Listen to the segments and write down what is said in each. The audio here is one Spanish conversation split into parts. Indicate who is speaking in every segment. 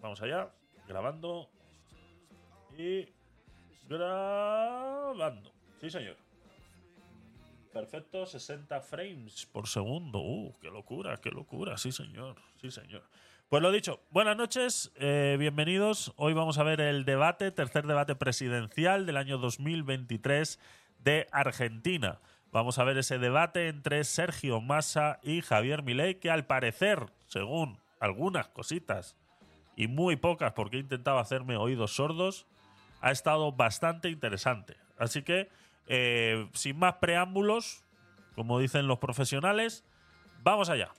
Speaker 1: vamos allá, grabando y grabando. Sí, señor. Perfecto, 60 frames por segundo. Uh, qué locura, qué locura. Sí, señor. Sí, señor. Pues lo dicho, buenas noches, eh, bienvenidos. Hoy vamos a ver el debate, tercer debate presidencial del año 2023 de Argentina. Vamos a ver ese debate entre Sergio Massa y Javier Milei, que al parecer, según algunas cositas y muy pocas, porque he intentado hacerme oídos sordos, ha estado bastante interesante. Así que eh, sin más preámbulos, como dicen los profesionales, vamos allá.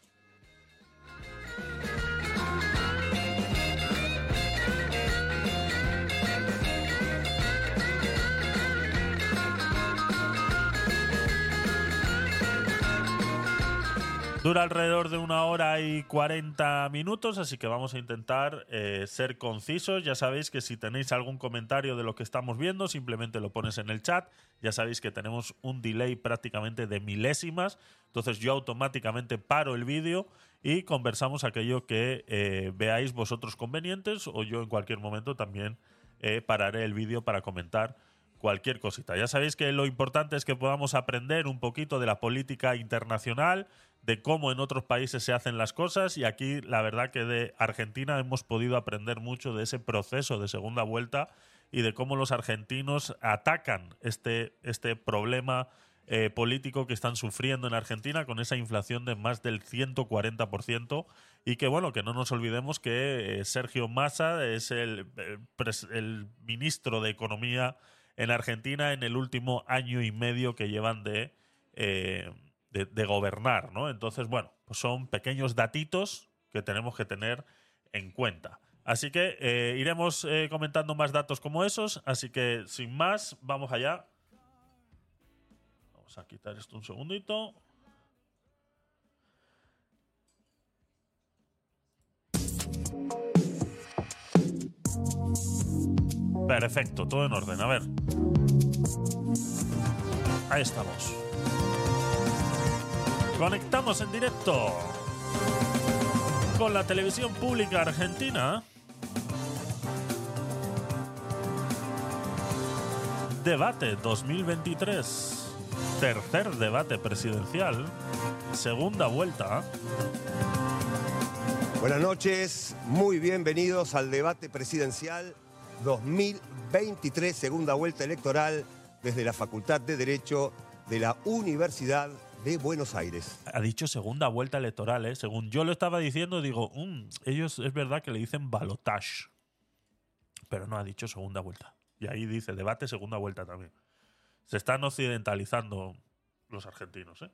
Speaker 1: Dura alrededor de una hora y 40 minutos, así que vamos a intentar eh, ser concisos. Ya sabéis que si tenéis algún comentario de lo que estamos viendo, simplemente lo pones en el chat. Ya sabéis que tenemos un delay prácticamente de milésimas, entonces yo automáticamente paro el vídeo y conversamos aquello que eh, veáis vosotros convenientes o yo en cualquier momento también eh, pararé el vídeo para comentar cualquier cosita. Ya sabéis que lo importante es que podamos aprender un poquito de la política internacional, de cómo en otros países se hacen las cosas y aquí la verdad que de Argentina hemos podido aprender mucho de ese proceso de segunda vuelta y de cómo los argentinos atacan este, este problema eh, político que están sufriendo en Argentina con esa inflación de más del 140% y que bueno, que no nos olvidemos que eh, Sergio Massa es el, el, ministro de Economía en Argentina en el último año y medio que llevan de... Eh, de, gobernar, ¿no? Entonces, bueno, pues son pequeños datitos que tenemos que tener en cuenta. Así que eh, iremos eh, comentando más datos como esos, así que sin más, vamos allá. Vamos a quitar esto un segundito. Perfecto, todo en orden. A ver. Ahí estamos. Conectamos en directo con la televisión pública argentina. Debate 2023. Tercer debate presidencial. Segunda vuelta.
Speaker 2: Buenas noches, muy bienvenidos al debate presidencial 2023, segunda vuelta electoral desde la Facultad de Derecho de la Universidad de Buenos Aires.
Speaker 1: Ha dicho segunda vuelta electoral, ¿eh? Según yo lo estaba diciendo, digo, mm, ellos es verdad que le dicen balotage. Pero no ha dicho segunda vuelta. Y ahí dice debate segunda vuelta también. Se están occidentalizando los argentinos, ¿eh?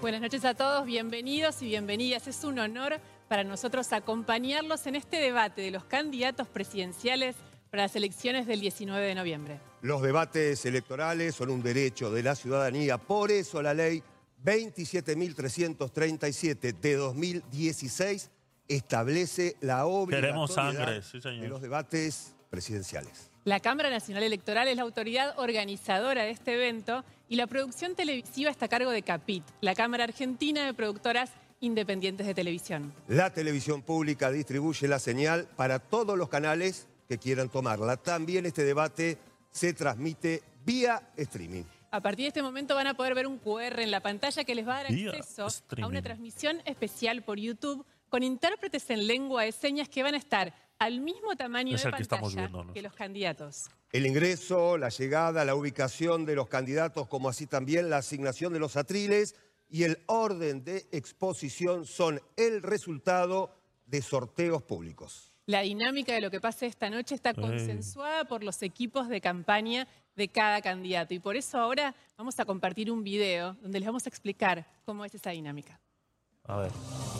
Speaker 3: Buenas noches a todos, bienvenidos y bienvenidas. Es un honor para nosotros acompañarlos en este debate de los candidatos presidenciales para las elecciones del 19 de noviembre.
Speaker 2: Los debates electorales son un derecho de la ciudadanía, por eso la ley 27.337 de 2016 establece la obligatoriedad de los debates presidenciales.
Speaker 3: La Cámara Nacional Electoral es la autoridad organizadora de este evento y la producción televisiva está a cargo de CAPIT, la Cámara Argentina de Productoras Independientes de Televisión.
Speaker 2: La televisión pública distribuye la señal para todos los canales que quieran tomarla. También este debate se transmite vía streaming.
Speaker 3: A partir de este momento van a poder ver un QR en la pantalla que les va a dar acceso a una transmisión especial por YouTube con intérpretes en lengua de señas que van a estar al mismo tamaño de pantalla que, los candidatos.
Speaker 2: El ingreso, la llegada, la ubicación de los candidatos, como así también la asignación de los atriles y el orden de exposición son el resultado de sorteos públicos.
Speaker 3: La dinámica de lo que pase esta noche está consensuada por los equipos de campaña de cada candidato. Y por eso ahora vamos a compartir un video donde les vamos a explicar cómo es esa dinámica.
Speaker 4: A ver.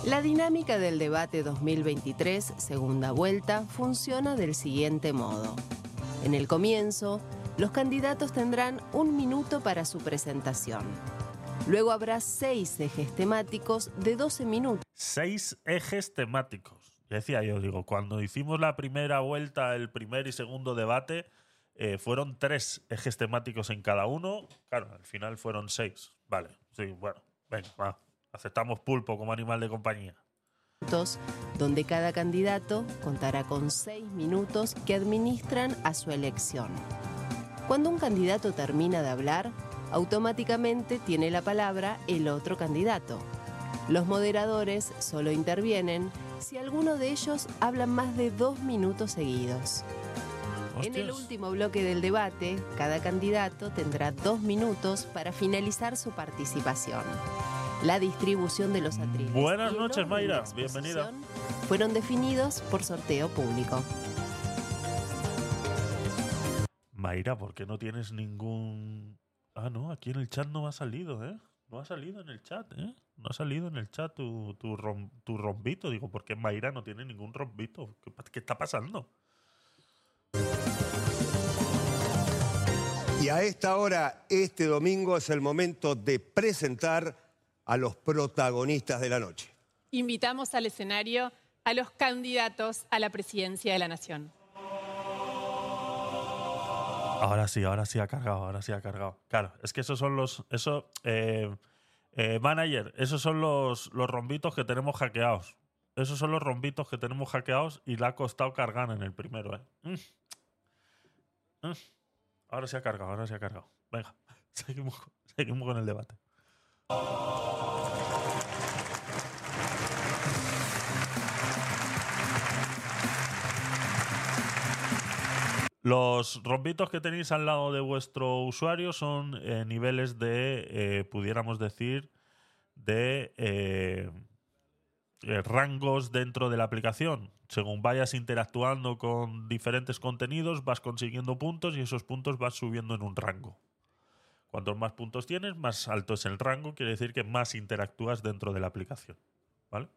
Speaker 4: La dinámica del debate 2023, segunda vuelta, funciona del siguiente modo. En el comienzo, los candidatos tendrán un minuto para su presentación. Luego habrá seis ejes temáticos de 12 minutos.
Speaker 1: Seis ejes temáticos decía yo, digo, cuando hicimos la primera vuelta, el primer y segundo debate, eh, fueron tres ejes temáticos en cada uno. Claro, al final fueron seis. Vale, sí, bueno, venga, va. Aceptamos pulpo como animal de compañía.
Speaker 4: donde cada candidato contará con seis minutos que administran a su elección. Cuando un candidato termina de hablar, automáticamente tiene la palabra el otro candidato. Los moderadores solo intervienen si alguno de ellos habla más de dos minutos seguidos. En el último bloque del debate, cada candidato tendrá dos minutos para finalizar su participación. La distribución de los atriles.
Speaker 1: Buenas noches, Mayra. Bienvenida.
Speaker 4: Fueron definidos por sorteo público.
Speaker 1: Mayra, ¿por qué no tienes ningún... Ah, no, aquí en el chat no ha salido, ¿eh? No ha salido en el chat, ¿eh? No ha salido en el chat tu, tu, tu rombito. Digo, ¿por qué Mayra no tiene ningún rombito? ¿Qué, está pasando?
Speaker 2: Y a esta hora, este domingo, es el momento de presentar a los protagonistas de la noche.
Speaker 3: Invitamos al escenario a los candidatos a la presidencia de la Nación.
Speaker 1: Ahora sí, ahora sí ha cargado, ahora sí ha cargado. Claro, es que esos son los. Eso, eh, eh, manager, esos son los, los rombitos que tenemos hackeados. Esos son los rombitos que tenemos hackeados y le ha costado cargar en el primero, ¿eh? Mm. Mm. Ahora se ha cargado, ahora se ha cargado. Venga, seguimos, seguimos con el debate. Los rombitos que tenéis al lado de vuestro usuario son eh, niveles de, eh, pudiéramos decir, de eh, rangos dentro de la aplicación. Según vayas interactuando con diferentes contenidos, vas consiguiendo puntos y esos puntos vas subiendo en un rango. Cuantos más puntos tienes, más alto es el rango, quiere decir que más interactúas dentro de la aplicación. ¿Vale?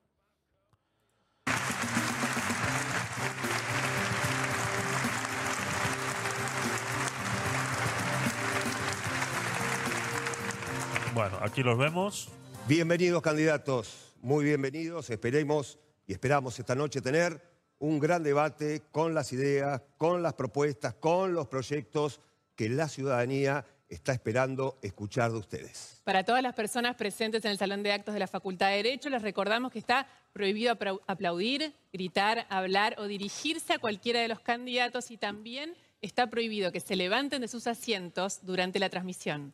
Speaker 1: Bueno, aquí los vemos.
Speaker 2: Bienvenidos candidatos, muy bienvenidos. Esperemos y esperamos esta noche tener un gran debate con las ideas, con las propuestas, con los proyectos que la ciudadanía está esperando escuchar de ustedes.
Speaker 3: Para todas las personas presentes en el Salón de Actos de la Facultad de Derecho, les recordamos que está prohibido aplaudir, gritar, hablar o dirigirse a cualquiera de los candidatos y también está prohibido que se levanten de sus asientos durante la transmisión.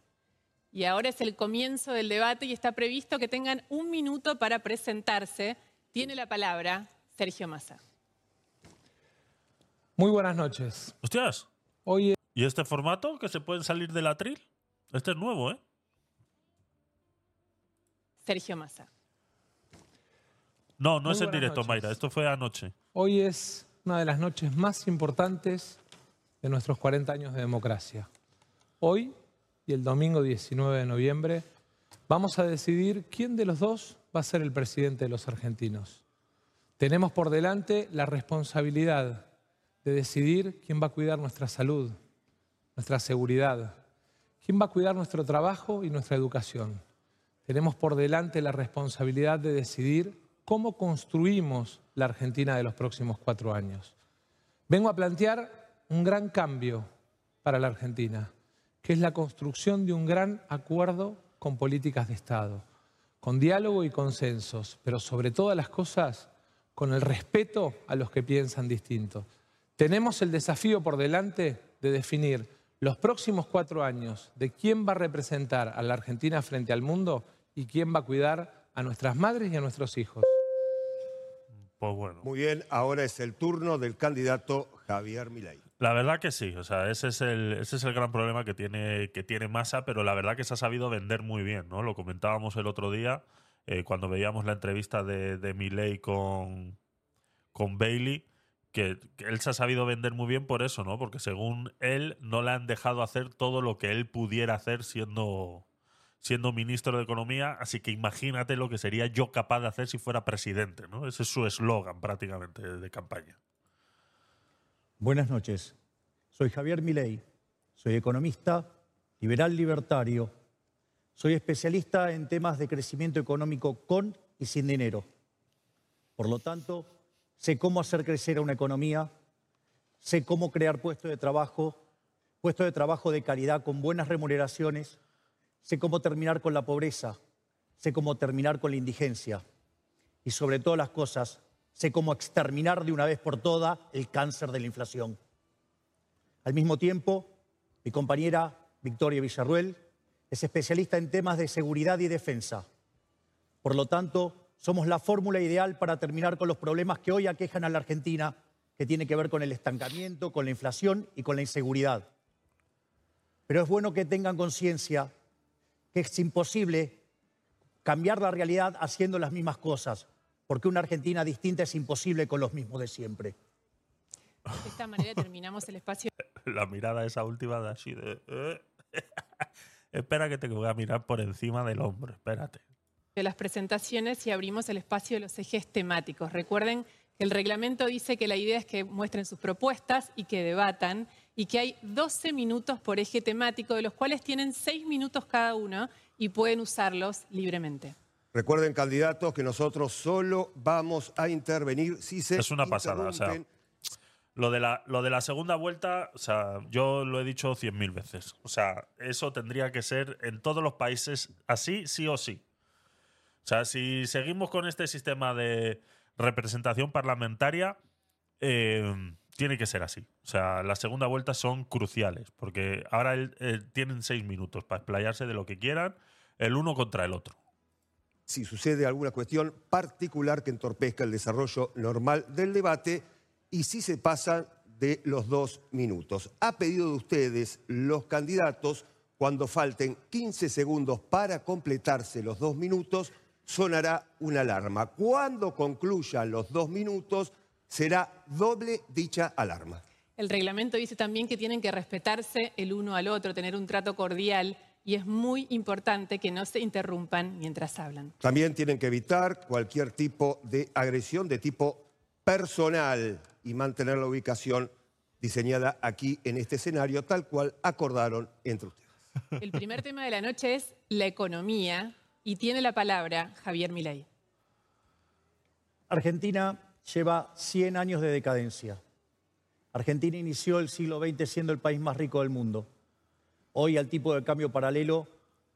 Speaker 3: Y ahora es el comienzo del debate y está previsto que tengan un minuto para presentarse. Tiene la palabra Sergio Massa.
Speaker 5: Muy buenas noches.
Speaker 1: Hostias.
Speaker 5: Hoy
Speaker 1: ¿Y este formato que se pueden salir del atril? Este es nuevo, ¿eh?
Speaker 3: Sergio Massa.
Speaker 1: No, no es en directo, Mayra. Esto fue anoche.
Speaker 5: Hoy es una de las noches más importantes de nuestros 40 años de democracia. Hoy y el domingo 19 de noviembre, vamos a decidir quién de los dos va a ser el presidente de los argentinos. Tenemos por delante la responsabilidad de decidir quién va a cuidar nuestra salud, nuestra seguridad, quién va a cuidar nuestro trabajo y nuestra educación. Tenemos por delante la responsabilidad de decidir cómo construimos la Argentina de los próximos cuatro años. Vengo a plantear un gran cambio para la Argentina que es la construcción de un gran acuerdo con políticas de Estado, con diálogo y consensos, pero sobre todas las cosas con el respeto a los que piensan distinto. Tenemos el desafío por delante de definir los próximos cuatro años de quién va a representar a la Argentina frente al mundo y quién va a cuidar a nuestras madres y a nuestros hijos.
Speaker 2: Pues bueno. Muy bien, ahora es el turno del candidato Javier Milei.
Speaker 1: La verdad que sí, o sea, ese es el, ese es el gran problema que tiene, que tiene Massa, pero la verdad que se ha sabido vender muy bien, ¿no? Lo comentábamos el otro día eh, cuando veíamos la entrevista de, de Milley con, con Bailey, que, él se ha sabido vender muy bien por eso, ¿no? Porque según él no le han dejado hacer todo lo que él pudiera hacer siendo, siendo ministro de Economía, así que imagínate lo que sería yo capaz de hacer si fuera presidente, ¿no? Ese es su eslogan prácticamente de campaña.
Speaker 6: Buenas noches. Soy Javier Milei. Soy economista, liberal libertario. Soy especialista en temas de crecimiento económico con y sin dinero. Por lo tanto, sé cómo hacer crecer a una economía, sé cómo crear puestos de trabajo, puestos de trabajo de calidad con buenas remuneraciones, sé cómo terminar con la pobreza, sé cómo terminar con la indigencia. y sobre todas las cosas, sé cómo exterminar de una vez por todas el cáncer de la inflación. Al mismo tiempo, mi compañera Victoria Villarruel es especialista en temas de seguridad y defensa. Por lo tanto, somos la fórmula ideal para terminar con los problemas que hoy aquejan a la Argentina, que tiene que ver con el estancamiento, con la inflación y con la inseguridad. Pero es bueno que tengan conciencia que es imposible cambiar la realidad haciendo las mismas cosas, porque una Argentina distinta es imposible con los mismos de siempre.
Speaker 3: De esta manera terminamos el espacio.
Speaker 1: La mirada esa última de así de... Eh". Espera que te voy a mirar por encima del hombro, espérate.
Speaker 3: De las presentaciones y abrimos el espacio de los ejes temáticos. Recuerden que el reglamento dice que la idea es que muestren sus propuestas y que debatan y que hay 12 minutos por eje temático, de los cuales tienen 6 minutos cada uno y pueden usarlos libremente.
Speaker 2: Recuerden, candidatos, que nosotros solo vamos a intervenir si se.
Speaker 1: Es una pasada, o sea. Lo de, la, lo de la segunda vuelta, o sea, yo lo he dicho cien mil veces. O sea, eso tendría que ser en todos los países así, sí o sí. O sea, si seguimos con este sistema de representación parlamentaria, eh, tiene que ser así. O sea, las segunda vueltas son cruciales, porque ahora tienen seis minutos para explayarse de lo que quieran, el uno contra el otro.
Speaker 2: Si sucede alguna cuestión particular que entorpezca el desarrollo normal del debate y si se pasan de los dos minutos. A pedido de ustedes, los candidatos, cuando falten 15 segundos para completarse los dos minutos, sonará una alarma. Cuando concluyan los dos minutos, será doble dicha alarma.
Speaker 3: El reglamento dice también que tienen que respetarse el uno al otro, tener un trato cordial y es muy importante que no se interrumpan mientras hablan.
Speaker 2: También tienen que evitar cualquier tipo de agresión de tipo personal y mantener la ubicación diseñada aquí en este escenario, tal cual acordaron entre ustedes.
Speaker 3: El primer tema de la noche es la economía y tiene la palabra Javier Milei.
Speaker 6: Argentina lleva 100 años de decadencia. Argentina inició el siglo XX siendo el país más rico del mundo. Hoy al tipo de cambio paralelo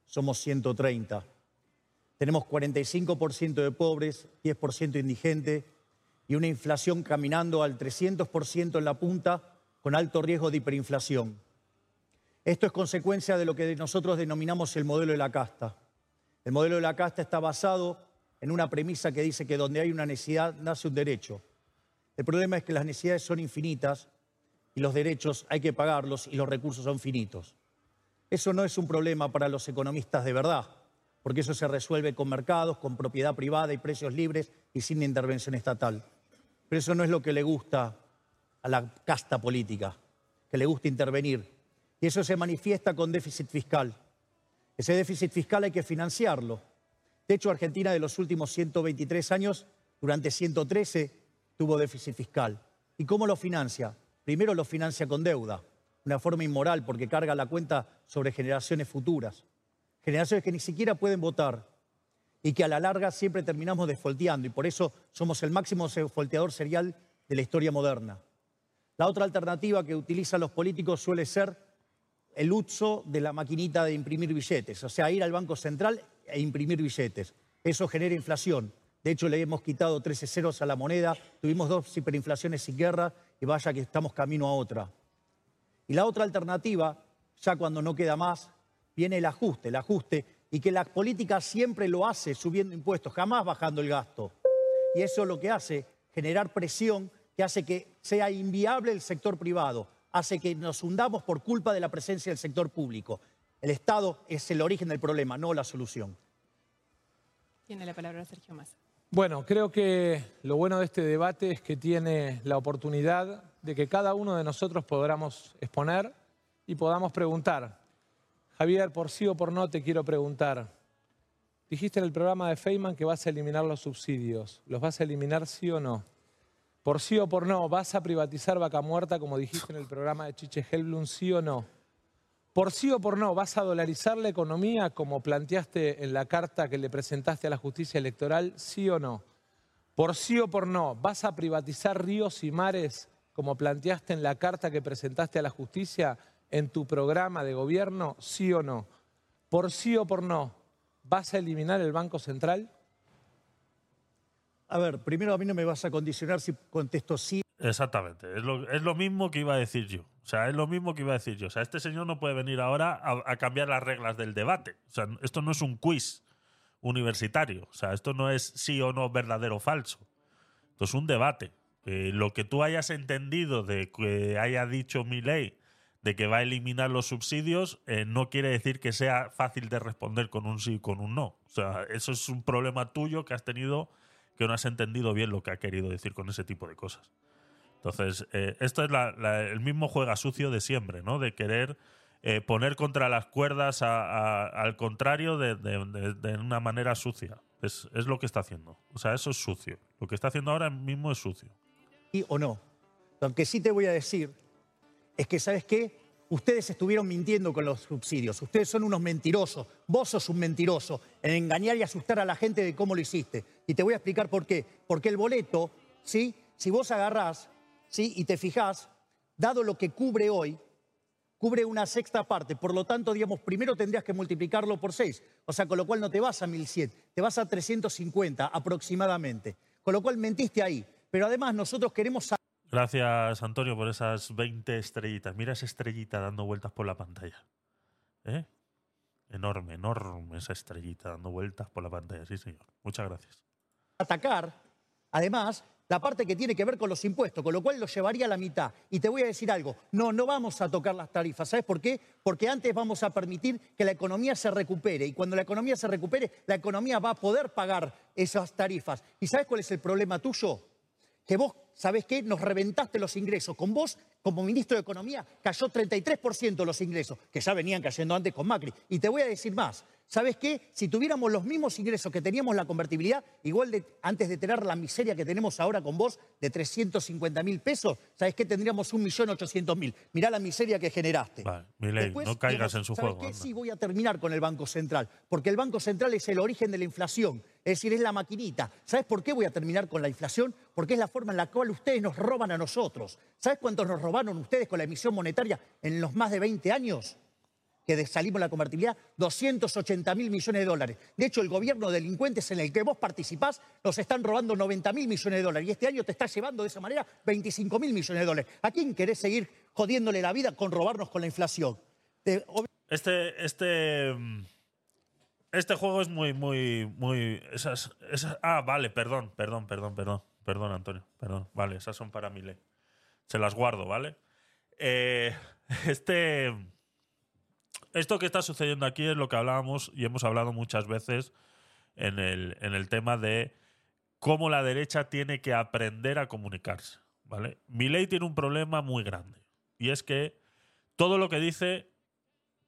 Speaker 6: somos 130. Tenemos 45% de pobres, 10% indigentes y una inflación caminando al 300% en la punta con alto riesgo de hiperinflación. Esto es consecuencia de lo que nosotros denominamos el modelo de la casta. El modelo de la casta está basado en una premisa que dice que donde hay una necesidad nace un derecho. El problema es que las necesidades son infinitas y los derechos hay que pagarlos y los recursos son finitos. Eso no es un problema para los economistas de verdad, porque eso se resuelve con mercados, con propiedad privada y precios libres y sin intervención estatal. Pero eso no es lo que le gusta a la casta política, que le gusta intervenir. Y eso se manifiesta con déficit fiscal. Ese déficit fiscal hay que financiarlo. De hecho, Argentina de los últimos 123 años, durante 113 tuvo déficit fiscal. ¿Y cómo lo financia? Primero lo financia con deuda, una forma inmoral porque carga la cuenta sobre generaciones futuras. Generaciones que ni siquiera pueden votar y que a la larga siempre terminamos desfolteando y por eso somos el máximo desfolteador serial de la historia moderna. La otra alternativa que utilizan los políticos suele ser el uso de la maquinita de imprimir billetes, o sea, ir al Banco Central e imprimir billetes. Eso genera inflación. De hecho, le hemos quitado 13 ceros a la moneda, tuvimos dos hiperinflaciones sin guerra y vaya que estamos camino a otra. Y la otra alternativa, ya cuando no queda más, viene el ajuste, el ajuste, y que la política siempre lo hace subiendo impuestos, jamás bajando el gasto. Y eso lo que hace, generar presión que hace que sea inviable el sector privado, hace que nos hundamos por culpa de la presencia del sector público. El Estado es el origen del problema, no la solución.
Speaker 3: Tiene la palabra Sergio Massa.
Speaker 5: Bueno, creo que lo bueno de este debate es que tiene la oportunidad de que cada uno de nosotros podamos exponer y podamos preguntar. Javier, por sí o por no te quiero preguntar. Dijiste en el programa de Feynman que vas a eliminar los subsidios. ¿Los vas a eliminar sí o no? Por sí o por no, ¿vas a privatizar Vaca Muerta como dijiste en el programa de Chiche Helblum, sí o no? Por sí o por no, ¿vas a dolarizar la economía como planteaste en la carta que le presentaste a la justicia electoral? ¿Sí o no? Por sí o por no, ¿vas a privatizar ríos y mares como planteaste en la carta que presentaste a la justicia en tu programa de gobierno? ¿Sí o no? Por sí o por no, ¿vas a eliminar el Banco Central?
Speaker 6: A ver, primero a mí no me vas a condicionar si contesto sí.
Speaker 1: Exactamente, es lo, es lo mismo que iba a decir yo. O sea, es lo mismo que iba a decir yo. O sea, este señor no puede venir ahora a, cambiar las reglas del debate. O sea, esto no es un quiz universitario. O sea, esto no es sí o no verdadero o falso. Esto es un debate. Eh, lo que tú hayas entendido de que haya dicho mi ley de que va a eliminar los subsidios, eh, no quiere decir que sea fácil de responder con un sí y con un no. O sea, eso es un problema tuyo que has tenido que no has entendido bien lo que ha querido decir con ese tipo de cosas. Entonces, eh, esto es el mismo juega sucio de siempre, ¿no? De querer eh, poner contra las cuerdas al contrario de, una manera sucia. Es, es, lo que está haciendo. O sea, eso es sucio. Lo que está haciendo ahora mismo es sucio.
Speaker 6: ¿Y o no? Lo que sí te voy a decir es que, ¿sabes qué? Ustedes estuvieron mintiendo con los subsidios. Ustedes son unos mentirosos. Vos sos un mentiroso en engañar y asustar a la gente de cómo lo hiciste. Y te voy a explicar por qué. Porque el boleto, ¿sí? Si vos agarrás, ¿sí? Y te fijás, dado lo que cubre hoy, cubre una sexta parte. Por lo tanto, digamos, primero tendrías que multiplicarlo por seis. O sea, con lo cual no te vas a 1100, te vas a 350 aproximadamente. Con lo cual mentiste ahí. Pero además nosotros queremos...
Speaker 1: Gracias, Antonio, por esas 20 estrellitas. Mira esa estrellita dando vueltas por la pantalla. ¿Eh? Enorme, enorme esa estrellita dando vueltas por la pantalla. Sí, señor. Muchas gracias.
Speaker 6: Atacar, además, la parte que tiene que ver con los impuestos, con lo cual lo llevaría a la mitad. Y te voy a decir algo, no, no vamos a tocar las tarifas. ¿Sabes por qué? Porque antes vamos a permitir que la economía se recupere. Y cuando la economía se recupere, la economía va a poder pagar esas tarifas. ¿Y sabes cuál es el problema tuyo? Que vos ¿sabes qué? Nos reventaste los ingresos. Con vos, como ministro de Economía, cayó 33% los ingresos, que ya venían cayendo antes con Macri. Y te voy a decir más. ¿Sabes qué? Si tuviéramos los mismos ingresos que teníamos la convertibilidad, igual de, antes de tener la miseria que tenemos ahora con vos de 350 mil pesos, ¿sabes qué? Tendríamos 1.800.000. Mirá la miseria que generaste.
Speaker 1: Vale, no caigas en su
Speaker 6: ¿sabes
Speaker 1: juego.
Speaker 6: Qué? Sí voy a terminar con el Banco Central, porque el Banco Central es el origen de la inflación, es decir, es la maquinita. ¿Sabes por qué voy a terminar con la inflación? Porque es la forma en la cual ustedes nos roban a nosotros. ¿Sabes cuántos nos robaron ustedes con la emisión monetaria en los más de 20 años? Que salimos la convertibilidad, 280 mil millones de dólares. De hecho, el gobierno de delincuentes en el que vos participás nos están robando 90 mil millones de dólares. Y este año te está llevando de esa manera 25 mil millones de dólares. ¿A quién querés seguir jodiéndole la vida con robarnos con la inflación?
Speaker 1: Este, este, este juego es muy, muy, muy. Esas, ah, vale, perdón, perdón, perdón, perdón. Perdón, Antonio, perdón. Vale, esas son para mi ley. Se las guardo, ¿vale? Eh, este esto que está sucediendo aquí es lo que hablábamos y hemos hablado muchas veces en el, en el tema de cómo la derecha tiene que aprender a comunicarse. ¿vale? ley tiene un problema muy grande y es que todo lo que dice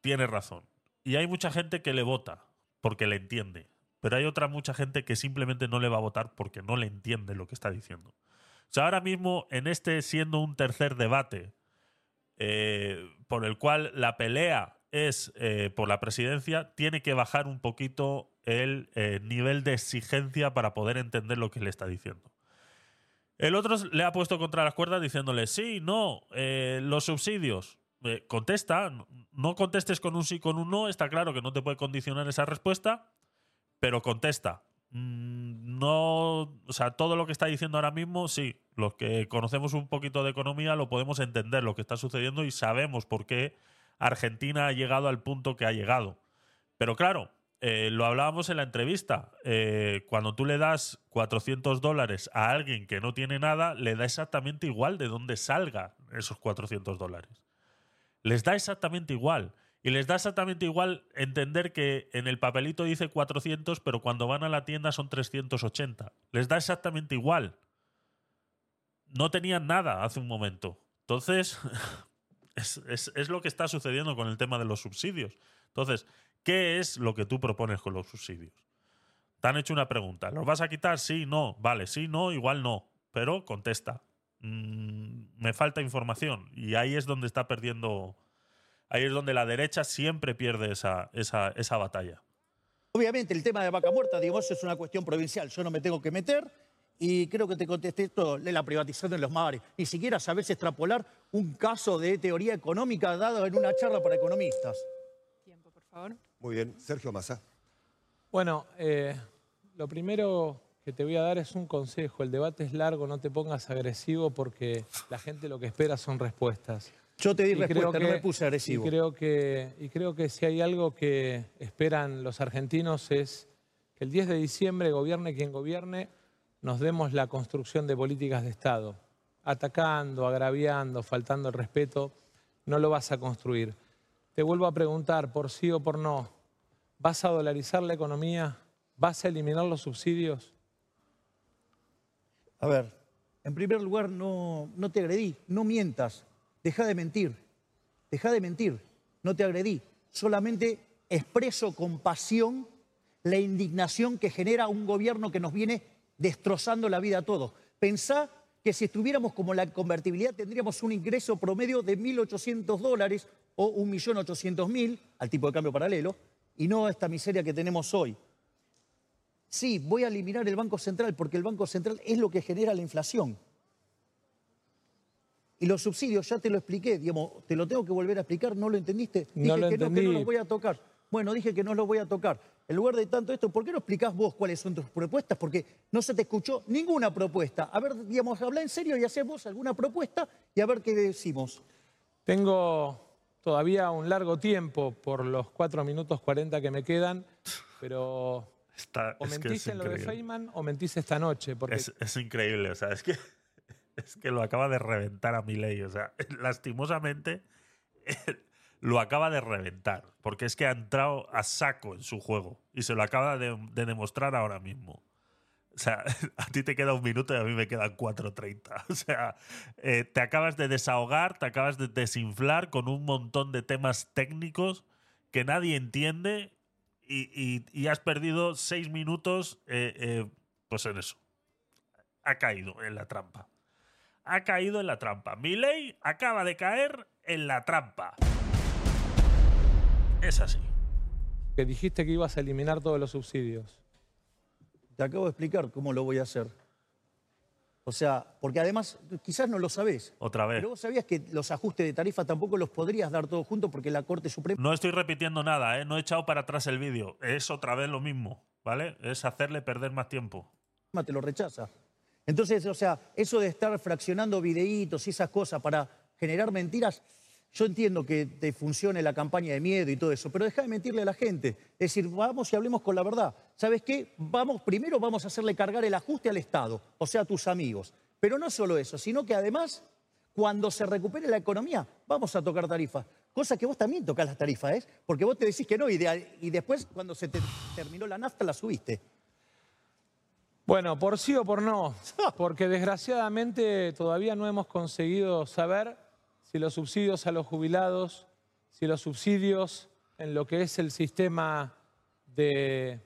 Speaker 1: tiene razón. Y hay mucha gente que le vota porque le entiende, pero hay otra mucha gente que simplemente no le va a votar porque no le entiende lo que está diciendo. O sea, ahora mismo en este siendo un tercer debate eh, por el cual la pelea es eh, por la presidencia, tiene que bajar un poquito el eh, nivel de exigencia para poder entender lo que le está diciendo. El otro le ha puesto contra las cuerdas diciéndole, sí, no, eh, los subsidios. contesta, no contestes con un sí, con un no, está claro que no te puede condicionar esa respuesta, pero contesta. Mm, no, o sea, todo lo que está diciendo ahora mismo, sí, los que conocemos un poquito de economía lo podemos entender lo que está sucediendo y sabemos por qué Argentina ha llegado al punto que ha llegado. Pero claro, eh, lo hablábamos en la entrevista, eh, cuando tú le das 400 dólares a alguien que no tiene nada, le da exactamente igual de dónde salga esos 400 dólares. Les da exactamente igual. Y les da exactamente igual entender que en el papelito dice 400, pero cuando van a la tienda son 380. Les da exactamente igual. No tenían nada hace un momento. Entonces, Es, lo que está sucediendo con el tema de los subsidios. Entonces, ¿qué es lo que tú propones con los subsidios? Te han hecho una pregunta. ¿Los vas a quitar? Sí, no. Vale, sí, no, igual no. Pero contesta. Mm, me falta información. Y ahí es donde está perdiendo. Ahí es donde la derecha siempre pierde esa, esa, esa batalla.
Speaker 6: Obviamente, el tema de vaca muerta, digamos, es una cuestión provincial. Yo no me tengo que meter y creo que te contesté esto de la privatización de los mares. Ni siquiera sabes extrapolar un caso de teoría económica dado en una charla para economistas.
Speaker 3: Tiempo, por favor.
Speaker 2: Muy bien. Sergio Massa.
Speaker 5: Bueno, eh, lo primero que te voy a dar es un consejo. El debate es largo, no te pongas agresivo porque la gente lo que espera son respuestas.
Speaker 6: Yo te di respuesta, no me puse agresivo.
Speaker 5: Y creo, que, y creo que si hay algo que esperan los argentinos es que el 10 de diciembre, gobierne quien gobierne, nos demos la construcción de políticas de Estado. Atacando, agraviando, faltando el respeto, no lo vas a construir. Te vuelvo a preguntar, por sí o por no, ¿vas a dolarizar la economía? ¿Vas a eliminar los subsidios?
Speaker 6: A ver, en primer lugar, no, no te agredí, no mientas, deja de mentir, deja de mentir, no te agredí, solamente expreso con pasión la indignación que genera un gobierno que nos viene destrozando la vida a todos. Pensá que si estuviéramos como la convertibilidad tendríamos un ingreso promedio de 1.800 dólares o 1.800.000 al tipo de cambio paralelo y no esta miseria que tenemos hoy. Sí, voy a eliminar el Banco Central porque el Banco Central es lo que genera la inflación. Y los subsidios, ya te lo expliqué, digamos, te lo tengo que volver a explicar, ¿no lo entendiste?
Speaker 5: Dije
Speaker 6: que
Speaker 5: no, que no
Speaker 6: los voy a tocar. Bueno, dije que no los voy a tocar. En lugar de tanto esto, ¿por qué no explicás vos cuáles son tus propuestas? Porque no se te escuchó ninguna propuesta. A ver, digamos, habla en serio y hacemos alguna propuesta y a ver qué decimos.
Speaker 5: Tengo todavía un largo tiempo por los 4 minutos 40 que me quedan, pero o mentís en lo de Feynman o mentís esta noche. Porque...
Speaker 1: Es, increíble, o sea, es que, es que lo acaba de reventar a mi ley. O sea, lastimosamente lo acaba de reventar. Porque es que ha entrado a saco en su juego y se lo acaba de, demostrar ahora mismo. O sea, a ti te queda un minuto y a mí me quedan 4.30. O sea, eh, te acabas de desahogar, te acabas de desinflar con un montón de temas técnicos que nadie entiende y, has perdido seis minutos eh, eh, pues en eso. Ha caído en la trampa. Ha caído en la trampa. Mi ley acaba de caer en la trampa. Es así.
Speaker 5: Que dijiste que ibas a eliminar todos los subsidios.
Speaker 6: Te acabo de explicar cómo lo voy a hacer. O sea, porque además quizás no lo sabés.
Speaker 1: Otra vez.
Speaker 6: Pero vos sabías que los ajustes de tarifa tampoco los podrías dar todos juntos porque la Corte Suprema...
Speaker 1: No estoy repitiendo nada, ¿eh? no he echado para atrás el vídeo. Es otra vez lo mismo, ¿vale? Es hacerle perder más tiempo.
Speaker 6: Te lo rechaza. Entonces, o sea, eso de estar fraccionando videitos y esas cosas para generar mentiras, yo entiendo que te funcione la campaña de miedo y todo eso, pero deja de mentirle a la gente. Es decir, vamos y hablemos con la verdad. ¿Sabes qué? Vamos, primero vamos a hacerle cargar el ajuste al Estado, o sea, a tus amigos. Pero no solo eso, sino que además, cuando se recupere la economía, vamos a tocar tarifas. Cosa que vos también tocas las tarifas, ¿eh? Porque vos te decís que no y, y después, cuando se te terminó la nafta, la subiste.
Speaker 5: Bueno, por sí o por no, porque desgraciadamente todavía no hemos conseguido saber si los subsidios a los jubilados, si los subsidios en lo que es el sistema de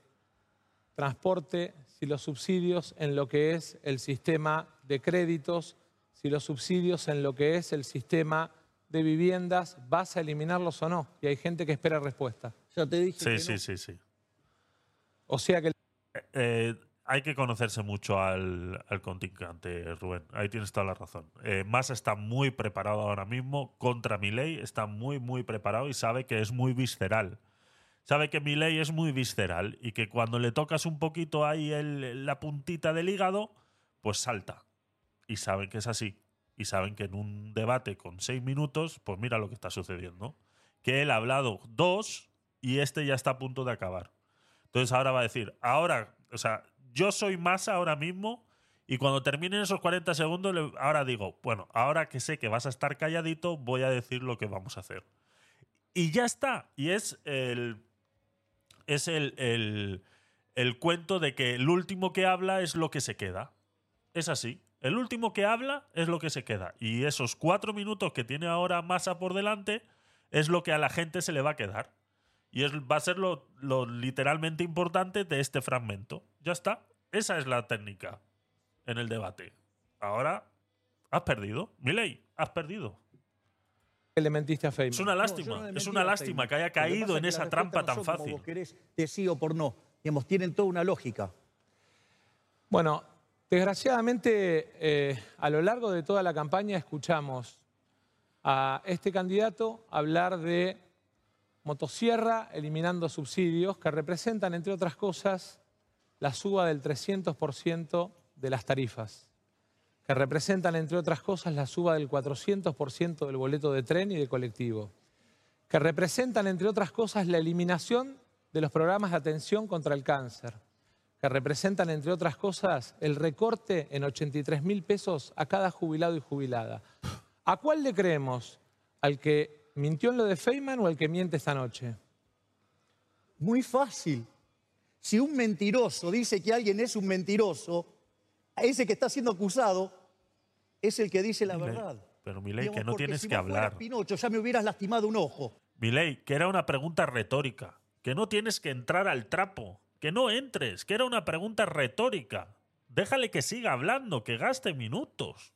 Speaker 5: transporte, si los subsidios en lo que es el sistema de créditos, si los subsidios en lo que es el sistema de viviendas, ¿vas a eliminarlos o no? Y hay gente que espera respuesta.
Speaker 6: Ya te dije.
Speaker 1: Sí, sí, sí, sí.
Speaker 5: O sea que...
Speaker 1: Eh, eh, hay que conocerse mucho al, contingente, Rubén. Ahí tienes toda la razón. Eh, Massa está muy preparado ahora mismo contra mi ley, está muy, muy preparado y sabe que es muy visceral sabe que mi ley es muy visceral y que cuando le tocas un poquito ahí la puntita del hígado, pues salta. Y saben que es así. Y saben que en un debate con seis minutos, pues mira lo que está sucediendo. Que él ha hablado dos y este ya está a punto de acabar. Entonces ahora va a decir, ahora, o sea, yo soy más ahora mismo y cuando terminen esos 40 segundos, ahora digo, bueno, ahora que sé que vas a estar calladito, voy a decir lo que vamos a hacer. Y ya está. Y es el es el, cuento de que el último que habla es lo que se queda. Es así. El último que habla es lo que se queda. Y esos cuatro minutos que tiene ahora Massa por delante es lo que a la gente se le va a quedar. Y es, va a ser lo, lo literalmente importante de este fragmento. Ya está. Esa es la técnica en el debate. Ahora has perdido. Miley, has perdido
Speaker 5: le mentiste a
Speaker 1: Es una lástima, es una lástima que haya caído en esa trampa tan fácil. Como
Speaker 6: querés de sí o por no. Digamos, tienen toda una lógica.
Speaker 5: Bueno, desgraciadamente eh, a lo largo de toda la campaña escuchamos a este candidato hablar de motosierra eliminando subsidios que representan, entre otras cosas, la suba del 300% de las tarifas, que representan, entre otras cosas, la suba del 400% del boleto de tren y de colectivo, que representan, entre otras cosas, la eliminación de los programas de atención contra el cáncer, que representan, entre otras cosas, el recorte en 83 mil pesos a cada jubilado y jubilada. ¿A cuál le creemos? ¿Al que mintió en lo de Feynman o al que miente esta noche?
Speaker 6: Muy fácil. Si un mentiroso dice que alguien es un mentiroso, ese que está siendo acusado es el que dice la verdad.
Speaker 1: Pero Milei, que no tienes que hablar.
Speaker 6: Pinocho, ya me hubieras lastimado un ojo.
Speaker 1: Milei, que era una pregunta retórica, que no tienes que entrar al trapo, que no entres, que era una pregunta retórica. Déjale que siga hablando, que gaste minutos.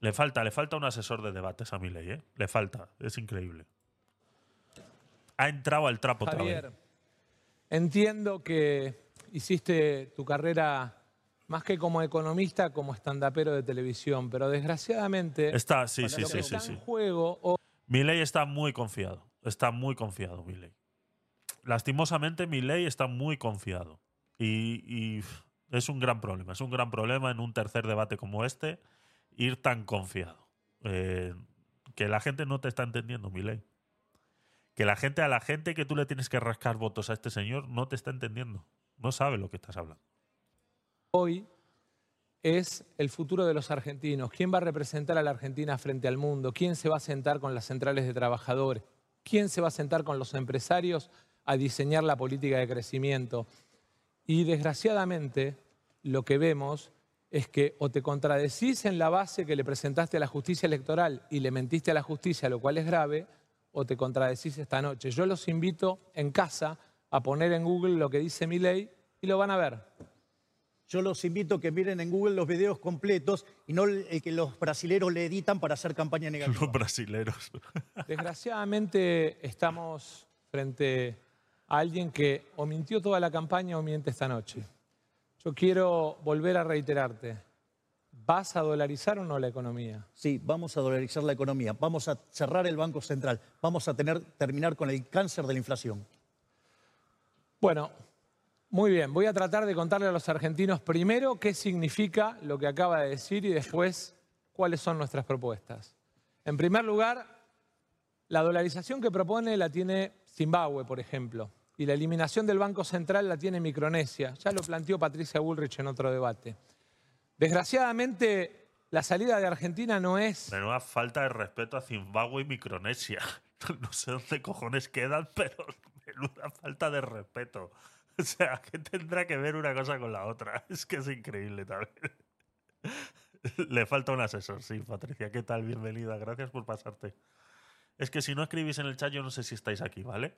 Speaker 1: Le falta, le falta un asesor de debates a Milei, ¿eh? Le falta, es increíble. Ha entrado al trapo Javier,
Speaker 5: Entiendo que hiciste tu carrera más que como economista, como estandapero de televisión, pero desgraciadamente...
Speaker 1: Está, sí, sí, sí, sí, sí.
Speaker 5: Juego, o...
Speaker 1: ley está muy confiado, está muy confiado ley. Lastimosamente ley está muy confiado y, es un gran problema, es un gran problema en un tercer debate como este ir tan confiado. Eh, que la gente no te está entendiendo, ley. Que la gente, a la gente que tú le tienes que rascar votos a este señor, no te está entendiendo. No sabe lo que estás hablando.
Speaker 5: Hoy es el futuro de los argentinos. ¿Quién va a representar a la Argentina frente al mundo? ¿Quién se va a sentar con las centrales de trabajadores? ¿Quién se va a sentar con los empresarios a diseñar la política de crecimiento? Y desgraciadamente lo que vemos es que o te contradecís en la base que le presentaste a la justicia electoral y le mentiste a la justicia, lo cual es grave, o te contradecís esta noche. Yo los invito en casa a poner en Google lo que dice mi ley y lo van a ver.
Speaker 6: Yo los invito a que miren en Google los videos completos y no el que los brasileros le editan para hacer campaña negativa.
Speaker 1: Los brasileros.
Speaker 5: Desgraciadamente estamos frente a alguien que o mintió toda la campaña o miente esta noche. Yo quiero volver a reiterarte. ¿Vas a dolarizar o no la economía?
Speaker 6: Sí, vamos a dolarizar la economía. Vamos a cerrar el Banco Central. Vamos a tener, terminar con el cáncer de la inflación.
Speaker 5: Bueno, muy bien. Voy a tratar de contarle a los argentinos primero qué significa lo que acaba de decir y después cuáles son nuestras propuestas. En primer lugar, la dolarización que propone la tiene Zimbabue, por ejemplo, y la eliminación del Banco Central la tiene Micronesia. Ya lo planteó Patricia Bullrich en otro debate. Desgraciadamente, la salida de Argentina no es...
Speaker 1: Menuda falta de respeto a Zimbabue y Micronesia. No sé dónde cojones quedan, pero menuda falta de respeto. O sea, ¿qué tendrá que ver una cosa con la otra? Es que es increíble también. Le falta un asesor, sí, Patricia. ¿Qué tal? Bienvenida. Gracias por pasarte. Es que si no escribís en el chat, yo no sé si estáis aquí, ¿vale?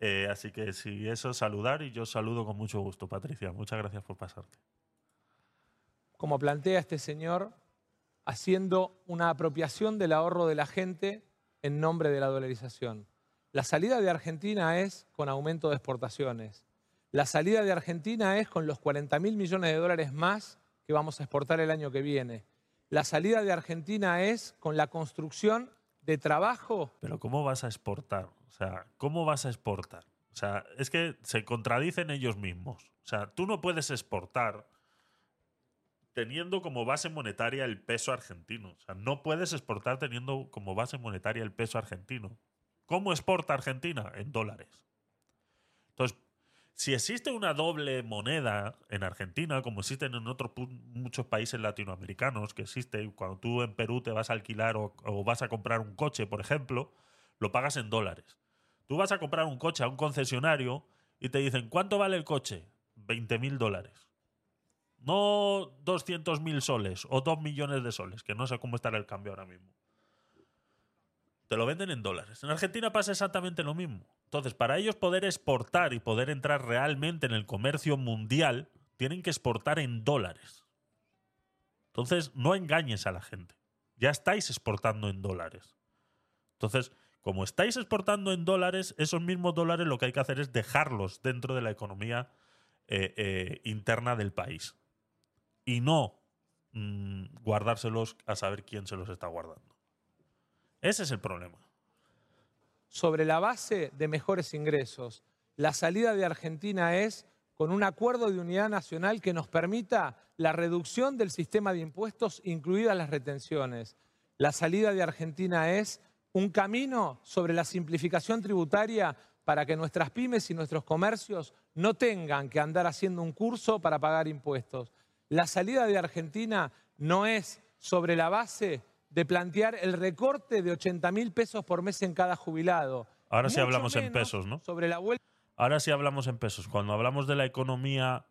Speaker 1: Eh, así que si eso, saludar y yo saludo con mucho gusto, Patricia. Muchas gracias por pasarte.
Speaker 5: Como plantea este señor, haciendo una apropiación del ahorro de la gente en nombre de la dolarización. La salida de Argentina es con aumento de exportaciones. La salida de Argentina es con los 40 mil millones de dólares más que vamos a exportar el año que viene. La salida de Argentina es con la construcción de trabajo.
Speaker 1: Pero ¿cómo vas a exportar? O sea, ¿cómo vas a exportar? O sea, es que se contradicen ellos mismos. O sea, tú no puedes exportar teniendo como base monetaria el peso argentino. O sea, no puedes exportar teniendo como base monetaria el peso argentino. ¿Cómo exporta Argentina? En dólares. Entonces, si existe una doble moneda en Argentina, como existen en otros muchos países latinoamericanos, que existe cuando tú en Perú te vas a alquilar o, o vas a comprar un coche, por ejemplo, lo pagas en dólares. Tú vas a comprar un coche a un concesionario y te dicen, ¿cuánto vale el coche? 20 mil dólares. No 200.000 soles o 2 millones de soles, que no sé cómo estará el cambio ahora mismo. Te lo venden en dólares. En Argentina pasa exactamente lo mismo. Entonces, para ellos poder exportar y poder entrar realmente en el comercio mundial, tienen que exportar en dólares. Entonces, no engañes a la gente. Ya estáis exportando en dólares. Entonces, como estáis exportando en dólares, esos mismos dólares lo que hay que hacer es dejarlos dentro de la economía eh, eh, interna del país y no mm, guardárselos a saber quién se los está guardando. Ese es el problema.
Speaker 5: Sobre la base de mejores ingresos, la salida de Argentina es con un acuerdo de unidad nacional que nos permita la reducción del sistema de impuestos, incluidas las retenciones. La salida de Argentina es un camino sobre la simplificación tributaria para que nuestras pymes y nuestros comercios no tengan que andar haciendo un curso para pagar impuestos. La salida de Argentina no es sobre la base de plantear el recorte de 80 mil pesos por mes en cada jubilado.
Speaker 1: Ahora sí hablamos en pesos, ¿no?
Speaker 5: Sobre la vuelta.
Speaker 1: Ahora sí hablamos en pesos. Cuando hablamos de la economía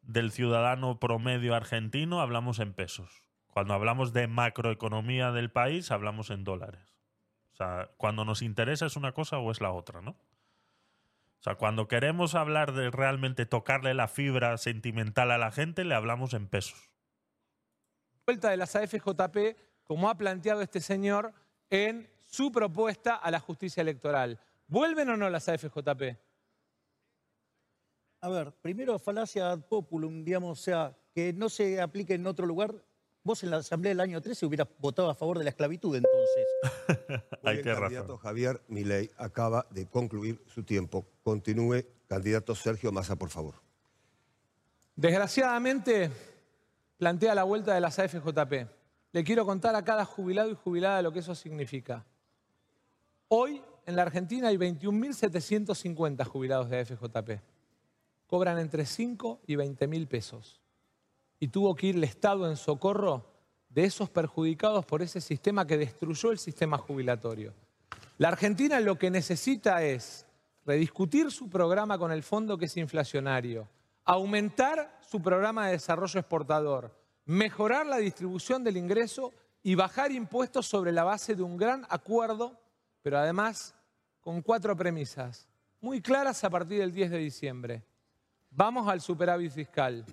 Speaker 1: del ciudadano promedio argentino, hablamos en pesos. Cuando hablamos de macroeconomía del país, hablamos en dólares. O sea, cuando nos interesa es una cosa o es la otra, ¿no? O sea, cuando queremos hablar de realmente tocarle la fibra sentimental a la gente, le hablamos en pesos.
Speaker 5: Vuelta de las AFJP, como ha planteado este señor en su propuesta a la justicia electoral. ¿Vuelven o no las AFJP?
Speaker 6: A ver, primero falacia ad populum, digamos, o sea, que no se aplique en otro lugar. Vos en la Asamblea del año 13 hubieras votado a favor de la esclavitud entonces.
Speaker 2: el candidato Javier Milei acaba de concluir su tiempo. Continúe, candidato Sergio Massa, por favor.
Speaker 5: Desgraciadamente, plantea la vuelta de las AFJP. Le quiero contar a cada jubilado y jubilada lo que eso significa. Hoy en la Argentina hay 21.750 jubilados de AFJP cobran entre 5 y 20 mil pesos. Y tuvo que ir el Estado en socorro de esos perjudicados por ese sistema que destruyó el sistema jubilatorio. La Argentina lo que necesita es rediscutir su programa con el fondo que es inflacionario, aumentar su programa de desarrollo exportador, mejorar la distribución del ingreso y bajar impuestos sobre la base de un gran acuerdo, pero además con cuatro premisas muy claras a partir del 10 de diciembre. Vamos al superávit fiscal.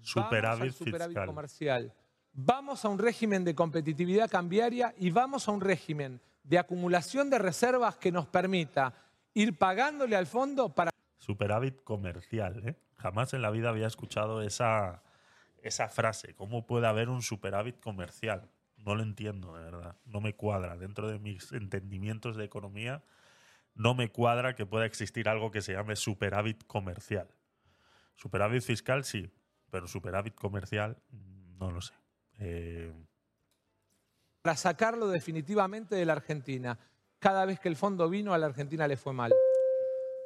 Speaker 1: Superávit,
Speaker 5: vamos al superávit comercial. Vamos a un régimen de competitividad cambiaria y vamos a un régimen de acumulación de reservas que nos permita ir pagándole al fondo para...
Speaker 1: Superávit comercial, ¿eh? Jamás en la vida había escuchado esa, esa frase. ¿Cómo puede haber un superávit comercial? No lo entiendo, de verdad. No me cuadra. Dentro de mis entendimientos de economía, no me cuadra que pueda existir algo que se llame superávit comercial. Superávit fiscal sí, pero superávit comercial no lo sé. Eh,
Speaker 5: Para sacarlo definitivamente de la Argentina. Cada vez que el fondo vino a la Argentina le fue mal.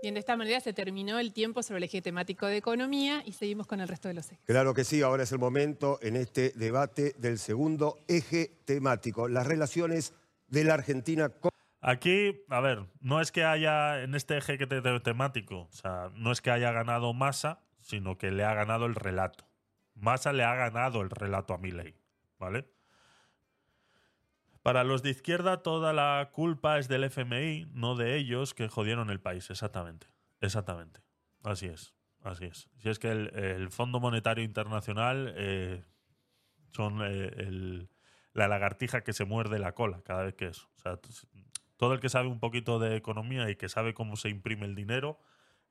Speaker 3: Bien, de esta manera se terminó el tiempo sobre el eje temático de economía y seguimos con el resto de los ejes.
Speaker 2: Claro que sí, ahora es el momento en este debate del segundo eje temático, las relaciones de la Argentina con...
Speaker 1: Aquí, a ver, no es que haya en este eje temático, o sea, no es que haya ganado masa, sino que le ha ganado el relato. Massa le ha ganado el relato a Milley, ¿vale? Para los de izquierda toda la culpa es del FMI, no de ellos que jodieron el país, exactamente. Exactamente. Así es. Así es. Si es que el, Fondo Monetario Internacional eh, son eh, la lagartija que se muerde la cola cada vez que eso. O sea, todo el que sabe un poquito de economía y que sabe cómo se imprime el dinero,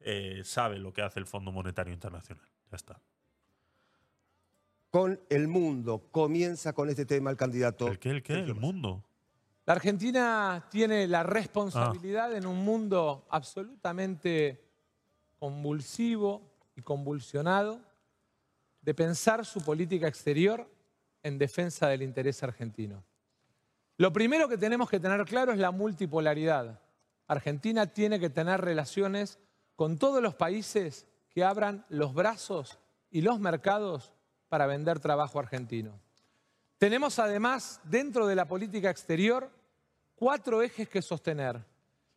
Speaker 1: eh, sabe lo que hace el Fondo Monetario Internacional. Ya está.
Speaker 2: Con el mundo. Comienza con este tema el candidato.
Speaker 1: ¿El qué? ¿El qué? ¿El mundo?
Speaker 5: La Argentina tiene la responsabilidad ah. en un mundo absolutamente convulsivo y convulsionado de pensar su política exterior en defensa del interés argentino. Lo primero que tenemos que tener claro es la multipolaridad. Argentina tiene que tener relaciones con todos los países que abran los brazos y los mercados para vender trabajo argentino. Tenemos además dentro de la política exterior cuatro ejes que sostener.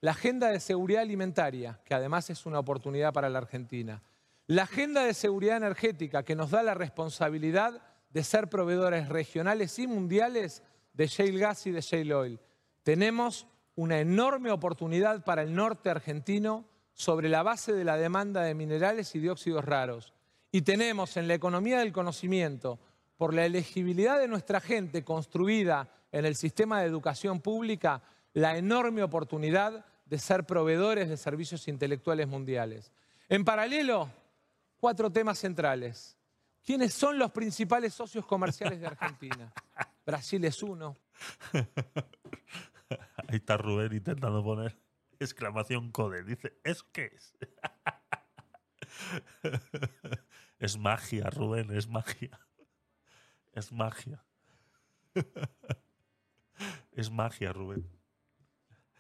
Speaker 5: La agenda de seguridad alimentaria, que además es una oportunidad para la Argentina. La agenda de seguridad energética, que nos da la responsabilidad de ser proveedores regionales y mundiales de shale gas y de shale oil. Tenemos una enorme oportunidad para el norte argentino sobre la base de la demanda de minerales y dióxidos raros. Y tenemos en la economía del conocimiento, por la elegibilidad de nuestra gente construida en el sistema de educación pública, la enorme oportunidad de ser proveedores de servicios intelectuales mundiales. En paralelo, cuatro temas centrales. ¿Quiénes son los principales socios comerciales de Argentina? Brasil es uno.
Speaker 1: Ahí está Rubén intentando poner exclamación code. Dice, ¿eso qué es? es magia, Rubén, es magia. Es magia. es magia, Rubén.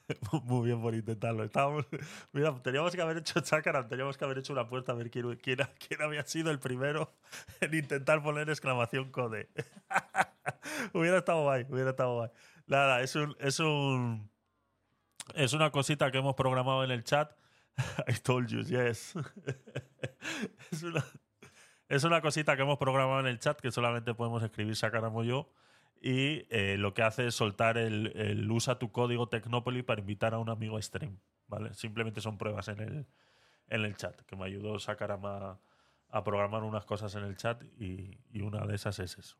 Speaker 1: Muy bien por intentarlo. Estábamos, mira, teníamos que haber hecho Chakaram, teníamos que haber hecho una apuesta a ver quién, quién, había sido el primero en intentar poner exclamación code. hubiera estado guay, hubiera estado guay. Nada, es un, es un. Es una cosita que hemos programado en el chat. I told you, yes. es, una, es una cosita que hemos programado en el chat que solamente podemos escribir Sacaramo yo y eh, lo que hace es soltar el, usa tu código Tecnopoli para invitar a un amigo stream. ¿vale? Simplemente son pruebas en el, en el chat, que me ayudó Sakarama a programar unas cosas en el chat y, y una de esas es eso.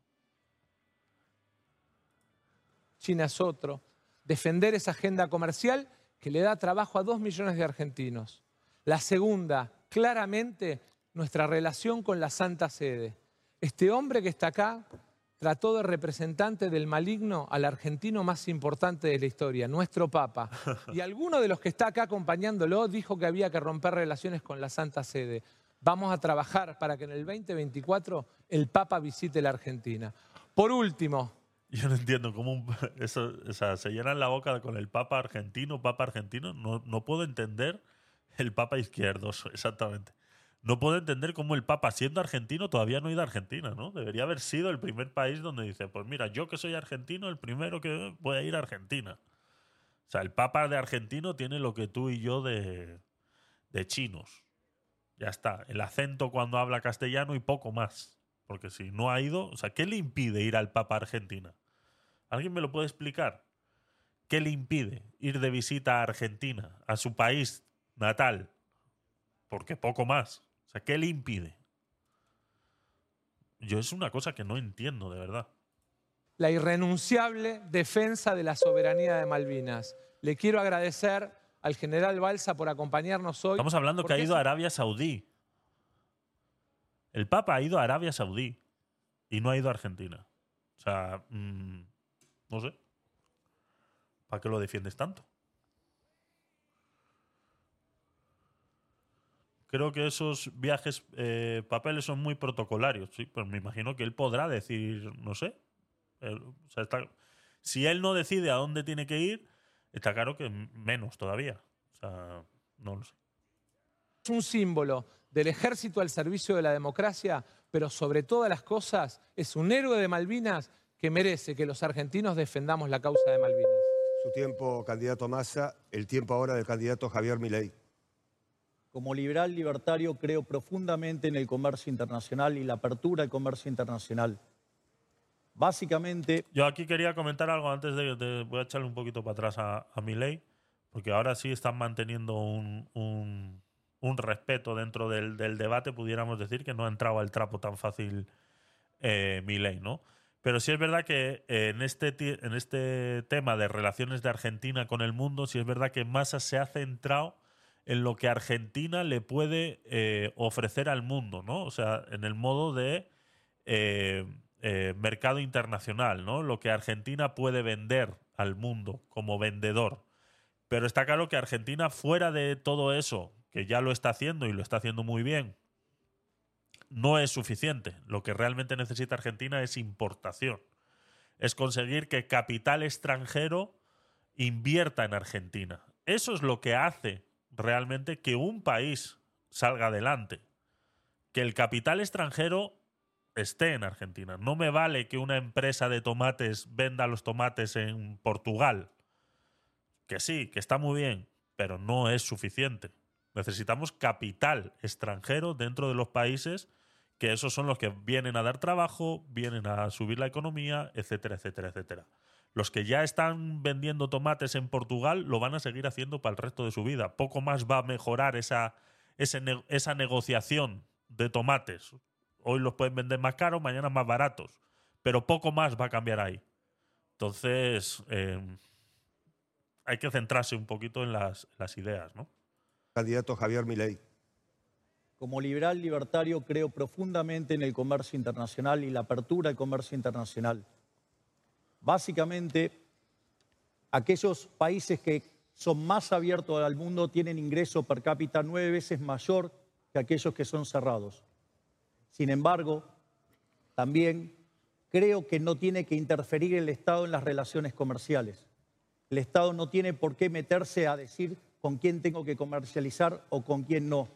Speaker 5: China es otro. Defender esa agenda comercial que le da trabajo a dos millones de argentinos. La segunda, claramente, nuestra relación con la Santa Sede. Este hombre que está acá trató de representante del maligno al argentino más importante de la historia, nuestro Papa. Y alguno de los que está acá acompañándolo dijo que había que romper relaciones con la Santa Sede. Vamos a trabajar para que en el 2024 el Papa visite la Argentina. Por último.
Speaker 1: Yo no entiendo cómo eso, se llenan la boca con el Papa argentino, Papa argentino. No, no puedo entender el Papa izquierdo, exactamente no puedo entender cómo el Papa, siendo argentino, todavía no ha ido a Argentina, ¿no? Debería haber sido el primer país donde dice, pues mira, yo que soy argentino, el primero que voy a ir a Argentina. O sea, el Papa de argentino tiene lo que tú y yo de, de chinos. Ya está. El acento cuando habla castellano y poco más. Porque si no ha ido, o sea, ¿qué le impide ir al Papa a Argentina? ¿Alguien me lo puede explicar? ¿Qué le impide ir de visita a Argentina, a su país natal? Porque poco más. O sea, ¿qué le impide? Yo es una cosa que no entiendo, de verdad.
Speaker 5: La irrenunciable defensa de la soberanía de Malvinas. Le quiero agradecer al general Balsa por acompañarnos hoy.
Speaker 1: Estamos hablando que ha ido a Arabia Saudí. El Papa ha ido a Arabia Saudí y no ha ido a Argentina. O sea, mm, no sé. ¿Para qué lo defiendes tanto? creo que esos viajes, eh, papeles son muy protocolarios, sí, pues me imagino que él podrá decir, no sé. si él no decide a dónde tiene que ir, está claro que menos todavía. O sea, no lo sé.
Speaker 5: Es un símbolo del ejército al servicio de la democracia, pero sobre todas las cosas es un héroe de Malvinas que merece que los argentinos defendamos la causa de Malvinas.
Speaker 2: Su tiempo, candidato Massa, el tiempo ahora del candidato Javier Milei.
Speaker 6: Como liberal libertario creo profundamente en el comercio internacional y la apertura del comercio internacional. Básicamente...
Speaker 1: Yo aquí quería comentar algo antes de... voy a echarle un poquito para atrás a, mi ley, porque ahora sí están manteniendo un, respeto dentro del, debate, pudiéramos decir que no ha entrado al trapo tan fácil eh, mi ley, ¿no? Pero sí es verdad que en este, en este tema de relaciones de Argentina con el mundo, sí es verdad que Massa se ha centrado en lo que Argentina le puede eh, ofrecer al mundo, ¿no? O sea, en el modo de eh, eh, mercado internacional, ¿no? Lo que Argentina puede vender al mundo como vendedor. Pero está claro que Argentina, fuera de todo eso, que ya lo está haciendo y lo está haciendo muy bien, no es suficiente. Lo que realmente necesita Argentina es importación. Es conseguir que capital extranjero invierta en Argentina. Eso es lo que hace realmente que un país salga adelante. Que el capital extranjero esté en Argentina. No me vale que una empresa de tomates venda los tomates en Portugal. Que sí, que está muy bien, pero no es suficiente. Necesitamos capital extranjero dentro de los países que esos son los que vienen a dar trabajo, vienen a subir la economía, etcétera, etcétera, etcétera los que ya están vendiendo tomates en Portugal lo van a seguir haciendo para el resto de su vida. Poco más va a mejorar esa, esa negociación de tomates. Hoy los pueden vender más caros, mañana más baratos. Pero poco más va a cambiar ahí. Entonces, em, hay que centrarse un poquito en las, las ideas, ¿no?
Speaker 2: Candidato Javier Milei.
Speaker 6: Como liberal libertario creo profundamente en el comercio internacional y la apertura del comercio internacional. Básicamente, aquellos países que son más abiertos al mundo tienen ingreso per cápita nueve veces mayor que aquellos que son cerrados. Sin embargo, también creo que no tiene que interferir el Estado en las relaciones comerciales. El Estado no tiene por qué meterse a decir con quién tengo que comercializar o con quién no.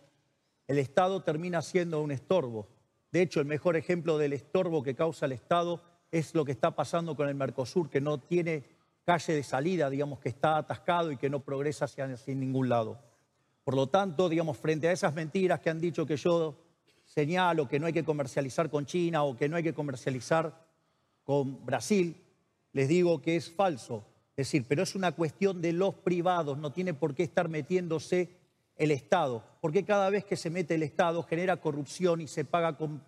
Speaker 6: El Estado termina siendo un estorbo. De hecho, el mejor ejemplo del estorbo que causa el Estado es lo que está pasando con el Mercosur, que no tiene calle de salida, digamos que está atascado y que no progresa hacia, ningún lado. Por lo tanto, digamos, frente a esas mentiras que han dicho que yo señalo que no hay que comercializar con China o que no hay que comercializar con Brasil, les digo que es falso. Es decir, pero es una cuestión de los privados, no tiene por qué estar metiéndose el Estado, porque cada vez que se mete el Estado genera corrupción y se paga con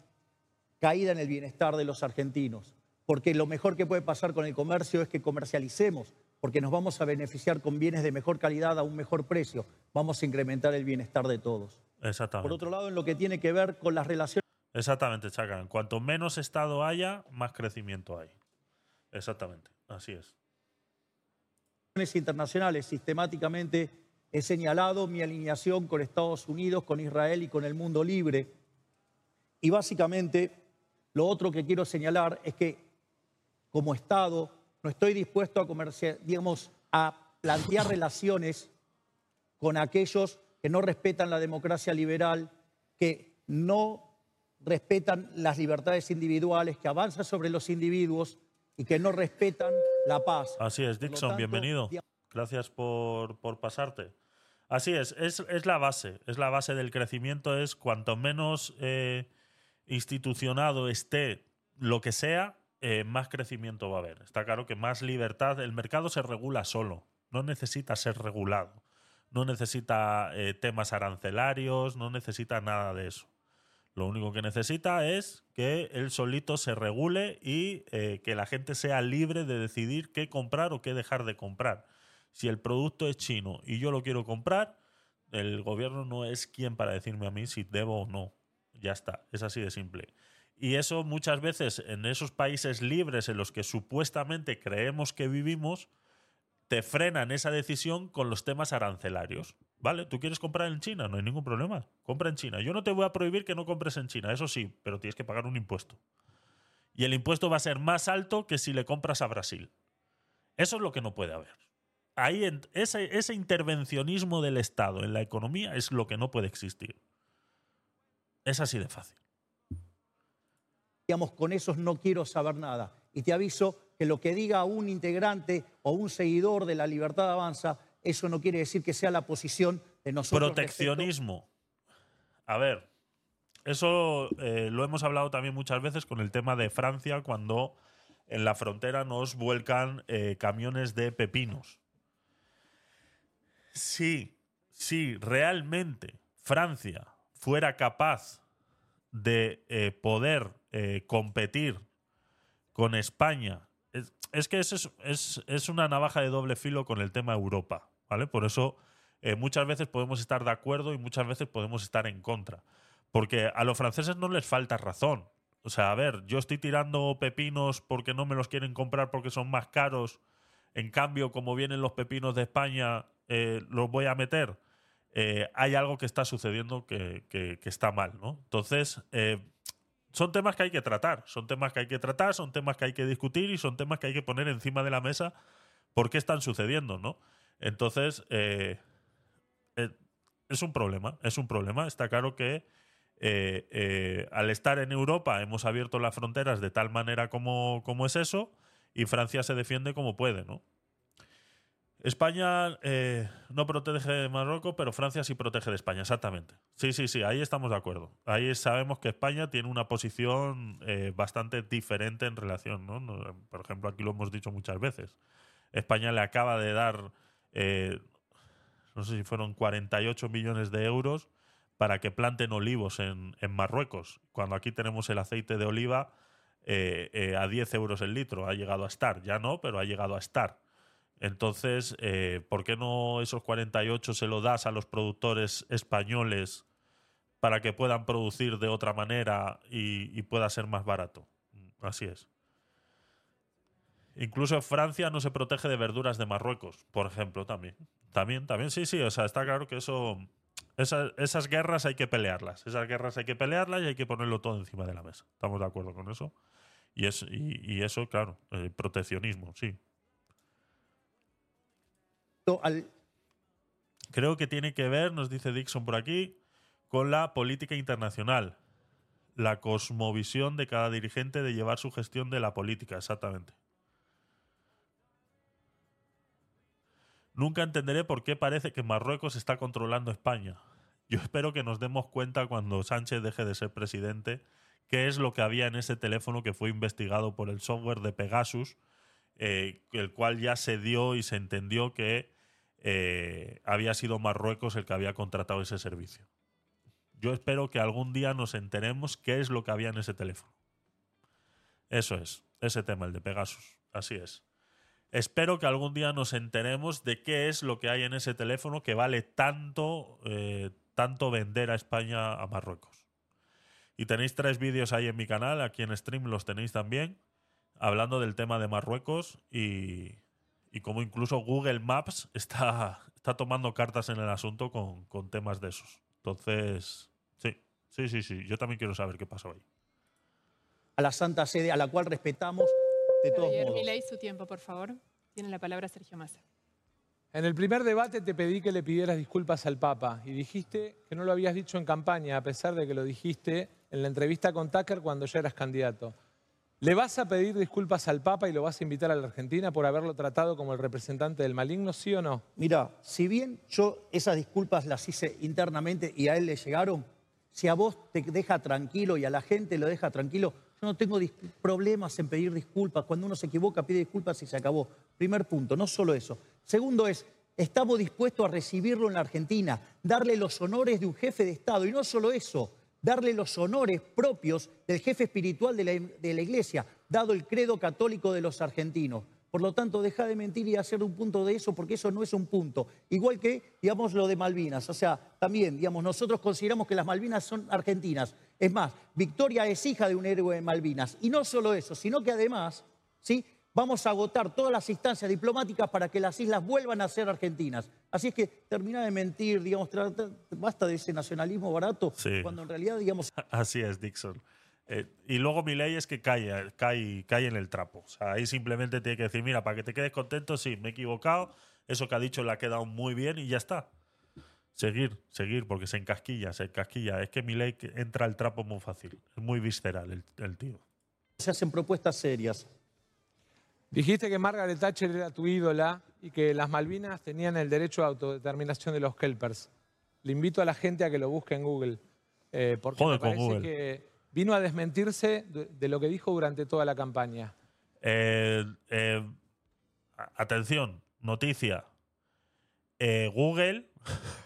Speaker 6: caída en el bienestar de los argentinos. Porque lo mejor que puede pasar con el comercio es que comercialicemos, porque nos vamos a beneficiar con bienes de mejor calidad a un mejor precio. Vamos a incrementar el bienestar de todos.
Speaker 1: Exactamente.
Speaker 6: Por otro lado, en lo que tiene que ver con las relaciones...
Speaker 1: Exactamente, Chacan. Cuanto menos Estado haya, más crecimiento hay. Exactamente, así es
Speaker 6: internacionales sistemáticamente he señalado mi alineación con Estados Unidos, con Israel y con el mundo libre. Y básicamente lo otro que quiero señalar es que como Estado no estoy dispuesto a comerciar, digamos, a plantear relaciones con aquellos que no respetan la democracia liberal, que no respetan las libertades individuales, que avanzan sobre los individuos y que no respetan la paz.
Speaker 1: Así es, Dixon, bienvenido. Gracias por, pasarte. Así es, es, la base, es la base del crecimiento, es cuanto menos eh, institucionado esté lo que sea, eh, más crecimiento va a haber. Está claro que más libertad, el mercado se regula solo, no necesita ser regulado, no necesita eh, temas arancelarios, no necesita nada de eso. Lo único que necesita es que él solito se regule y eh, que la gente sea libre de decidir qué comprar o qué dejar de comprar. Si el producto es chino y yo lo quiero comprar, el gobierno no es quien para decirme a mí si debo o no. Ya está, es así de simple. Y eso muchas veces en esos países libres en los que supuestamente creemos que vivimos, te frenan esa decisión con los temas arancelarios. ¿Vale? ¿Tú quieres comprar en China? No hay ningún problema. Compra en China. Yo no te voy a prohibir que no compres en China, eso sí, pero tienes que pagar un impuesto. Y el impuesto va a ser más alto que si le compras a Brasil. Eso es lo que no puede haber. Ahí ese, ese intervencionismo del Estado en la economía es lo que no puede existir. Es así de fácil.
Speaker 6: Digamos, con esos no quiero saber nada. Y te aviso que lo que diga un integrante o un seguidor de la libertad avanza eso no quiere decir que sea la posición de nosotros.
Speaker 1: Proteccionismo. A ver, eso eh, lo hemos hablado también muchas veces con el tema de Francia cuando en la frontera nos vuelcan eh, camiones de pepinos. Sí, si realmente Francia fuera capaz de eh, poder competir con España, es, que es, es, una navaja de doble filo con el tema Europa. Por eso eh, muchas veces podemos estar de acuerdo y muchas veces podemos estar en contra. Porque a los franceses no les falta razón. O sea, a ver, yo estoy tirando pepinos porque no me los quieren comprar porque son más caros. En cambio, como vienen los pepinos de España, eh, los voy a meter. Eh, hay algo que está sucediendo que, está mal, ¿no? Entonces, son temas que hay que tratar. Son temas que hay que tratar, son temas que hay que discutir y son temas que hay que poner encima de la mesa por qué están sucediendo, ¿no? Entonces, eh, eh, es un problema, es un problema. Está claro que eh, al estar en Europa hemos abierto las fronteras de tal manera como, como es eso y Francia se defiende como puede, ¿no? España no protege de Marruecos, pero Francia sí protege de España, exactamente. Sí, sí, sí, ahí estamos de acuerdo. Ahí sabemos que España tiene una posición bastante diferente en relación, ¿no? Por ejemplo, aquí lo hemos dicho muchas veces. España le acaba de dar eh, no sé si fueron 48 millones de euros para que planten olivos en, Marruecos, cuando aquí tenemos el aceite de oliva eh, eh, a 10 euros el litro, ha llegado a estar, ya no, pero ha llegado a estar. Entonces, ¿por qué no esos 48 se lo das a los productores españoles para que puedan producir de otra manera y pueda ser más barato? Así es. Incluso Francia no se protege de verduras de Marruecos, por ejemplo, también. También, también, sí, sí. O sea, está claro que eso esas guerras hay que pelearlas. Esas guerras hay que pelearlas y hay que ponerlo todo encima de la mesa. ¿Estamos de acuerdo con eso? Y, es, y, eso, claro, el proteccionismo, sí. Creo que tiene que ver, nos dice Dixon por aquí, con la política internacional. La cosmovisión de cada dirigente de llevar su gestión de la política, exactamente. Nunca entenderé por qué parece que Marruecos está controlando España. Yo espero que nos demos cuenta cuando Sánchez deje de ser presidente qué es lo que había en ese teléfono que fue investigado por el software de Pegasus, eh, el cual ya se dio y se entendió que eh, había sido Marruecos el que había contratado ese servicio. Yo espero que algún día nos enteremos qué es lo que había en ese teléfono. Eso es, ese tema, el de Pegasus. Así es. Espero que algún día nos enteremos de qué es lo que hay en ese teléfono que vale tanto, eh, tanto vender a España a Marruecos. Y tenéis tres vídeos ahí en mi canal, aquí en stream los tenéis también, hablando del tema de Marruecos y, y cómo incluso Google Maps está, está tomando cartas en el asunto con, con temas de esos. Entonces, sí, sí, sí, sí, yo también quiero saber qué pasó ahí.
Speaker 6: A la Santa Sede, a la cual respetamos de todos modos.
Speaker 3: su tiempo, por favor. Tiene la palabra Sergio Massa.
Speaker 5: En el primer debate te pedí que le pidieras disculpas al Papa y dijiste que no lo habías dicho en campaña, a pesar de que lo dijiste en la entrevista con Tucker cuando ya eras candidato. ¿Le vas a pedir disculpas al Papa y lo vas a invitar a la Argentina por haberlo tratado como el representante del maligno, sí o no?
Speaker 6: Mira, si bien yo esas disculpas las hice internamente y a él le llegaron, si a vos te deja tranquilo y a la gente lo deja tranquilo, no tengo problemas en pedir disculpas. Cuando uno se equivoca, pide disculpas y se acabó. Primer punto, no solo eso. Segundo es, estamos dispuestos a recibirlo en la Argentina, darle los honores de un jefe de Estado. Y no solo eso, darle los honores propios del jefe espiritual de la, de la Iglesia, dado el credo católico de los argentinos. Por lo tanto, deja de mentir y hacer un punto de eso, porque eso no es un punto. Igual que, digamos, lo de Malvinas. O sea, también, digamos, nosotros consideramos que las Malvinas son argentinas. Es más, Victoria es hija de un héroe de Malvinas. Y no solo eso, sino que además, ¿sí? Vamos a agotar todas las instancias diplomáticas para que las islas vuelvan a ser argentinas. Así es que termina de mentir, digamos, basta de ese nacionalismo barato, cuando en realidad, digamos...
Speaker 1: Así es, Dixon. Eh, y luego mi ley es que cae, cae, cae en el trapo. O sea, ahí simplemente tiene que decir, mira, para que te quedes contento, sí, me he equivocado, eso que ha dicho le ha quedado muy bien y ya está. Seguir, seguir, porque se encasquilla, se encasquilla. Es que mi ley entra al trapo muy fácil. Es muy visceral el, el tío.
Speaker 6: Se hacen propuestas serias.
Speaker 5: Dijiste que Margaret Thatcher era tu ídola y que las Malvinas tenían el derecho a autodeterminación de los Kelpers. Le invito a la gente a que lo busque en Google. Eh, porque me parece que vino a desmentirse de lo que dijo durante toda la campaña.
Speaker 1: Eh, eh, atención, noticia. Eh, Google.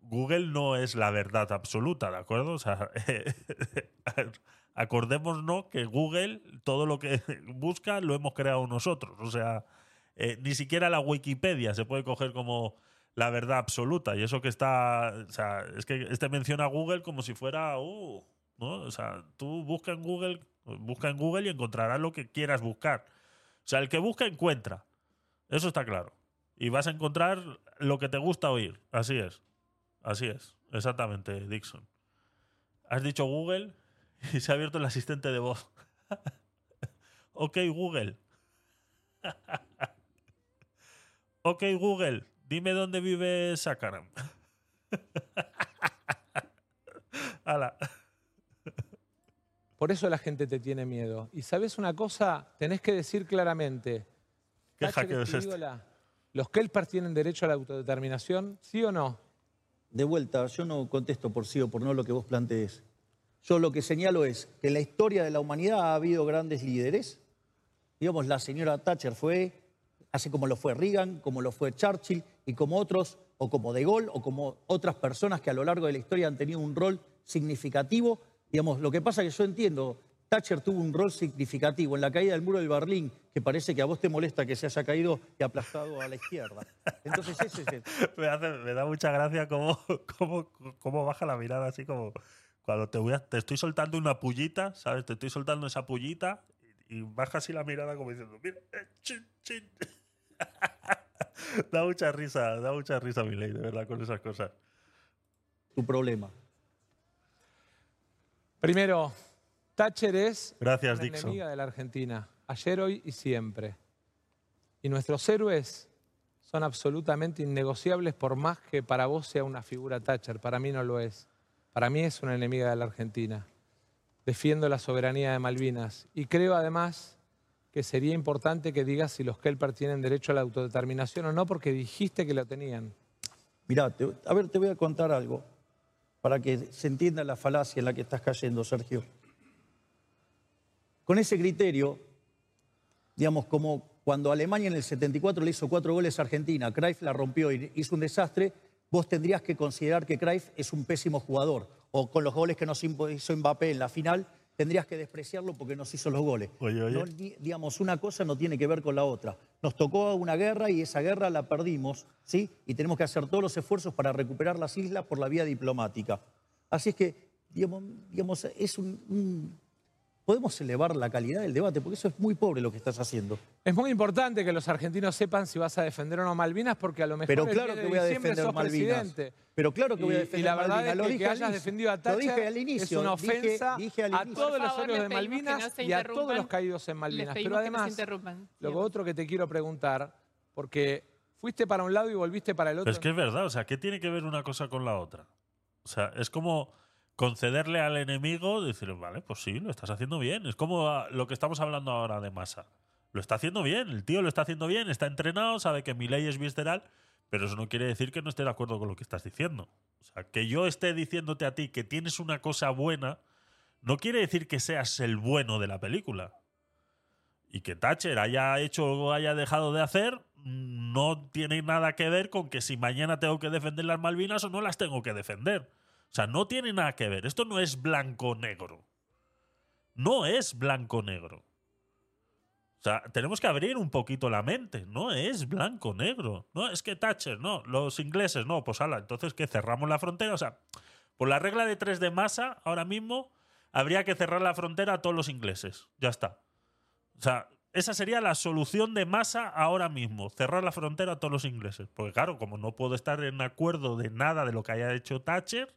Speaker 1: Google no es la verdad absoluta, ¿de acuerdo? O sea, acordémonos que Google, todo lo que busca, lo hemos creado nosotros. O sea, ni siquiera la Wikipedia se puede coger como la verdad absoluta. Y eso que está. O sea, es que este menciona a Google como si fuera. Uh, ¿no? O sea, tú busca en Google, busca en Google y encontrarás lo que quieras buscar. O sea, el que busca encuentra. Eso está claro. Y vas a encontrar lo que te gusta oír. Así es. Así es. Exactamente, Dixon. Has dicho Google y se ha abierto el asistente de voz. ok, Google. ok, Google. Dime dónde vive Sakaram. Hala.
Speaker 5: Por eso la gente te tiene miedo. Y sabes una cosa, tenés que decir claramente.
Speaker 1: ¿Qué hackeo es
Speaker 5: este? ¿Los Kelpers tienen derecho a la autodeterminación? ¿Sí o no?
Speaker 6: De vuelta, yo no contesto por sí o por no lo que vos plantees. Yo lo que señalo es que en la historia de la humanidad ha habido grandes líderes. Digamos, la señora Thatcher fue, así como lo fue Reagan, como lo fue Churchill, y como otros, o como De Gaulle, o como otras personas que a lo largo de la historia han tenido un rol significativo. Digamos, lo que pasa es que yo entiendo, Thatcher tuvo un rol significativo en la caída del muro del Berlín, que parece que a vos te molesta que se haya caído y aplastado a la izquierda. Entonces ese es
Speaker 1: me, da mucha gracia cómo, cómo, cómo, baja la mirada así como cuando te, voy te estoy soltando una pullita, ¿sabes? Te estoy soltando esa pullita y, baja así la mirada como diciendo, mira, eh, chin, chin. da mucha risa, da mucha risa mi ley, de verdad, con esas cosas.
Speaker 6: Tu problema.
Speaker 5: Primero, Thatcher es
Speaker 1: Gracias,
Speaker 5: una
Speaker 1: Dixon.
Speaker 5: enemiga de la Argentina, ayer, hoy y siempre. Y nuestros héroes son absolutamente innegociables por más que para vos sea una figura Thatcher. Para mí no lo es. Para mí es una enemiga de la Argentina. Defiendo la soberanía de Malvinas y creo además que sería importante que digas si los Kelper tienen derecho a la autodeterminación o no, porque dijiste que lo tenían.
Speaker 6: Mirá, a ver, te voy a contar algo para que se entienda la falacia en la que estás cayendo, Sergio. Con ese criterio, digamos, como cuando Alemania en el 74 le hizo cuatro goles a Argentina, Cruyff la rompió y hizo un desastre, vos tendrías que considerar que Cruyff es un pésimo jugador. O con los goles que nos hizo Mbappé en la final, tendrías que despreciarlo porque nos hizo los goles. digamos, una cosa no tiene que ver con la otra. Nos tocó una guerra y esa guerra la perdimos, ¿sí? Y tenemos que hacer todos los esfuerzos para recuperar las islas por la vía diplomática. Así es que, digamos, digamos es un podemos elevar la calidad del debate, porque eso es muy pobre lo que estás haciendo.
Speaker 5: Es muy importante que los argentinos sepan si vas a defender o no Malvinas, porque a lo mejor
Speaker 6: Pero claro que voy a defender Malvinas. Presidente. Pero claro que voy a defender
Speaker 5: y, y la verdad es que, que hayas defendido a Thatcher
Speaker 6: dije al inicio,
Speaker 5: es una ofensa a todos los héroes de Malvinas y a todos los caídos en Malvinas. Pero además, lo otro que te quiero preguntar, porque fuiste para un lado y volviste para el otro.
Speaker 1: Pero es que es verdad, o sea, ¿qué tiene que ver una cosa con la otra? O sea, es como concederle al enemigo, decir, vale, pues sí, lo estás haciendo bien. Es como lo que estamos hablando ahora de masa. Lo está haciendo bien, el tío lo está haciendo bien, está entrenado, sabe que mi ley es visceral, pero eso no quiere decir que no esté de acuerdo con lo que estás diciendo. O sea, que yo esté diciéndote a ti que tienes una cosa buena, no quiere decir que seas el bueno de la película. Y que Thatcher haya hecho o haya dejado de hacer, no tiene nada que ver con que si mañana tengo que defender las Malvinas o no las tengo que defender. O sea, no tiene nada que ver. Esto no es blanco-negro. No es blanco-negro. O sea, tenemos que abrir un poquito la mente. No es blanco-negro. No, es que Thatcher, no. Los ingleses, no. Pues ala, entonces que cerramos la frontera. O sea, por la regla de tres de masa, ahora mismo habría que cerrar la frontera a todos los ingleses. Ya está. O sea, esa sería la solución de masa ahora mismo, cerrar la frontera a todos los ingleses. Porque claro, como no puedo estar en acuerdo de nada de lo que haya hecho Thatcher,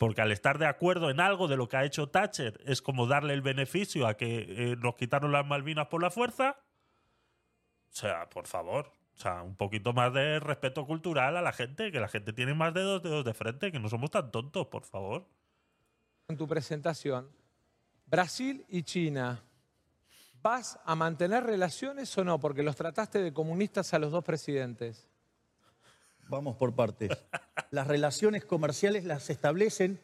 Speaker 1: porque al estar de acuerdo en algo de lo que ha hecho Thatcher es como darle el beneficio a que eh, nos quitaron las Malvinas por la fuerza. O sea, por favor. O sea, un poquito más de respeto cultural a la gente, que la gente tiene más dedos, dedos de frente, que no somos tan tontos, por favor.
Speaker 5: En tu presentación, Brasil y China, ¿vas a mantener relaciones o no? Porque los trataste de comunistas a los dos presidentes.
Speaker 6: Vamos por partes. Las relaciones comerciales las establecen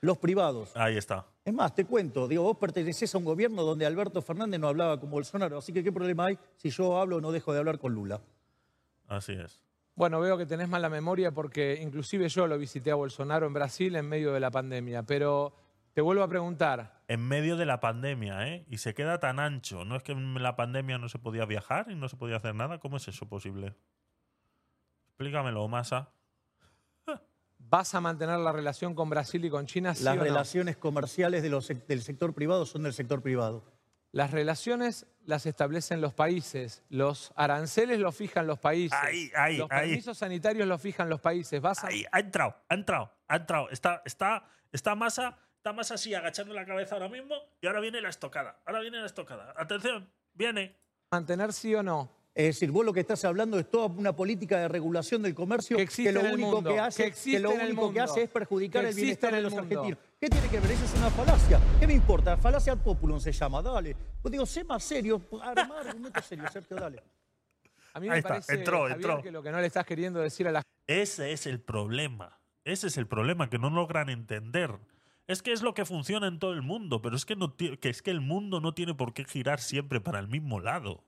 Speaker 6: los privados.
Speaker 1: Ahí está.
Speaker 6: Es más, te cuento, digo, vos pertenecés a un gobierno donde Alberto Fernández no hablaba con Bolsonaro, así que ¿qué problema hay si yo hablo o no dejo de hablar con Lula?
Speaker 1: Así es.
Speaker 5: Bueno, veo que tenés mala memoria porque inclusive yo lo visité a Bolsonaro en Brasil en medio de la pandemia, pero te vuelvo a preguntar.
Speaker 1: En medio de la pandemia, ¿eh? Y se queda tan ancho. ¿No es que en la pandemia no se podía viajar y no se podía hacer nada? ¿Cómo es eso posible? Explícamelo, Masa.
Speaker 5: ¿Vas a mantener la relación con Brasil y con China?
Speaker 6: Las relaciones comerciales del sector privado son del sector privado.
Speaker 5: Las relaciones las establecen los países, los aranceles los fijan los países,
Speaker 1: ahí, ahí,
Speaker 5: los permisos sanitarios los fijan los países. ¿Vas
Speaker 1: Ahí, ha entrado, ha entrado, ha entrado. Está, está, está masa, está masa así agachando la cabeza ahora mismo y ahora viene la estocada. Ahora viene la estocada. Atención, viene.
Speaker 5: ¿Mantener sí o no?
Speaker 6: Es decir, vos lo que estás hablando es toda una política de regulación del comercio que, lo único que hace, lo único que hace es perjudicar el bienestar de los argentinos. ¿Qué tiene que ver? Eso es una falacia. ¿Qué me importa? Falacia ad populum se llama, dale. Pues digo, sé más serio, armar argumentos serios, Sergio, dale.
Speaker 5: A mí me parece entró, entró. que lo que no le estás queriendo decir a la
Speaker 1: Ese es el problema. Ese es el problema que no logran entender. Es que es lo que funciona en todo el mundo, pero es que, no que es que el mundo no tiene por qué girar siempre para el mismo lado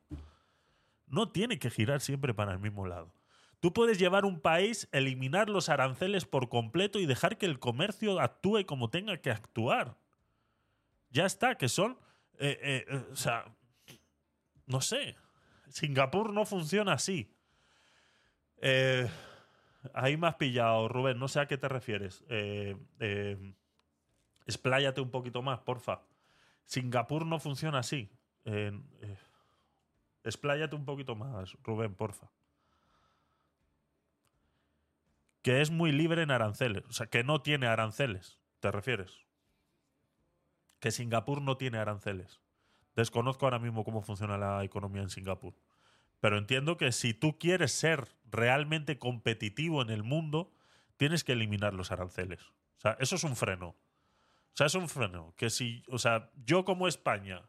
Speaker 1: no tiene que girar siempre para el mismo lado. Tú puedes llevar un país, eliminar los aranceles por completo y dejar que el comercio actúe como tenga que actuar. Ya está, que son... Eh, eh, eh, o sea, no sé. Singapur no funciona así. ahí me has pillado, Rubén. No sé a qué te refieres. expláyate un poquito más, porfa. Singapur no funciona así. Expláyate un poquito más, Rubén, porfa. que es muy libre en aranceles, o sea, que no tiene aranceles, ¿te refieres? Que Singapur no tiene aranceles. Desconozco ahora mismo cómo funciona la economía en Singapur. Pero entiendo que si tú quieres ser realmente competitivo en el mundo, tienes que eliminar los aranceles. O sea, eso es un freno. O sea, es un freno. Que si, o sea, yo como España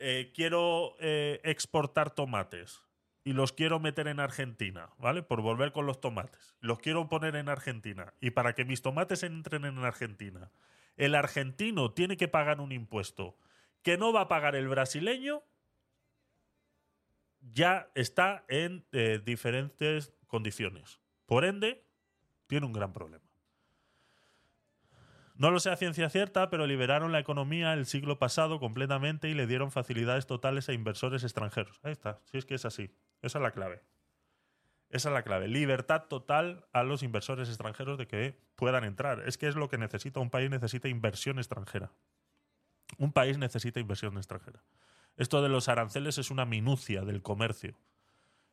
Speaker 1: eh, quiero eh, exportar tomates y los quiero meter en Argentina, ¿vale? Por volver con los tomates. Los quiero poner en Argentina. Y para que mis tomates entren en Argentina, el argentino tiene que pagar un impuesto que no va a pagar el brasileño, ya está en eh, diferentes condiciones. Por ende, tiene un gran problema. No lo sé a ciencia cierta, pero liberaron la economía el siglo pasado completamente y le dieron facilidades totales a inversores extranjeros. Ahí está, si es que es así. Esa es la clave. Esa es la clave. Libertad total a los inversores extranjeros de que puedan entrar. Es que es lo que necesita un país, necesita inversión extranjera. Un país necesita inversión extranjera. Esto de los aranceles es una minucia del comercio.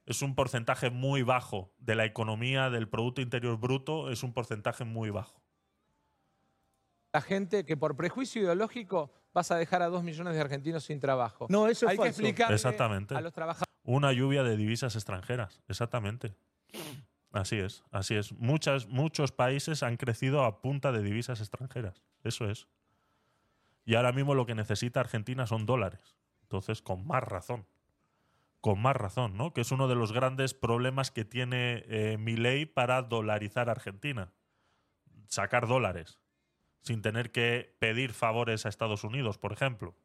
Speaker 1: Es un porcentaje muy bajo de la economía, del Producto Interior Bruto, es un porcentaje muy bajo.
Speaker 5: La gente que por prejuicio ideológico vas a dejar a dos millones de argentinos sin trabajo.
Speaker 6: No, eso es
Speaker 5: Hay que explicar
Speaker 1: Exactamente.
Speaker 5: a los trabajadores.
Speaker 1: Una lluvia de divisas extranjeras, exactamente. Así es, así es. Muchas, muchos países han crecido a punta de divisas extranjeras. Eso es. Y ahora mismo lo que necesita Argentina son dólares. Entonces, con más razón. Con más razón, ¿no? Que es uno de los grandes problemas que tiene eh, mi ley para dolarizar Argentina. Sacar dólares. Sin tener que pedir favores a Estados Unidos, por ejemplo.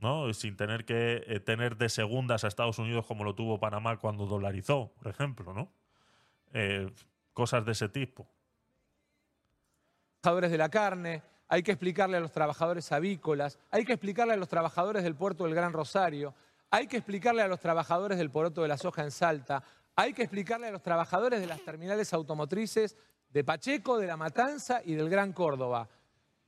Speaker 1: ¿no? Sin tener que eh, tener de segundas a Estados Unidos como lo tuvo Panamá cuando dolarizó, por ejemplo, ¿no? Eh, cosas de ese tipo.
Speaker 5: Trabajadores de la carne, hay que explicarle a los trabajadores avícolas, hay que explicarle a los trabajadores del puerto del Gran Rosario, hay que explicarle a los trabajadores del poroto de la soja en Salta, hay que explicarle a los trabajadores de las terminales automotrices de Pacheco, de La Matanza y del Gran Córdoba.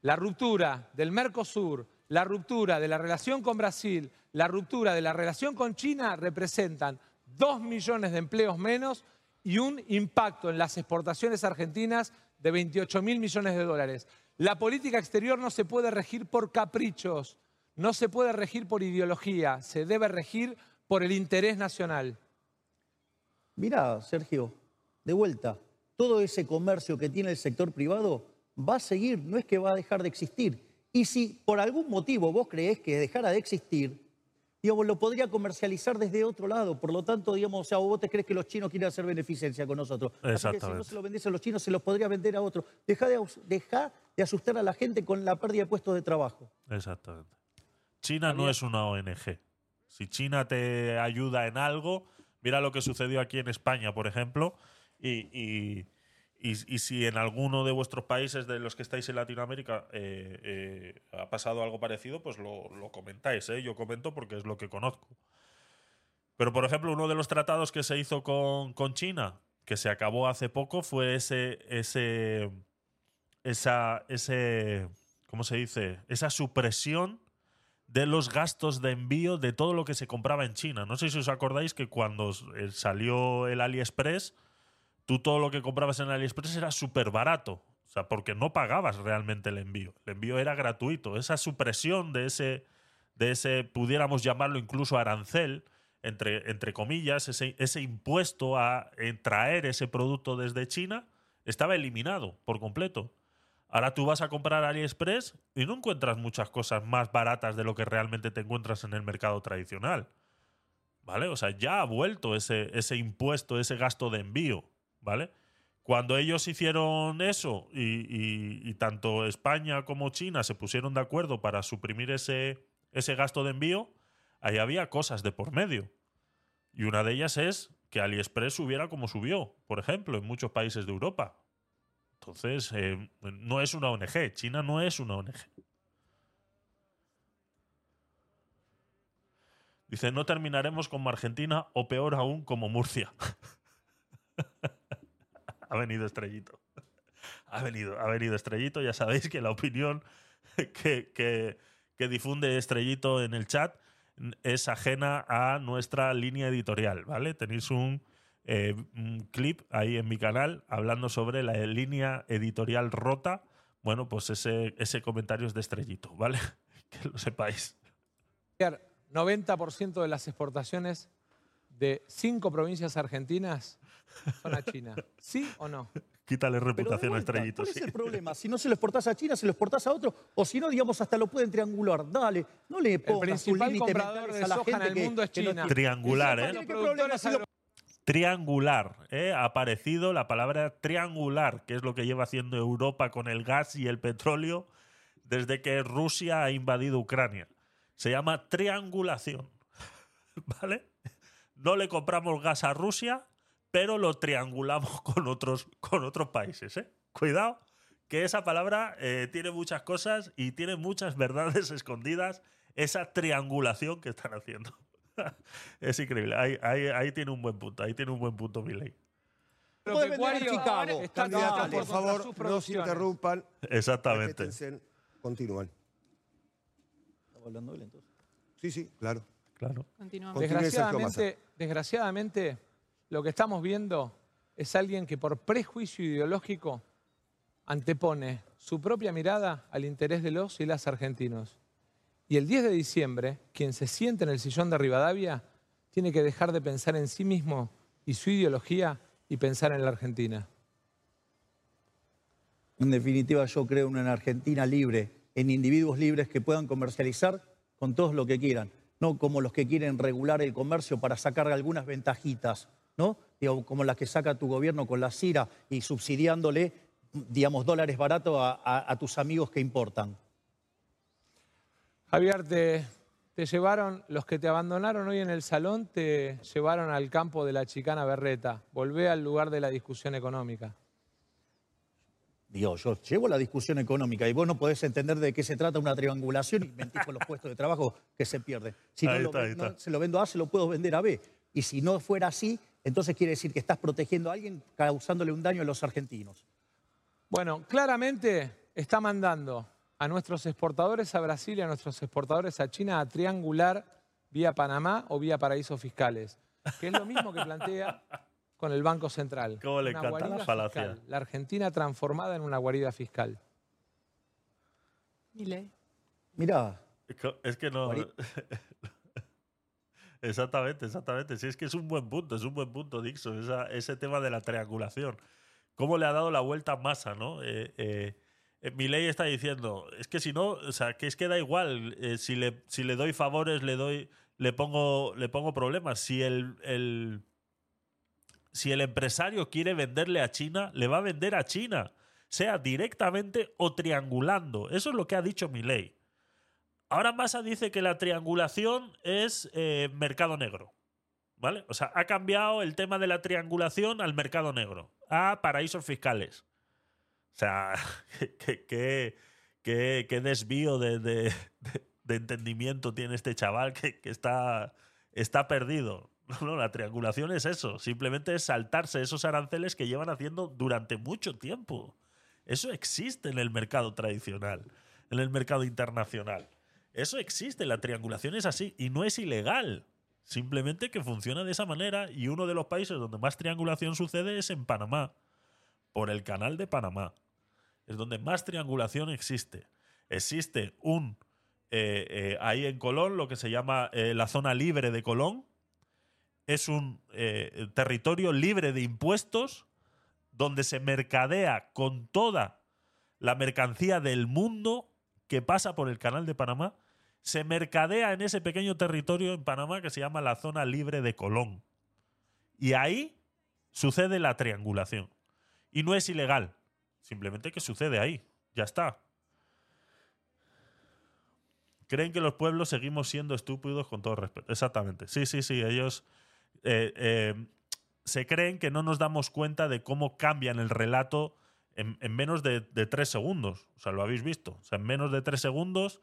Speaker 5: La ruptura del Mercosur, la ruptura de la relación con Brasil, la ruptura de la relación con China representan dos millones de empleos menos y un impacto en las exportaciones argentinas de 28 mil millones de dólares. La política exterior no se puede regir por caprichos, no se puede regir por ideología, se debe regir por el interés nacional.
Speaker 6: Mira, Sergio, de vuelta, todo ese comercio que tiene el sector privado va a seguir, no es que va a dejar de existir. Y si por algún motivo vos creés que dejara de existir, digamos, lo podría comercializar desde otro lado. Por lo tanto, digamos, o sea, vos te crees que los chinos quieren hacer beneficencia con nosotros. Así que si no se lo vendes a los chinos, se los podría vender a otros. Deja de, deja de asustar a la gente con la pérdida de puestos de trabajo.
Speaker 1: Exactamente. China no es una ONG. Si China te ayuda en algo, mira lo que sucedió aquí en España, por ejemplo, y, si en alguno de vuestros países de los que estáis en Latinoamérica eh, eh, ha pasado algo parecido, pues lo, comentáis. ¿eh? Yo comento porque es lo que conozco. Pero, por ejemplo, uno de los tratados que se hizo con, con China, que se acabó hace poco, fue ese, ese esa, ese, ¿cómo se dice? Esa supresión de los gastos de envío de todo lo que se compraba en China. No sé si os acordáis que cuando eh, salió el AliExpress, tú todo lo que comprabas en AliExpress era súper barato. O sea, porque no pagabas realmente el envío. El envío era gratuito. Esa supresión de ese, de ese pudiéramos llamarlo incluso arancel, entre, entre comillas, ese, ese impuesto a traer ese producto desde China, estaba eliminado por completo. Ahora tú vas a comprar AliExpress y no encuentras muchas cosas más baratas de lo que realmente te encuentras en el mercado tradicional. ¿Vale? O sea, ya ha vuelto ese, ese impuesto, ese gasto de envío. ¿Vale? Cuando ellos hicieron eso y, tanto España como China se pusieron de acuerdo para suprimir ese, ese gasto de envío, ahí había cosas de por medio. Y una de ellas es que AliExpress subiera como subió, por ejemplo, en muchos países de Europa. Entonces, eh, no es una ONG. China no es una ONG. Dice, no terminaremos como Argentina o peor aún como Murcia. venido Estrellito. Ha venido, ha venido Estrellito. Ya sabéis que la opinión que, que difunde Estrellito en el chat es ajena a nuestra línea editorial, ¿vale? Tenéis un eh, un clip ahí en mi canal hablando sobre la línea editorial rota. Bueno, pues ese, ese comentario es de estrellito, ¿vale? que lo sepáis.
Speaker 5: 90% de las exportaciones de cinco provincias argentinas son a China. ¿Sí o no?
Speaker 1: Quítale reputación a Estrellito.
Speaker 6: ¿Cuál es el problema? Si no se lo exportás a China, se lo exportás a otro. O si no, digamos, hasta lo pueden triangular. Dale, no le pongas un límite
Speaker 5: a la gente en el mundo es China.
Speaker 1: Triangular, ¿eh? Triangular, ¿eh? Ha aparecido la palabra triangular, que es lo que lleva haciendo Europa con el gas y el petróleo desde que Rusia ha invadido Ucrania. Se llama triangulación. ¿Vale? No le compramos gas a Rusia, pero lo triangulamos con otros, con otros países. ¿eh? Cuidado, que esa palabra eh, tiene muchas cosas y tiene muchas verdades escondidas, esa triangulación que están haciendo. es increíble. Ahí, ahí, tiene un buen punto, ahí tiene un buen punto mi ley.
Speaker 2: Chicago. por favor, no se interrumpan.
Speaker 1: Exactamente.
Speaker 2: Continúan. ¿Estamos hablando él entonces? Sí, sí, claro.
Speaker 1: Claro.
Speaker 5: Continuamos. Desgraciadamente, desgraciadamente, lo que estamos viendo es alguien que por prejuicio ideológico antepone su propia mirada al interés de los y las argentinos. Y el 10 de diciembre, quien se siente en el sillón de Rivadavia tiene que dejar de pensar en sí mismo y su ideología y pensar en la Argentina.
Speaker 6: En definitiva, yo creo en una Argentina libre, en individuos libres que puedan comercializar con todos lo que quieran, no como los que quieren regular el comercio para sacar algunas ventajitas. ¿No? como las que saca tu gobierno con la CIRA y subsidiándole, digamos, dólares baratos a, tus amigos que importan.
Speaker 5: Javier, te, te, llevaron, los que te abandonaron hoy en el salón, te llevaron al campo de la chicana berreta. Volvé al lugar de la discusión económica.
Speaker 6: Dios, yo llevo la discusión económica y vos no podés entender de qué se trata una triangulación y mentís con los puestos de trabajo que se pierden. Si no, se lo vendo a A, se lo puedo vender a B. Y si no fuera así, entonces quiere decir que estás protegiendo a alguien causándole un daño a los argentinos.
Speaker 5: Bueno, claramente está mandando a nuestros exportadores a Brasil y a nuestros exportadores a China a triangular vía Panamá o vía paraísos fiscales, que es lo mismo que plantea con el Banco Central.
Speaker 1: ¿Cómo le encanta la falacia?
Speaker 5: La Argentina transformada en una guarida fiscal.
Speaker 6: Mira.
Speaker 1: Es que no. Exactamente, exactamente. Sí, es que es un buen punto, es un buen punto, Dixon, ese tema de la triangulación. ¿Cómo le ha dado la vuelta a Massa, no? Eh, eh, eh, mi ley está diciendo, es que si no, o sea, que es que da igual, si, le, si le doy favores, le doy, le pongo, le pongo problemas. Si el, el, si el empresario quiere venderle a China, le va a vender a China, sea directamente o triangulando. Eso es lo que ha dicho mi ley. Ahora Massa dice que la triangulación es eh, mercado negro. ¿Vale? O sea, ha cambiado el tema de la triangulación al mercado negro, a paraísos fiscales. O sea, qué, desvío de, entendimiento tiene este chaval que, está, está perdido. No, la triangulación es eso. Simplemente es saltarse esos aranceles que llevan haciendo durante mucho tiempo. Eso existe en el mercado tradicional, en el mercado internacional. Eso existe, la triangulación es así y no es ilegal. Simplemente que funciona de esa manera y uno de los países donde más triangulación sucede es en Panamá, por el canal de Panamá. Es donde más triangulación existe. Existe un, eh, eh, ahí en Colón, lo que se llama eh, la zona libre de Colón. Es un territorio libre de impuestos donde se mercadea con toda la mercancía del mundo que pasa por el canal de Panamá se mercadea en ese pequeño territorio en Panamá que se llama la zona libre de Colón. Y ahí sucede la triangulación. Y no es ilegal, simplemente que sucede ahí. Ya está. Creen que los pueblos seguimos siendo estúpidos con todo respeto. Exactamente. Sí, sí, sí. Ellos eh, eh, se creen que no nos damos cuenta de cómo cambian el relato en, menos de, de, tres segundos. O sea, lo habéis visto. O sea, en menos de tres segundos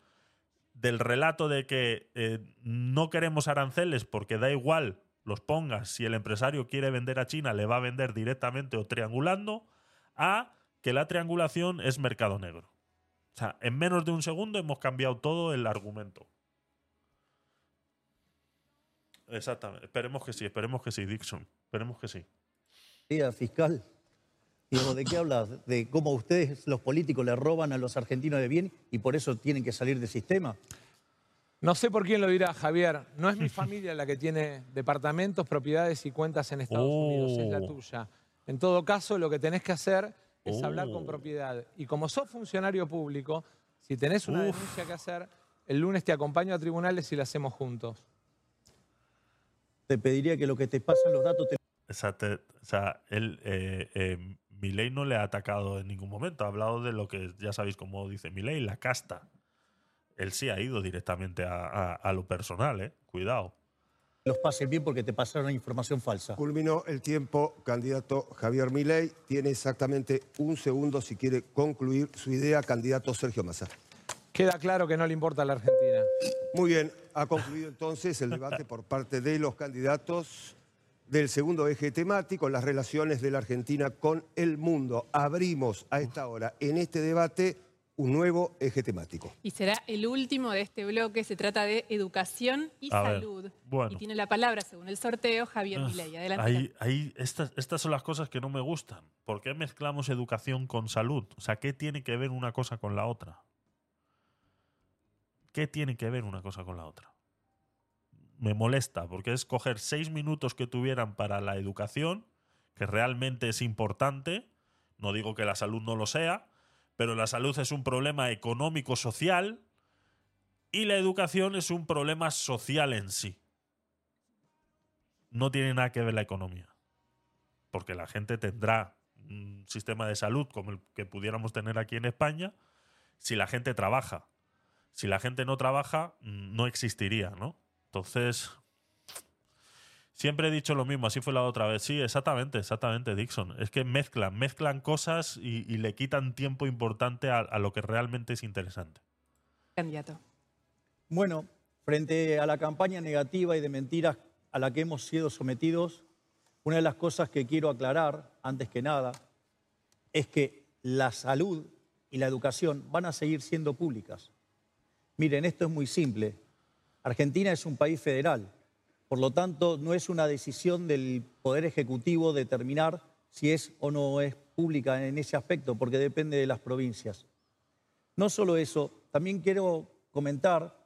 Speaker 1: del relato de que eh, no queremos aranceles porque da igual los pongas, si el empresario quiere vender a China, le va a vender directamente o triangulando, a que la triangulación es mercado negro. O sea, en menos de un segundo hemos cambiado todo el argumento. Exactamente. Esperemos que sí, esperemos que sí, Dixon. Esperemos que sí.
Speaker 6: Fiscal, ¿de qué hablas? ¿De cómo ustedes, los políticos, le roban a los argentinos de bien y por eso tienen que salir del sistema?
Speaker 5: No sé por quién lo dirá, Javier. No es mi familia la que tiene departamentos, propiedades y cuentas en Estados Unidos, es la oh. tuya. En todo caso, lo que tenés que hacer es hablar con oh. propiedad. Y como sos funcionario público, si tenés una denuncia que hacer, el lunes te acompaño a tribunales y la hacemos juntos.
Speaker 6: Te pediría que lo que te pasan los datos te...
Speaker 1: O sea, él, eh, eh, Milei no le ha atacado en ningún momento. Ha hablado de lo que ya sabéis cómo dice Milei, la casta. Él sí ha ido directamente a, lo personal, ¿eh? Cuidado.
Speaker 6: Los pasen bien porque te pasaron información falsa.
Speaker 2: Culminó el tiempo, candidato Javier Milei. Tiene exactamente un segundo si quiere concluir su idea, candidato Sergio Massa.
Speaker 5: Queda claro que no le importa a la Argentina.
Speaker 2: Muy bien, ha concluido entonces el debate por parte de los candidatos del segundo eje temático, las relaciones de la Argentina con el mundo. Abrimos a esta hora en este debate un nuevo eje temático.
Speaker 3: Y será el último de este bloque, se trata de educación y salud. Y tiene la palabra, según el sorteo, Javier ah, Milei.
Speaker 1: Adelante. Ahí, estas, estas son las cosas que no me gustan. ¿Por qué mezclamos educación con salud? O sea, ¿qué tiene que ver una cosa con la otra? ¿Qué tiene que ver una cosa con la otra? Me molesta, porque es coger seis minutos que tuvieran para la educación, que realmente es importante, no digo que la salud no lo sea, pero la salud es un problema económico-social y la educación es un problema social en sí. No tiene nada que ver la economía, porque la gente tendrá un sistema de salud como el que pudiéramos tener aquí en España si la gente trabaja si la gente no trabaja, no existiría, ¿no? Entonces, siempre he dicho lo mismo, así fue la otra vez. Sí, exactamente, exactamente, Dixon. Es que mezclan, mezclan cosas y, le quitan tiempo importante a, a, lo que realmente es interesante.
Speaker 3: Candidato.
Speaker 6: Bueno, frente a la campaña negativa y de mentiras a la que hemos sido sometidos, una de las cosas que quiero aclarar, antes que nada, es que la salud y la educación van a seguir siendo públicas. Miren, esto es muy simple. Argentina es un país federal. Por lo tanto, no es una decisión del Poder Ejecutivo determinar si es o no es pública en ese aspecto, porque depende de las provincias. No solo eso, también quiero comentar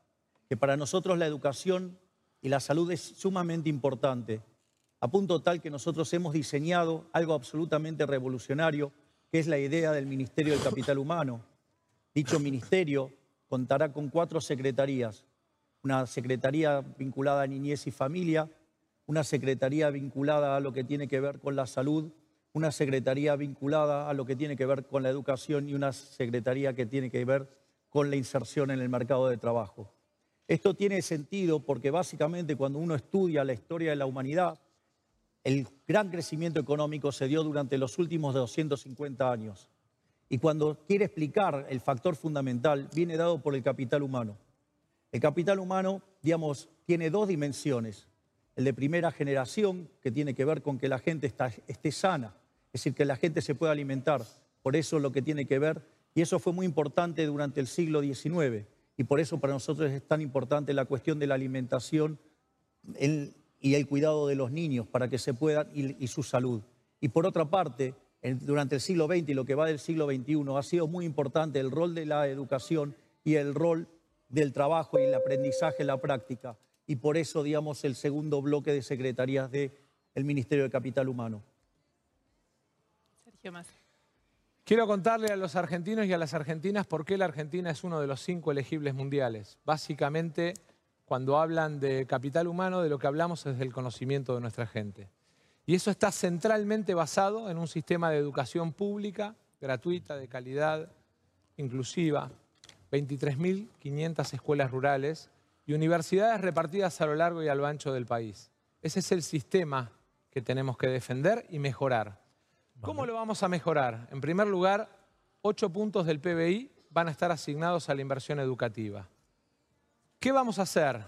Speaker 6: que para nosotros la educación y la salud es sumamente importante, a punto tal que nosotros hemos diseñado algo absolutamente revolucionario, que es la idea del Ministerio del Capital Humano. Dicho ministerio contará con cuatro secretarías. Una secretaría vinculada a niñez y familia, una secretaría vinculada a lo que tiene que ver con la salud, una secretaría vinculada a lo que tiene que ver con la educación y una secretaría que tiene que ver con la inserción en el mercado de trabajo. Esto tiene sentido porque básicamente cuando uno estudia la historia de la humanidad, el gran crecimiento económico se dio durante los últimos 250 años. Y cuando quiere explicar el factor fundamental, viene dado por el capital humano. El capital humano, digamos, tiene dos dimensiones. El de primera generación, que tiene que ver con que la gente esté sana, es decir, que la gente se pueda alimentar. Por eso lo que tiene que ver, y eso fue muy importante durante el siglo XIX, y por eso para nosotros es tan importante la cuestión de la alimentación y el cuidado de los niños para que se puedan, y su salud. Y por otra parte, durante el siglo XX y lo que va del siglo XXI, ha sido muy importante el rol de la educación y el rol del trabajo y el aprendizaje en la práctica. Y por eso, digamos, el segundo bloque de secretarías del Ministerio de Capital Humano.
Speaker 5: Sergio Más. Quiero contarle a los argentinos y a las argentinas por qué la Argentina es uno de los cinco elegibles mundiales. Básicamente, cuando hablan de capital humano, de lo que hablamos es del conocimiento de nuestra gente. Y eso está centralmente basado en un sistema de educación pública, gratuita, de calidad, inclusiva, 23.500 escuelas rurales y universidades repartidas a lo largo y a lo ancho del país. Ese es el sistema que tenemos que defender y mejorar. ¿Cómo lo vamos a mejorar? En primer lugar, 8 puntos del PBI van a estar asignados a la inversión educativa. ¿Qué vamos a hacer?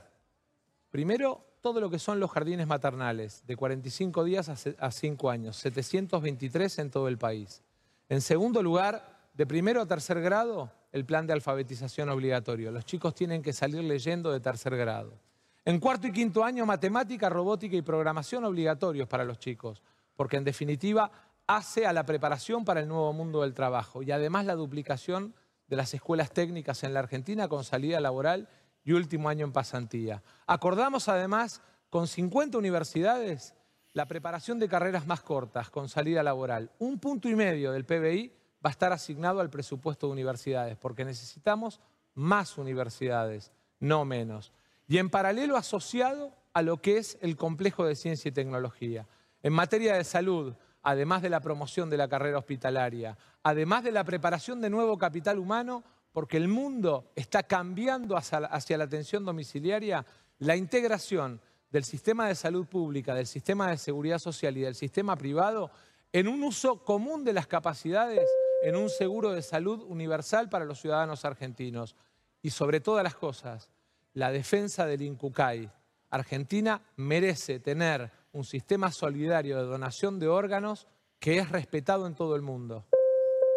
Speaker 5: Primero, todo lo que son los jardines maternales, de 45 días a 5 años, 723 en todo el país. En segundo lugar, de primero a tercer grado, el plan de alfabetización obligatorio. Los chicos tienen que salir leyendo de tercer grado. En cuarto y quinto año, matemática, robótica y programación obligatorios para los chicos, porque en definitiva hace a la preparación para el nuevo mundo del trabajo y además la duplicación de las escuelas técnicas en la Argentina con salida laboral y último año en pasantía. Acordamos además con 50 universidades la preparación de carreras más cortas con salida laboral. Un punto y medio del PBI va a estar asignado al presupuesto de universidades porque necesitamos más universidades, no menos y en paralelo asociado a lo que es el complejo de ciencia y tecnología. En materia de salud, además de la promoción de la carrera hospitalaria, además de la preparación de nuevo capital humano, porque el mundo está cambiando hacia, la atención domiciliaria, la integración del sistema de salud pública, del sistema de seguridad social y del sistema privado en un uso común de las capacidades, en un seguro de salud universal para los ciudadanos argentinos. Y sobre todas las cosas, la defensa del INCUCAI. Argentina merece tener un sistema solidario de donación de órganos que es respetado en todo el mundo.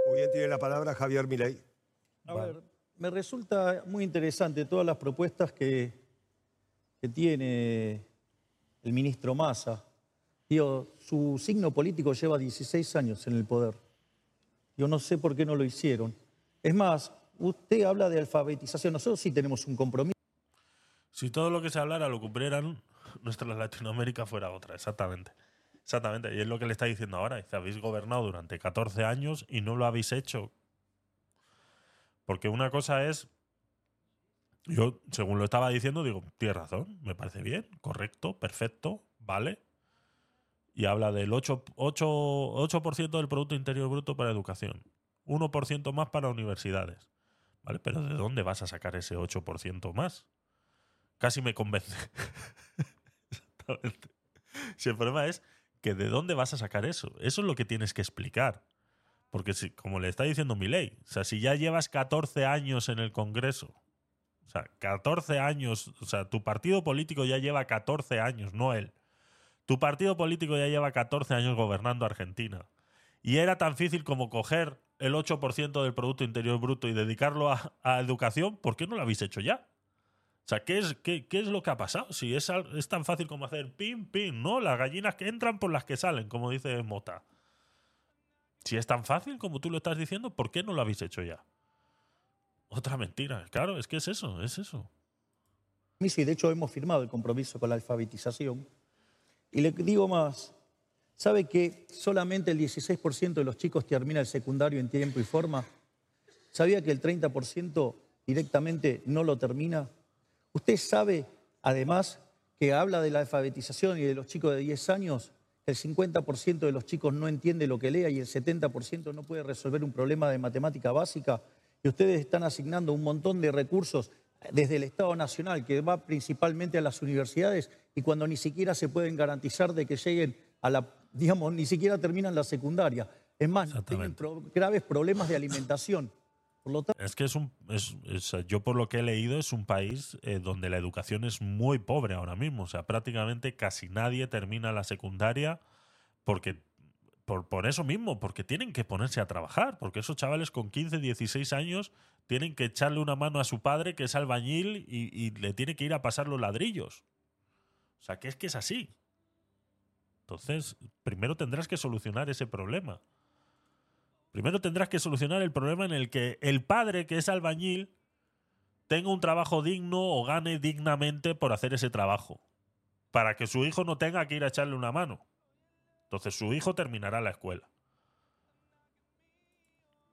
Speaker 2: Muy bien, tiene la palabra Javier Milei.
Speaker 6: A ver, me resulta muy interesante todas las propuestas que, que tiene el ministro Massa. su signo político lleva 16 años en el poder. Yo no sé por qué no lo hicieron. Es más, usted habla de alfabetización. Nosotros sí tenemos un compromiso.
Speaker 1: Si todo lo que se hablara lo cumplieran, nuestra Latinoamérica fuera otra, exactamente. Exactamente, y es lo que le está diciendo ahora. Dice, habéis gobernado durante 14 años y no lo habéis hecho. Porque una cosa es, yo según lo estaba diciendo, digo, tienes razón, me parece bien, correcto, perfecto, vale. Y habla del 8%, 8 del Producto Interior Bruto para educación, 1% más para universidades. ¿Vale? Pero ¿de dónde vas a sacar ese 8% más? casi me convence. Exactamente. Si el problema es que de dónde vas a sacar eso. Eso es lo que tienes que explicar. Porque si, como le está diciendo mi ley, o sea, si ya llevas 14 años en el Congreso, o sea, 14 años, o sea, tu partido político ya lleva 14 años, no él. Tu partido político ya lleva 14 años gobernando Argentina. Y era tan difícil como coger el 8% del Producto Interior Bruto y dedicarlo a, educación, ¿por qué no lo habéis hecho ya? O sea, ¿qué es, qué, es lo que ha pasado? Si es, es tan fácil como hacer pim, pim, ¿no? Las gallinas que entran por las que salen, como dice Mota. Si es tan fácil como tú lo estás diciendo, ¿por qué no lo habéis hecho ya? Otra mentira. Claro, es que es eso, es eso.
Speaker 6: Sí, de hecho hemos firmado el compromiso con la alfabetización. Y le digo más, ¿sabe que solamente el 16% de los chicos termina el secundario en tiempo y forma? ¿Sabía que el 30% directamente no lo termina? Usted sabe, además, que habla de la alfabetización y de los chicos de 10 años, el 50% de los chicos no entiende lo que lea y el 70% no puede resolver un problema de matemática básica. Y ustedes están asignando un montón de recursos desde el Estado Nacional, que va principalmente a las universidades, y cuando ni siquiera se pueden garantizar de que lleguen a la, digamos, ni siquiera terminan la secundaria. Es más, tienen graves problemas de alimentación.
Speaker 1: Es que es un. yo, por lo que he leído, es un país eh, donde la educación es muy pobre ahora mismo. O sea, prácticamente casi nadie termina la secundaria porque. Por, por eso mismo, porque tienen que ponerse a trabajar. Porque esos chavales con 15, 16 años tienen que echarle una mano a su padre, que es albañil, y, y le tiene que ir a pasar los ladrillos. O sea, que es que es así. Entonces, primero tendrás que solucionar ese problema. Primero tendrás que solucionar el problema en el que el padre, que es albañil, tenga un trabajo digno o gane dignamente por hacer ese trabajo. Para que su hijo no tenga que ir a echarle una mano. Entonces su hijo terminará la escuela.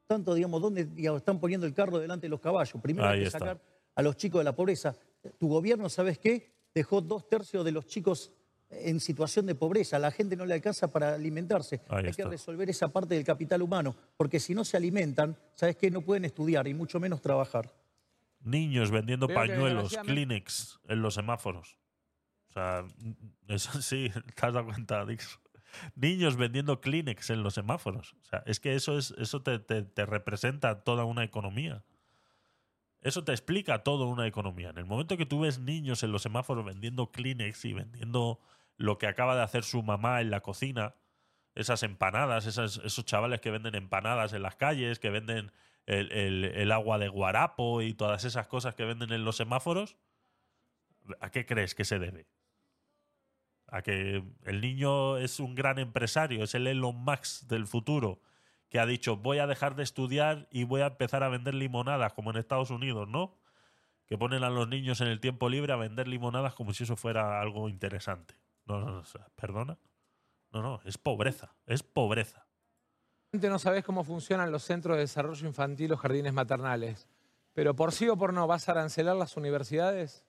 Speaker 6: Tanto, digamos, ¿dónde están poniendo el carro delante de los caballos? Primero hay que sacar a los chicos de la pobreza. Tu gobierno, ¿sabes qué? Dejó dos tercios de los chicos en situación de pobreza, la gente no le alcanza para alimentarse. Hay que resolver esa parte del capital humano, porque si no se alimentan, ¿sabes qué? No pueden estudiar y mucho menos trabajar.
Speaker 1: Niños vendiendo pañuelos, Kleenex en los semáforos. O sea, eso sí, te has dado cuenta, Dix. Niños vendiendo Kleenex en los semáforos. O sea, es que eso, es, eso te, te representa toda una economía. Eso te explica toda una economía. En el momento que tú ves niños en los semáforos vendiendo Kleenex y vendiendo lo que acaba de hacer su mamá en la cocina, esas empanadas, esos chavales que venden empanadas en las calles, que venden el, agua de guarapo y todas esas cosas que venden en los semáforos, ¿A qué crees que se debe? A que el niño es un gran empresario, es el Elon Max del futuro, que ha dicho voy a dejar de estudiar y voy a empezar a vender limonadas, como en Estados Unidos, ¿no? Que ponen a los niños en el tiempo libre a vender limonadas como si eso fuera algo interesante. No, no, no, perdona. No, no, es pobreza, es pobreza.
Speaker 5: No sabes cómo funcionan los centros de desarrollo infantil o jardines maternales, pero por sí o por no, ¿vas a arancelar las universidades?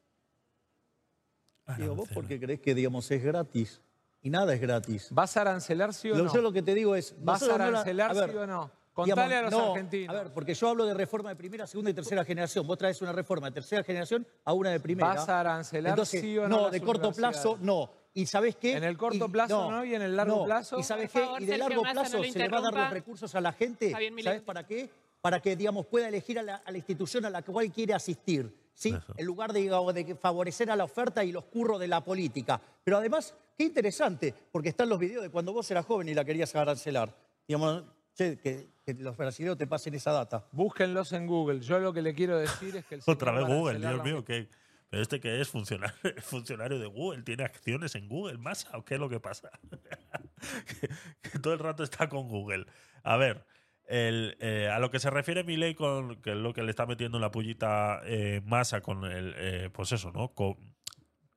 Speaker 6: Digo, vos porque crees que, digamos, es gratis. Y nada es gratis.
Speaker 5: ¿Vas a arancelar sí o no?
Speaker 6: Yo lo que te digo es...
Speaker 5: ¿Vas a arancelar sí o no? Contale a los argentinos.
Speaker 6: A ver, porque yo hablo de reforma de primera, segunda y tercera generación. Vos traes una reforma de tercera generación a una de primera.
Speaker 5: ¿Vas a arancelar sí o no?
Speaker 6: No, de corto plazo, no. ¿Y sabes qué?
Speaker 5: En el corto plazo no, y en el largo plazo.
Speaker 6: ¿Y sabes qué? y de largo plazo se le va a dar los recursos a la gente. ¿Sabes para qué? Para que, digamos, pueda elegir a la, institución a la cual quiere asistir. ¿sí? En lugar de, de favorecer a la oferta y los curros de la política. Pero además, qué interesante, porque están los videos de cuando vos eras joven y la querías arancelar. Digamos, que, los brasileños te pasen esa data.
Speaker 5: Búsquenlos en Google. Yo lo que le quiero decir es que el
Speaker 1: Otra vez Google, Dios mío, que pero este que es funcionario, funcionario de Google, tiene acciones en Google, ¿más? ¿O qué es lo que pasa? que, todo el rato está con Google. A ver, eh, a lo que se refiere Milei con que es lo que le está metiendo en la pullita eh, masa con el, eh, pues eso, ¿no?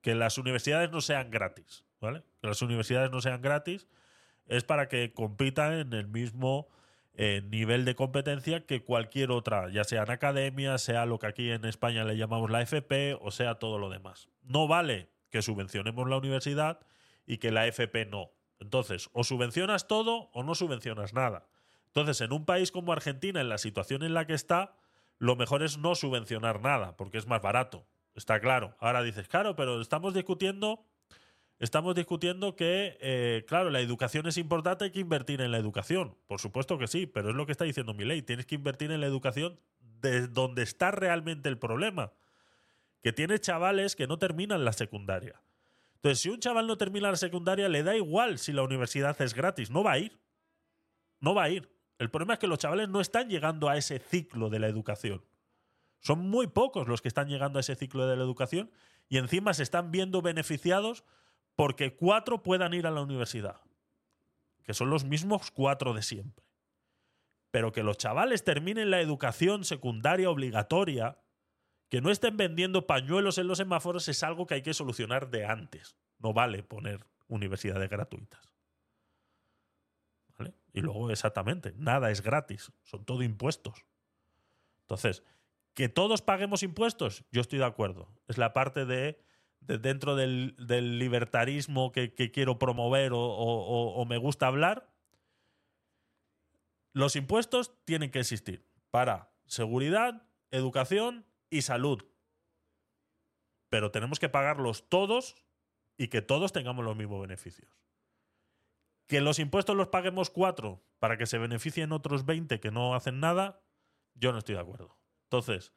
Speaker 1: que las universidades no sean gratis, ¿vale? Que las universidades no sean gratis es para que compitan en el mismo eh, nivel de competencia que cualquier otra, ya sea en academia, sea lo que aquí en España le llamamos la FP o sea todo lo demás. No vale que subvencionemos la universidad y que la FP no. Entonces, o subvencionas todo o no subvencionas nada. Entonces, en un país como Argentina, en la situación en la que está, lo mejor es no subvencionar nada, porque es más barato. Está claro. Ahora dices, claro, pero estamos discutiendo estamos discutiendo que, eh, claro, la educación es importante, hay que invertir en la educación. Por supuesto que sí, pero es lo que está diciendo mi ley. Tienes que invertir en la educación de donde está realmente el problema. Que tiene chavales que no terminan la secundaria. Entonces, si un chaval no termina la secundaria, le da igual si la universidad es gratis. No va a ir. No va a ir. El problema es que los chavales no están llegando a ese ciclo de la educación. Son muy pocos los que están llegando a ese ciclo de la educación y encima se están viendo beneficiados porque cuatro puedan ir a la universidad, que son los mismos cuatro de siempre. Pero que los chavales terminen la educación secundaria obligatoria, que no estén vendiendo pañuelos en los semáforos, es algo que hay que solucionar de antes. No vale poner universidades gratuitas. ¿Vale? Y luego, exactamente, nada es gratis, son todo impuestos. Entonces, que todos paguemos impuestos, yo estoy de acuerdo. Es la parte de dentro del, libertarismo que, quiero promover o, me gusta hablar, los impuestos tienen que existir para seguridad, educación y salud. Pero tenemos que pagarlos todos y que todos tengamos los mismos beneficios. Que los impuestos los paguemos cuatro para que se beneficien otros 20 que no hacen nada, yo no estoy de acuerdo. Entonces,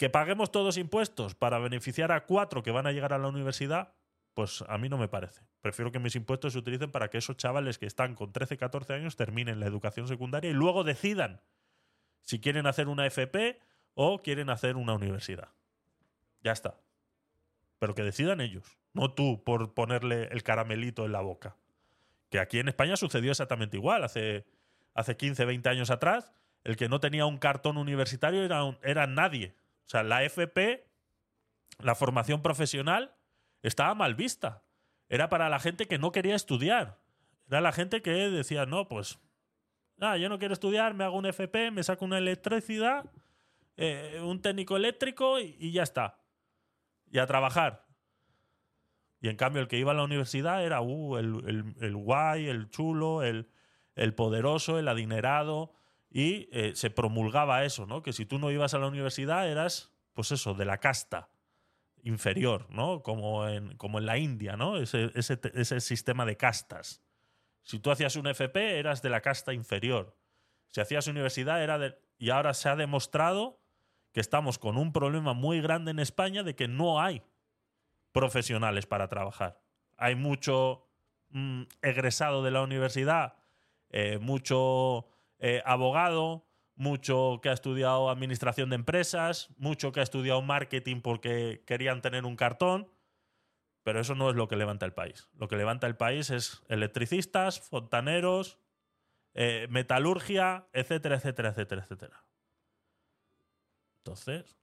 Speaker 1: ¿Que paguemos todos impuestos para beneficiar a cuatro que van a llegar a la universidad? Pues a mí no me parece. Prefiero que mis impuestos se utilicen para que esos chavales que están con 13, 14 años terminen la educación secundaria y luego decidan si quieren hacer una FP o quieren hacer una universidad. Ya está. Pero que decidan ellos, no tú por ponerle el caramelito en la boca. Que aquí en España sucedió exactamente igual. Hace, hace 15, 20 años atrás, el que no tenía un cartón universitario era, era nadie. O sea, la FP, la formación profesional, estaba mal vista. Era para la gente que no quería estudiar. Era la gente que decía, no, pues, ah, yo no quiero estudiar, me hago un FP, me saco una electricidad, eh, un técnico eléctrico y, ya está. Y a trabajar. Y en cambio el que iba a la universidad era uh, el, guay, el chulo, el, el poderoso, el adinerado, y eh, se promulgaba eso, ¿no? Que si tú no ibas a la universidad eras, pues eso, de la casta inferior, ¿no? Como en, como en la India, ¿no? Ese, ese, sistema de castas. Si tú hacías un FP, eras de la casta inferior. Si hacías universidad, era de... Y ahora se ha demostrado que estamos con un problema muy grande en España de que no hay profesionales para trabajar. Hay mucho mm, egresado de la universidad, eh, mucho eh, abogado, mucho que ha estudiado administración de empresas, mucho que ha estudiado marketing porque querían tener un cartón, pero eso no es lo que levanta el país. Lo que levanta el país es electricistas, fontaneros, eh, metalurgia, etcétera, etcétera, etcétera, etcétera. Entonces...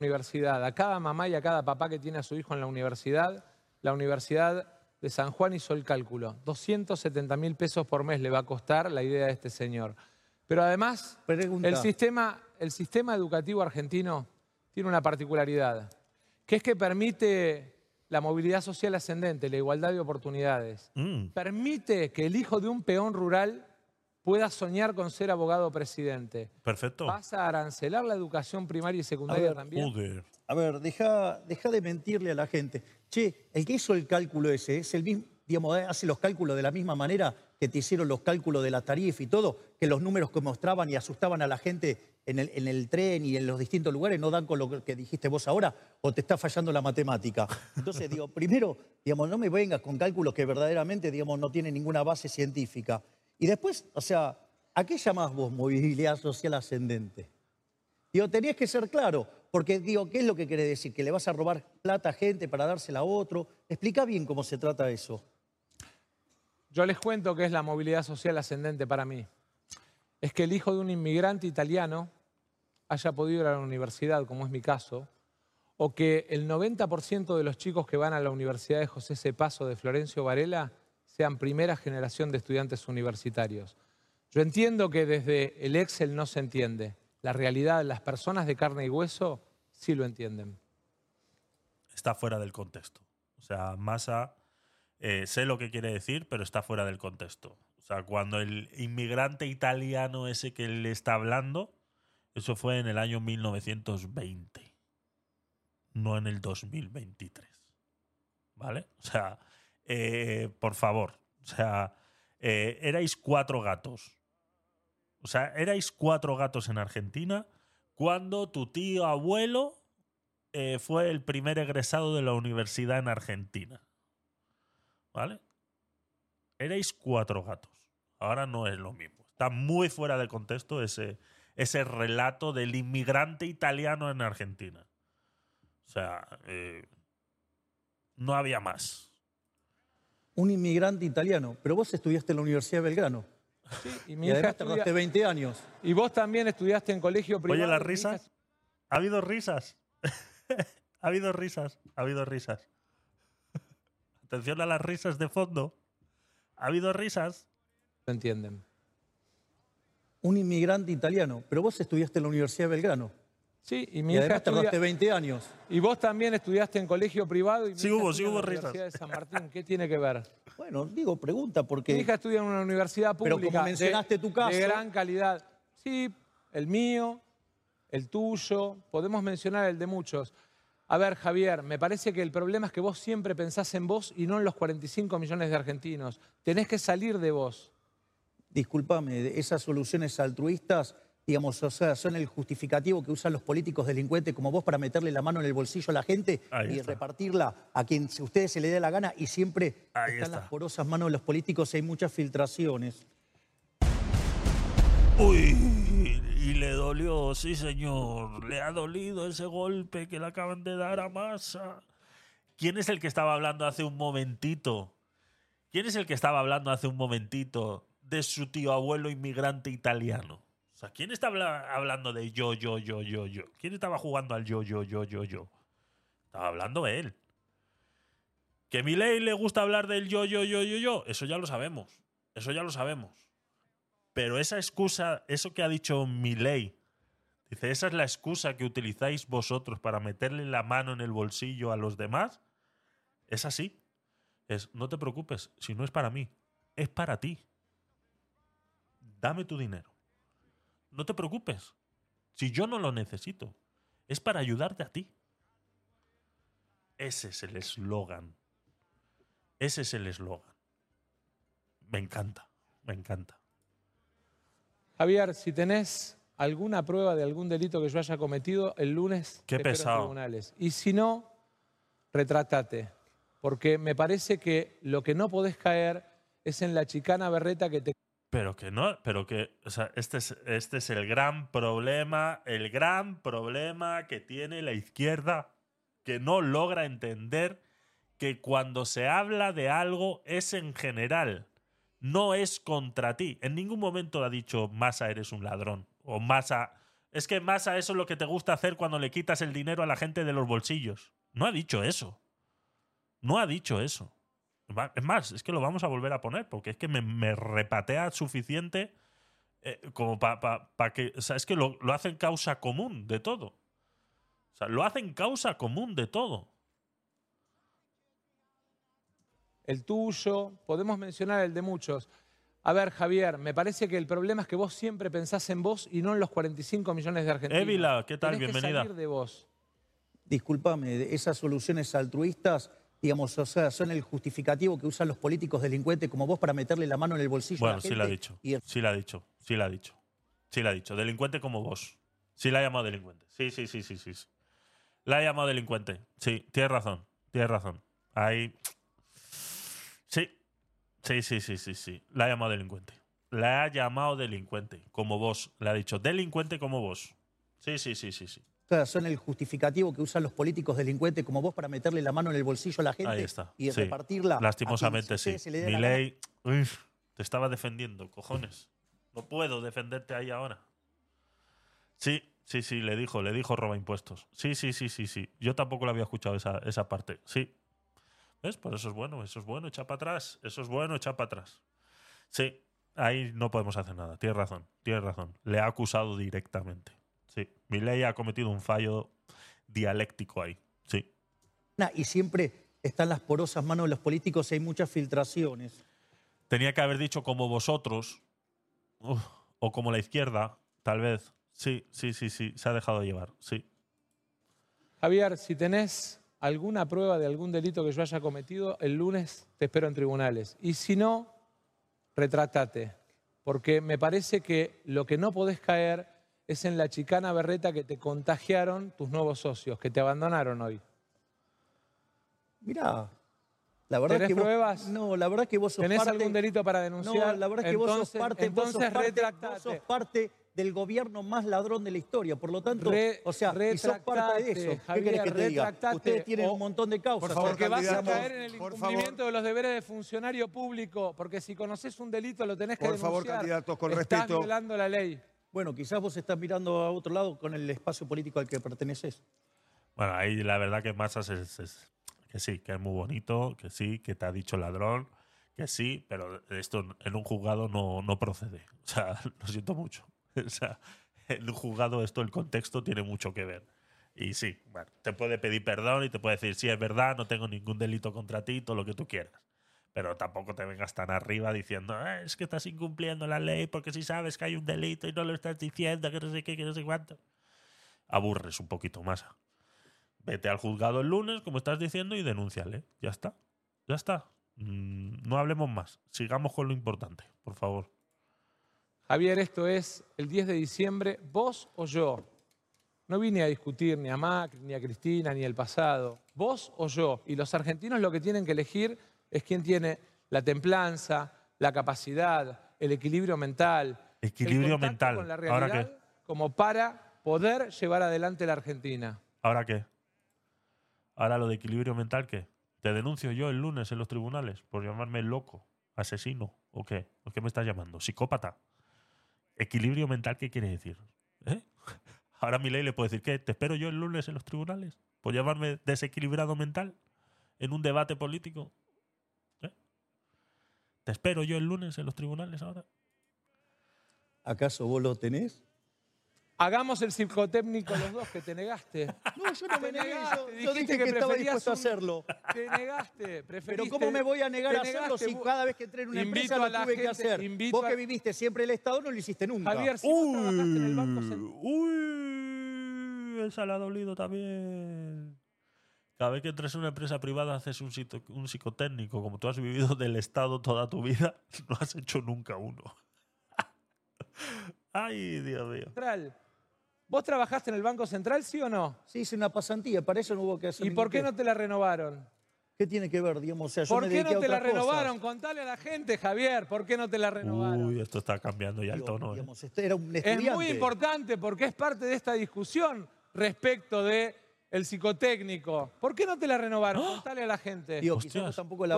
Speaker 5: Universidad. A cada mamá y a cada papá que tiene a su hijo en la universidad, la Universidad de San Juan hizo el cálculo. 270 mil pesos por mes le va a costar la idea de este señor. Pero además, el sistema, el sistema educativo argentino tiene una particularidad, que es que permite la movilidad social ascendente, la igualdad de oportunidades. Mm. Permite que el hijo de un peón rural pueda soñar con ser abogado presidente.
Speaker 1: Perfecto.
Speaker 5: ¿Vas a arancelar la educación primaria y secundaria también?
Speaker 6: A ver, deja, deja de mentirle a la gente. Che, el que hizo el cálculo ese es el mismo, digamos, hace los cálculos de la misma manera que te hicieron los cálculos de la tarifa y todo, que los números que mostraban y asustaban a la gente en el, en el, tren y en los distintos lugares no dan con lo que dijiste vos ahora o te está fallando la matemática. Entonces, digo, primero, digamos, no me vengas con cálculos que verdaderamente, digamos, no tienen ninguna base científica. Y después, o sea, ¿a qué llamás vos movilidad social ascendente? Digo, tenías que ser claro, porque digo, ¿qué es lo que quiere decir? ¿Que le vas a robar plata a gente para dársela a otro? Explica bien cómo se trata eso.
Speaker 5: Yo les cuento qué es la movilidad social ascendente para mí. Es que el hijo de un inmigrante italiano haya podido ir a la universidad, como es mi caso, o que el 90% de los chicos que van a la Universidad de José C. Paso de Florencio Varela sean primera generación de estudiantes universitarios. Yo entiendo que desde el Excel no se entiende, la realidad, las personas de carne y hueso sí lo entienden.
Speaker 1: Está fuera del contexto. O sea, Massa, eh, sé lo que quiere decir, pero está fuera del contexto. O sea, cuando el inmigrante italiano ese que le está hablando, eso fue en el año 1920, no en el 2023. ¿Vale? O sea, eh, por favor, o sea, eh, erais cuatro gatos o sea, erais cuatro gatos en Argentina cuando tu tío abuelo eh, fue el primer egresado de la universidad en Argentina. ¿Vale? Erais cuatro gatos. Ahora no es lo mismo. Está muy fuera de contexto ese, ese relato del inmigrante italiano en Argentina. O sea, eh, no había más.
Speaker 6: Un inmigrante italiano, pero vos estudiaste en la Universidad de Belgrano y mi hija tardaste 20 años.
Speaker 5: Y vos también estudiaste en colegio privado.
Speaker 1: Oye, las risas. ¿Ha habido risas? ha habido risas. Ha habido risas. Atención a las risas de fondo. ¿Ha habido risas?
Speaker 5: No entienden.
Speaker 6: Un inmigrante italiano, pero vos estudiaste en la Universidad de Belgrano.
Speaker 5: Sí, y mi hija
Speaker 6: tardaste 20 años.
Speaker 5: Y vos también estudiaste en colegio privado y
Speaker 1: sí hubo, sí hubo risas.
Speaker 5: de San Martín. ¿Qué tiene que ver?
Speaker 6: Bueno, digo, pregunta porque...
Speaker 5: Mi hija estudia en una universidad pública.
Speaker 6: Pero como mencionaste tu caso...
Speaker 5: De gran calidad. Sí, el mío, el tuyo, podemos mencionar el de muchos. A ver, Javier, me parece que el problema es que vos siempre pensás en vos y no en los 45 millones de argentinos. Tenés que salir de vos.
Speaker 6: Disculpame, esas soluciones altruistas digamos, o sea, son el justificativo que usan los políticos delincuentes como vos para meterle la mano en el bolsillo a la gente y repartirla a quien a ustedes se le dé la gana y siempre están las porosas manos de los políticos y hay muchas filtraciones.
Speaker 1: Uy, y le dolió, sí señor, le ha dolido ese golpe que le acaban de dar a Massa. ¿Quién es el que estaba hablando hace un momentito? ¿Quién es el que estaba hablando hace un momentito de su tío abuelo inmigrante italiano? ¿Quién está hablando de yo, yo, yo, yo, yo? ¿Quién estaba jugando al yo, yo, yo, yo, yo? Estaba hablando él. Que a ley le gusta hablar del yo, yo, yo, yo, yo, eso ya lo sabemos. Eso ya lo sabemos. Pero esa excusa, eso que ha dicho ley, dice, esa es la excusa que utilizáis vosotros para meterle la mano en el bolsillo a los demás. Es así. Es, no te preocupes, si no es para mí, es para ti. Dame tu dinero. No te preocupes. Si yo no lo necesito, es para ayudarte a ti. Ese es el eslogan. Ese es el eslogan. Me encanta, me encanta.
Speaker 5: Javier, si tenés alguna prueba de algún delito que yo haya cometido, el lunes
Speaker 1: Qué pesado.
Speaker 5: tribunales. Y si no, retrátate. Porque me parece que lo que no podés caer es en la chicana berreta que te
Speaker 1: Pero que no, pero que, o sea, este es, este es el gran problema, el gran problema que tiene la izquierda, que no logra entender que cuando se habla de algo es en general, no es contra ti. En ningún momento ha dicho Massa eres un ladrón o Massa es que Massa eso es lo que te gusta hacer cuando le quitas el dinero a la gente de los bolsillos. No ha dicho eso. No ha dicho eso. Es más, es que lo vamos a volver a poner, porque es que me, repatea suficiente eh, como para que. O sea, es que lo, lo hacen causa común de todo. O sea, lo hacen causa común de todo.
Speaker 5: El tuyo, podemos mencionar el de muchos. A ver, Javier, me parece que el problema es que vos siempre pensás en vos y no en los 45 millones de argentinos.
Speaker 1: Évila, ¿qué tal? Bienvenida.
Speaker 5: de vos.
Speaker 6: Disculpame, esas soluciones altruistas digamos, o sea, son el justificativo que usan los políticos delincuentes como vos para meterle la mano en el bolsillo
Speaker 1: bueno, a la gente. sí la ha dicho. Sí la ha dicho. Sí la ha dicho. Sí la ha dicho. Delincuente como vos. Sí la ha llamado delincuente. Sí, sí, sí, sí, sí. La ha llamado delincuente. Sí, tienes razón. Tienes razón. Ahí. Sí. Sí, sí, sí, sí, sí. La ha llamado delincuente. La ha llamado delincuente. Como vos. Le ha dicho delincuente como vos. Sí, sí, sí, sí, sí
Speaker 6: son el justificativo que usan los políticos delincuentes como vos para meterle la mano en el bolsillo a la gente y repartirla.
Speaker 1: Lastimosamente, sí. Mi ley te estaba defendiendo, cojones. No puedo defenderte ahí ahora. Sí, sí, sí, le dijo, le dijo roba impuestos. Sí, sí, sí, sí, sí. Yo tampoco le había escuchado esa, esa parte. Sí. ¿Ves? Por eso es bueno, eso es bueno, echa para atrás. Eso es bueno, echa para atrás. Sí, ahí no podemos hacer nada. Tienes razón, tienes razón. Le ha acusado directamente. Sí, ley ha cometido un fallo dialéctico ahí. Sí.
Speaker 6: y siempre están las porosas manos de los políticos y hay muchas filtraciones.
Speaker 1: Tenía que haber dicho como vosotros, o como la izquierda, tal vez. Sí, sí, sí, sí, se ha dejado llevar, sí.
Speaker 5: Javier, si tenés alguna prueba de algún delito que yo haya cometido, el lunes te espero en tribunales. Y si no, retrátate, porque me parece que lo que no podés caer es en la chicana berreta que te contagiaron tus nuevos socios, que te abandonaron hoy.
Speaker 6: Mirá, la verdad
Speaker 5: ¿Tenés
Speaker 6: que
Speaker 5: pruebas?
Speaker 6: no, la verdad que vos sos
Speaker 5: ¿Tenés algún delito para denunciar?
Speaker 6: No, la verdad que vos sos parte, entonces vos sos parte, del gobierno más ladrón de la historia. Por lo tanto, o sea, y sos parte de eso. ¿Qué querés que te diga? Ustedes tienen un montón de causas.
Speaker 5: Por favor, porque vas a caer en el incumplimiento de los deberes de funcionario público. Porque si conoces un delito lo tenés que
Speaker 2: por
Speaker 5: denunciar.
Speaker 2: Por favor, candidatos, con
Speaker 5: Estás
Speaker 2: respeto.
Speaker 5: violando la ley.
Speaker 6: Bueno, quizás vos estás mirando a otro lado con el espacio político al que perteneces.
Speaker 1: Bueno, ahí la verdad que Masas es, que sí, que es muy bonito, que sí, que te ha dicho ladrón, que sí, pero esto en un juzgado no, no procede. O sea, lo siento mucho. O sea, en un juzgado esto, el contexto tiene mucho que ver. Y sí, bueno, te puede pedir perdón y te puede decir, sí, es verdad, no tengo ningún delito contra ti, todo lo que tú quieras pero tampoco te vengas tan arriba diciendo, ah, es que estás incumpliendo la ley porque si sabes que hay un delito y no lo estás diciendo, que no sé qué, que no sé cuánto. Aburres un poquito más. Vete al juzgado el lunes, como estás diciendo, y denúnciale. Ya está. Ya está. Mm, no hablemos más. Sigamos con lo importante, por favor.
Speaker 5: Javier, esto es el 10 de diciembre, vos o yo. No vine a discutir ni a Macri, ni a Cristina, ni el pasado. Vos o yo. Y los argentinos lo que tienen que elegir es quien tiene la templanza, la capacidad, el equilibrio mental.
Speaker 1: Equilibrio mental.
Speaker 5: Con la realidad, ¿Ahora qué? Como para poder llevar adelante la Argentina.
Speaker 1: ¿Ahora qué? Ahora lo de equilibrio mental, ¿qué? ¿Te denuncio yo el lunes en los tribunales por llamarme loco, asesino o qué? ¿O qué me estás llamando? ¿Psicópata? ¿Equilibrio mental qué quiere decir? ¿Eh? Ahora mi ley le puede decir, ¿qué? ¿Te espero yo el lunes en los tribunales? ¿Por llamarme desequilibrado mental? ¿En un debate político? Te espero yo el lunes en los tribunales ahora.
Speaker 6: ¿Acaso vos lo tenés?
Speaker 5: Hagamos el psicotécnico los dos, que te negaste.
Speaker 6: No, yo no me negué. Yo, dije que, estaba dispuesto a hacerlo.
Speaker 5: Te negaste.
Speaker 6: Pero ¿cómo me voy a negar a hacerlo si cada vez que entré en una empresa lo tuve que hacer? Vos que viviste siempre el Estado no lo hiciste nunca.
Speaker 5: Javier, si uy, en el Banco
Speaker 1: Uy, esa la ha dolido también. Cada vez que entres en una empresa privada haces un, un psicotécnico. Como tú has vivido del Estado toda tu vida, no has hecho nunca uno. Ay, Dios mío.
Speaker 5: Central. ¿Vos trabajaste en el Banco Central, sí o no?
Speaker 6: Sí, hice una pasantía, para eso no hubo que hacer.
Speaker 5: ¿Y por qué no te la renovaron?
Speaker 6: ¿Qué tiene que ver, digamos?
Speaker 5: ¿Por qué no te la renovaron? Contale a la gente, Javier, ¿por qué no te la renovaron?
Speaker 1: Uy, esto está cambiando ya el tono. ¿eh?
Speaker 6: Este era un
Speaker 5: es muy importante porque es parte de esta discusión respecto de el psicotécnico. ¿Por qué no te la renovaron? Contale a la gente.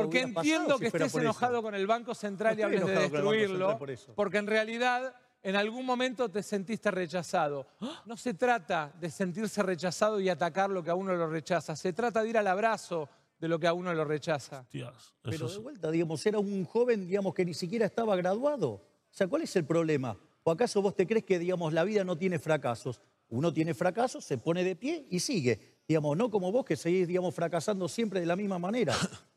Speaker 5: porque entiendo que estés enojado con el Banco Central y hables de destruirlo, porque en realidad en algún momento te sentiste rechazado. No se trata de sentirse rechazado y atacar lo que a uno lo rechaza, se trata de ir al abrazo de lo que a uno lo rechaza.
Speaker 6: Pero de vuelta, digamos, era un joven, digamos, que ni siquiera estaba graduado. O sea, ¿cuál es el problema? ¿O acaso vos te crees que, digamos, la vida no tiene fracasos? Uno tiene fracasos, se pone de pie y sigue. Digamos, no como vos que seguís, digamos, fracasando siempre de la misma manera.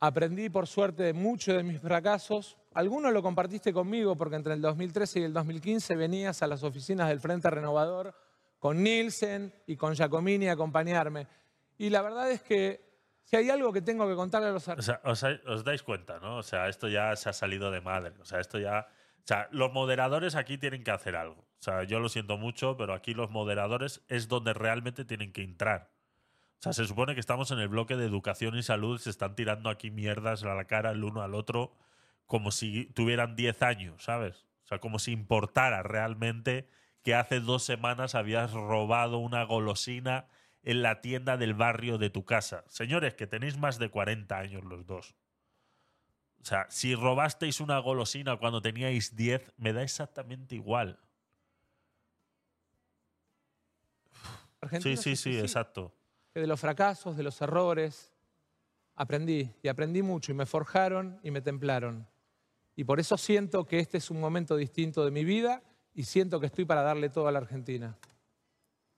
Speaker 5: Aprendí, por suerte, mucho de mis fracasos. Algunos lo compartiste conmigo porque entre el 2013 y el 2015 venías a las oficinas del Frente Renovador con Nielsen y con Giacomini a acompañarme. Y la verdad es que si hay algo que tengo que contarle a los.
Speaker 1: O sea, os, dais cuenta, ¿no? O sea, esto ya se ha salido de madre. O sea, esto ya. O sea, los moderadores aquí tienen que hacer algo. O sea, yo lo siento mucho, pero aquí los moderadores es donde realmente tienen que entrar. O sea, se supone que estamos en el bloque de educación y salud, se están tirando aquí mierdas a la cara el uno al otro como si tuvieran 10 años, ¿sabes? O sea, como si importara realmente que hace dos semanas habías robado una golosina en la tienda del barrio de tu casa. Señores, que tenéis más de 40 años los dos. O sea, si robasteis una golosina cuando teníais 10, me da exactamente igual. sí, sí, sí, exacto.
Speaker 5: Que de los fracasos, de los errores, aprendí. Y aprendí mucho. Y me forjaron y me templaron. Y por eso siento que este es un momento distinto de mi vida y siento que estoy para darle todo a la Argentina.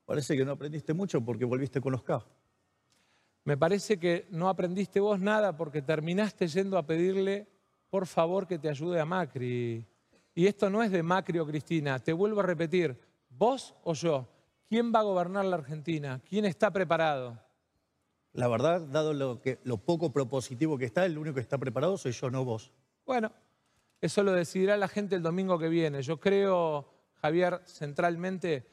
Speaker 6: Parece que no aprendiste mucho porque volviste con los K.
Speaker 5: Me parece que no aprendiste vos nada porque terminaste yendo a pedirle, por favor, que te ayude a Macri. Y esto no es de Macri o Cristina. Te vuelvo a repetir, vos o yo, ¿quién va a gobernar la Argentina? ¿Quién está preparado?
Speaker 6: La verdad, dado lo, que, lo poco propositivo que está, el único que está preparado soy yo, no vos.
Speaker 5: Bueno, eso lo decidirá la gente el domingo que viene. Yo creo, Javier, centralmente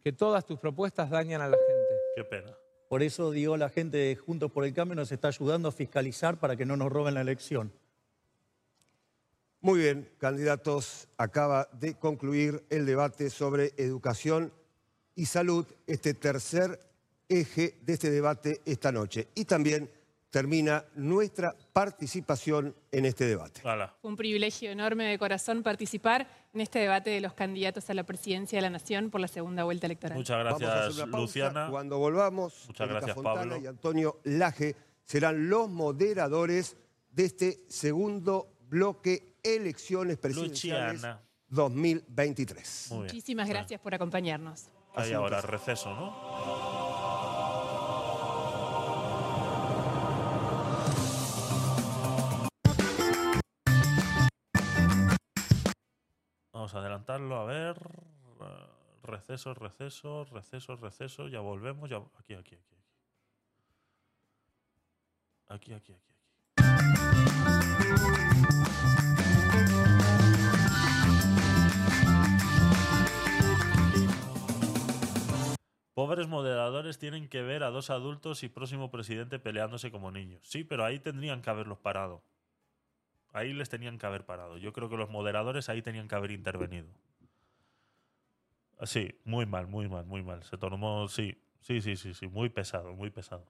Speaker 5: que todas tus propuestas dañan a la gente.
Speaker 1: Qué pena.
Speaker 6: Por eso digo, la gente de Juntos por el Cambio nos está ayudando a fiscalizar para que no nos roben la elección.
Speaker 2: Muy bien, candidatos, acaba de concluir el debate sobre educación y salud, este tercer eje de este debate esta noche. Y también termina nuestra participación en este debate.
Speaker 3: Fue un privilegio enorme de corazón participar en este debate de los candidatos a la presidencia de la Nación por la segunda vuelta electoral.
Speaker 1: Muchas gracias, Luciana.
Speaker 2: Cuando volvamos,
Speaker 1: Muchas gracias, Pablo.
Speaker 2: y Antonio Laje serán los moderadores de este segundo bloque elecciones presidenciales 2023.
Speaker 3: Muchísimas gracias por acompañarnos.
Speaker 1: Hay ahora receso, ¿no? A adelantarlo, a ver. Receso, receso, receso, receso. Ya volvemos. Ya... Aquí, aquí, aquí. Aquí, aquí, aquí. Pobres moderadores tienen que ver a dos adultos y próximo presidente peleándose como niños. Sí, pero ahí tendrían que haberlos parado. Ahí les tenían que haber parado. Yo creo que los moderadores ahí tenían que haber intervenido. Sí, muy mal, muy mal, muy mal. Se tomó, sí, sí, sí, sí, sí, muy pesado, muy pesado.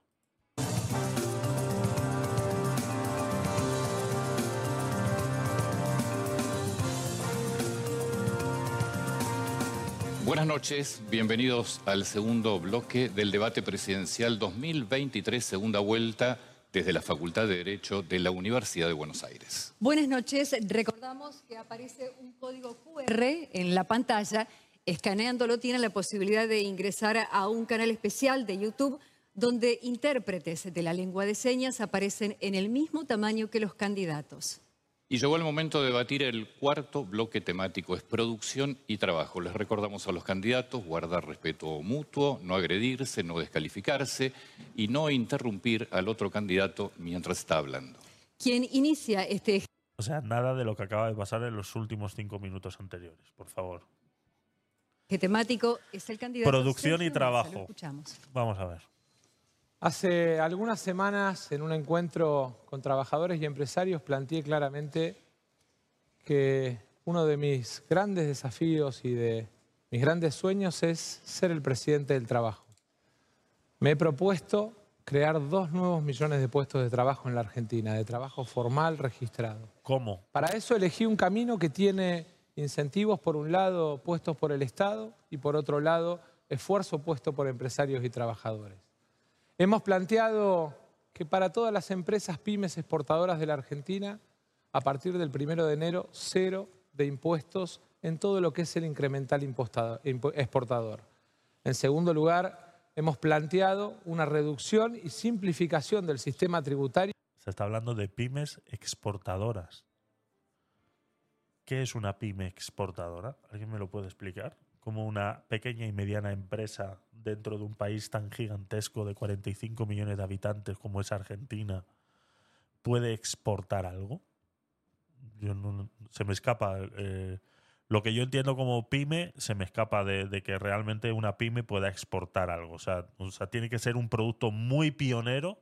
Speaker 7: Buenas noches, bienvenidos al segundo bloque del debate presidencial 2023, segunda vuelta desde la Facultad de Derecho de la Universidad de Buenos Aires.
Speaker 8: Buenas noches. Recordamos que aparece un código QR en la pantalla. Escaneándolo tiene la posibilidad de ingresar a un canal especial de YouTube donde intérpretes de la lengua de señas aparecen en el mismo tamaño que los candidatos.
Speaker 7: Y llegó el momento de debatir el cuarto bloque temático, es producción y trabajo. Les recordamos a los candidatos guardar respeto mutuo, no agredirse, no descalificarse y no interrumpir al otro candidato mientras está hablando.
Speaker 8: ¿Quién inicia este
Speaker 1: O sea, nada de lo que acaba de pasar en los últimos cinco minutos anteriores, por favor.
Speaker 8: ¿Qué temático es el candidato?
Speaker 1: Producción y trabajo. Vamos a ver.
Speaker 5: Hace algunas semanas, en un encuentro con trabajadores y empresarios, planteé claramente que uno de mis grandes desafíos y de mis grandes sueños es ser el presidente del trabajo. Me he propuesto crear dos nuevos millones de puestos de trabajo en la Argentina, de trabajo formal registrado.
Speaker 1: ¿Cómo?
Speaker 5: Para eso elegí un camino que tiene incentivos, por un lado, puestos por el Estado y por otro lado, esfuerzo puesto por empresarios y trabajadores. Hemos planteado que para todas las empresas pymes exportadoras de la Argentina, a partir del primero de enero, cero de impuestos en todo lo que es el incremental exportador. En segundo lugar, hemos planteado una reducción y simplificación del sistema tributario.
Speaker 1: Se está hablando de pymes exportadoras. ¿Qué es una pyme exportadora? ¿Alguien me lo puede explicar? Como una pequeña y mediana empresa dentro de un país tan gigantesco de 45 millones de habitantes como es Argentina puede exportar algo? se me escapa. Eh, lo que yo entiendo como pyme se me escapa de, que realmente una pyme pueda exportar algo. O sea, o sea, tiene que ser un producto muy pionero.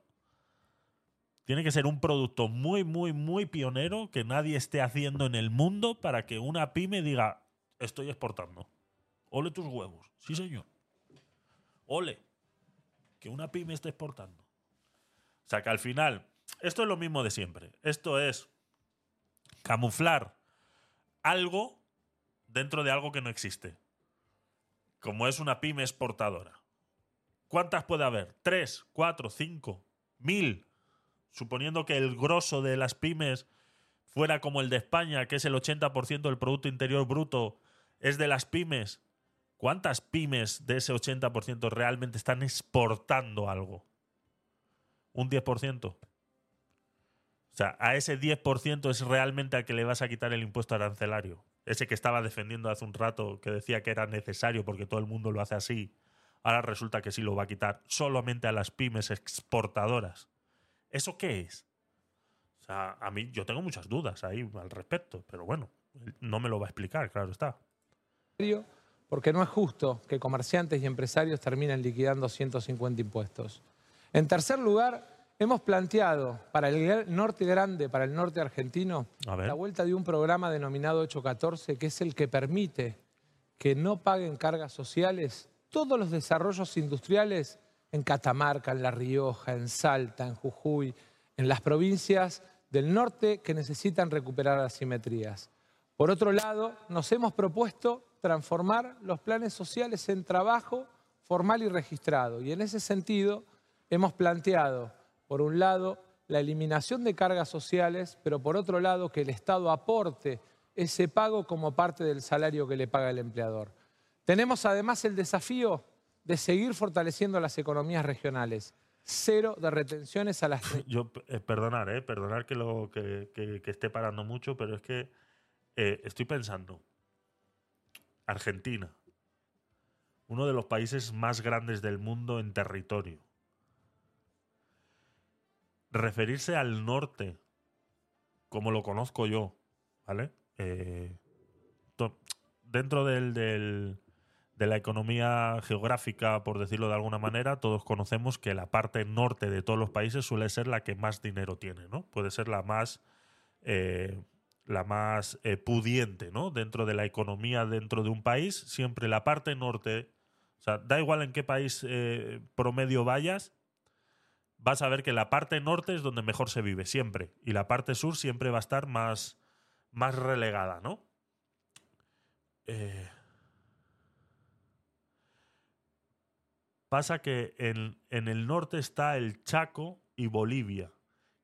Speaker 1: Tiene que ser un producto muy, muy, muy pionero que nadie esté haciendo en el mundo para que una pyme diga, estoy exportando. Ole tus huevos. Sí, señor. Ole. Que una pyme esté exportando. O sea que al final, esto es lo mismo de siempre. Esto es camuflar algo dentro de algo que no existe. Como es una pyme exportadora. ¿Cuántas puede haber? ¿Tres, cuatro, cinco, mil? Suponiendo que el grosso de las pymes fuera como el de España, que es el 80% del Producto Interior Bruto, es de las pymes ¿Cuántas pymes de ese 80% realmente están exportando algo? ¿Un 10%? O sea, a ese 10% es realmente al que le vas a quitar el impuesto arancelario. Ese que estaba defendiendo hace un rato, que decía que era necesario porque todo el mundo lo hace así. Ahora resulta que sí lo va a quitar solamente a las pymes exportadoras. ¿Eso qué es? O sea, a mí yo tengo muchas dudas ahí al respecto, pero bueno, no me lo va a explicar, claro está
Speaker 5: porque no es justo que comerciantes y empresarios terminen liquidando 150 impuestos. En tercer lugar, hemos planteado para el norte grande, para el norte argentino, la vuelta de un programa denominado 814, que es el que permite que no paguen cargas sociales todos los desarrollos industriales en Catamarca, en La Rioja, en Salta, en Jujuy, en las provincias del norte que necesitan recuperar asimetrías. Por otro lado, nos hemos propuesto transformar los planes sociales en trabajo formal y registrado. Y en ese sentido hemos planteado, por un lado, la eliminación de cargas sociales, pero por otro lado, que el Estado aporte ese pago como parte del salario que le paga el empleador. Tenemos además el desafío de seguir fortaleciendo las economías regionales. Cero de retenciones a las...
Speaker 1: Yo, eh, perdonar, eh, perdonar que, lo, que, esté parando mucho, pero es que eh, estoy pensando, Argentina, uno de los países más grandes del mundo en territorio. Referirse al norte, como lo conozco yo, ¿vale? Eh, dentro del, de la economía geográfica, por decirlo de alguna manera, todos conocemos que la parte norte de todos los países suele ser la que más dinero tiene, ¿no? Puede ser la más eh, la más eh, pudiente, ¿no? Dentro de la economía, dentro de un país, siempre la parte norte, o sea, da igual en qué país eh, promedio vayas, vas a ver que la parte norte es donde mejor se vive, siempre. Y la parte sur siempre va a estar más, más relegada, ¿no? Eh, pasa que en, en el norte está el Chaco y Bolivia.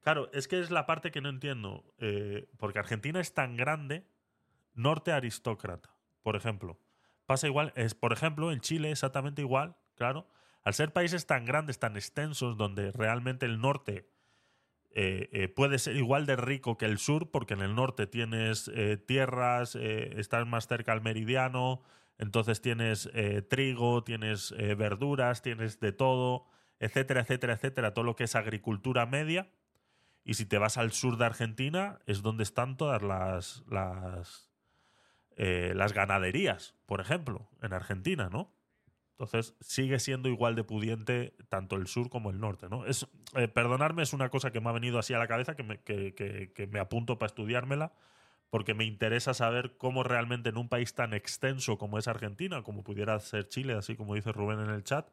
Speaker 1: Claro, es que es la parte que no entiendo. Eh, porque Argentina es tan grande, norte aristócrata, por ejemplo. Pasa igual, es, por ejemplo, en Chile exactamente igual, claro. Al ser países tan grandes, tan extensos, donde realmente el norte eh, eh, puede ser igual de rico que el sur, porque en el norte tienes tierras, estás más cerca al meridiano, entonces tienes trigo, tienes verduras, tienes de todo, etcétera, etcétera, etcétera, todo lo que es agricultura media y si te vas al sur de Argentina, es donde están todas las, las, eh, las ganaderías, por ejemplo, en Argentina, ¿no? Entonces sigue siendo igual de pudiente tanto el sur como el norte. ¿no? Es, eh, es una cosa que me ha venido así a la cabeza, que me, que me apunto para estudiármela, porque me interesa saber cómo realmente en un país tan extenso como es Argentina, como pudiera ser Chile, así como dice Rubén en el chat,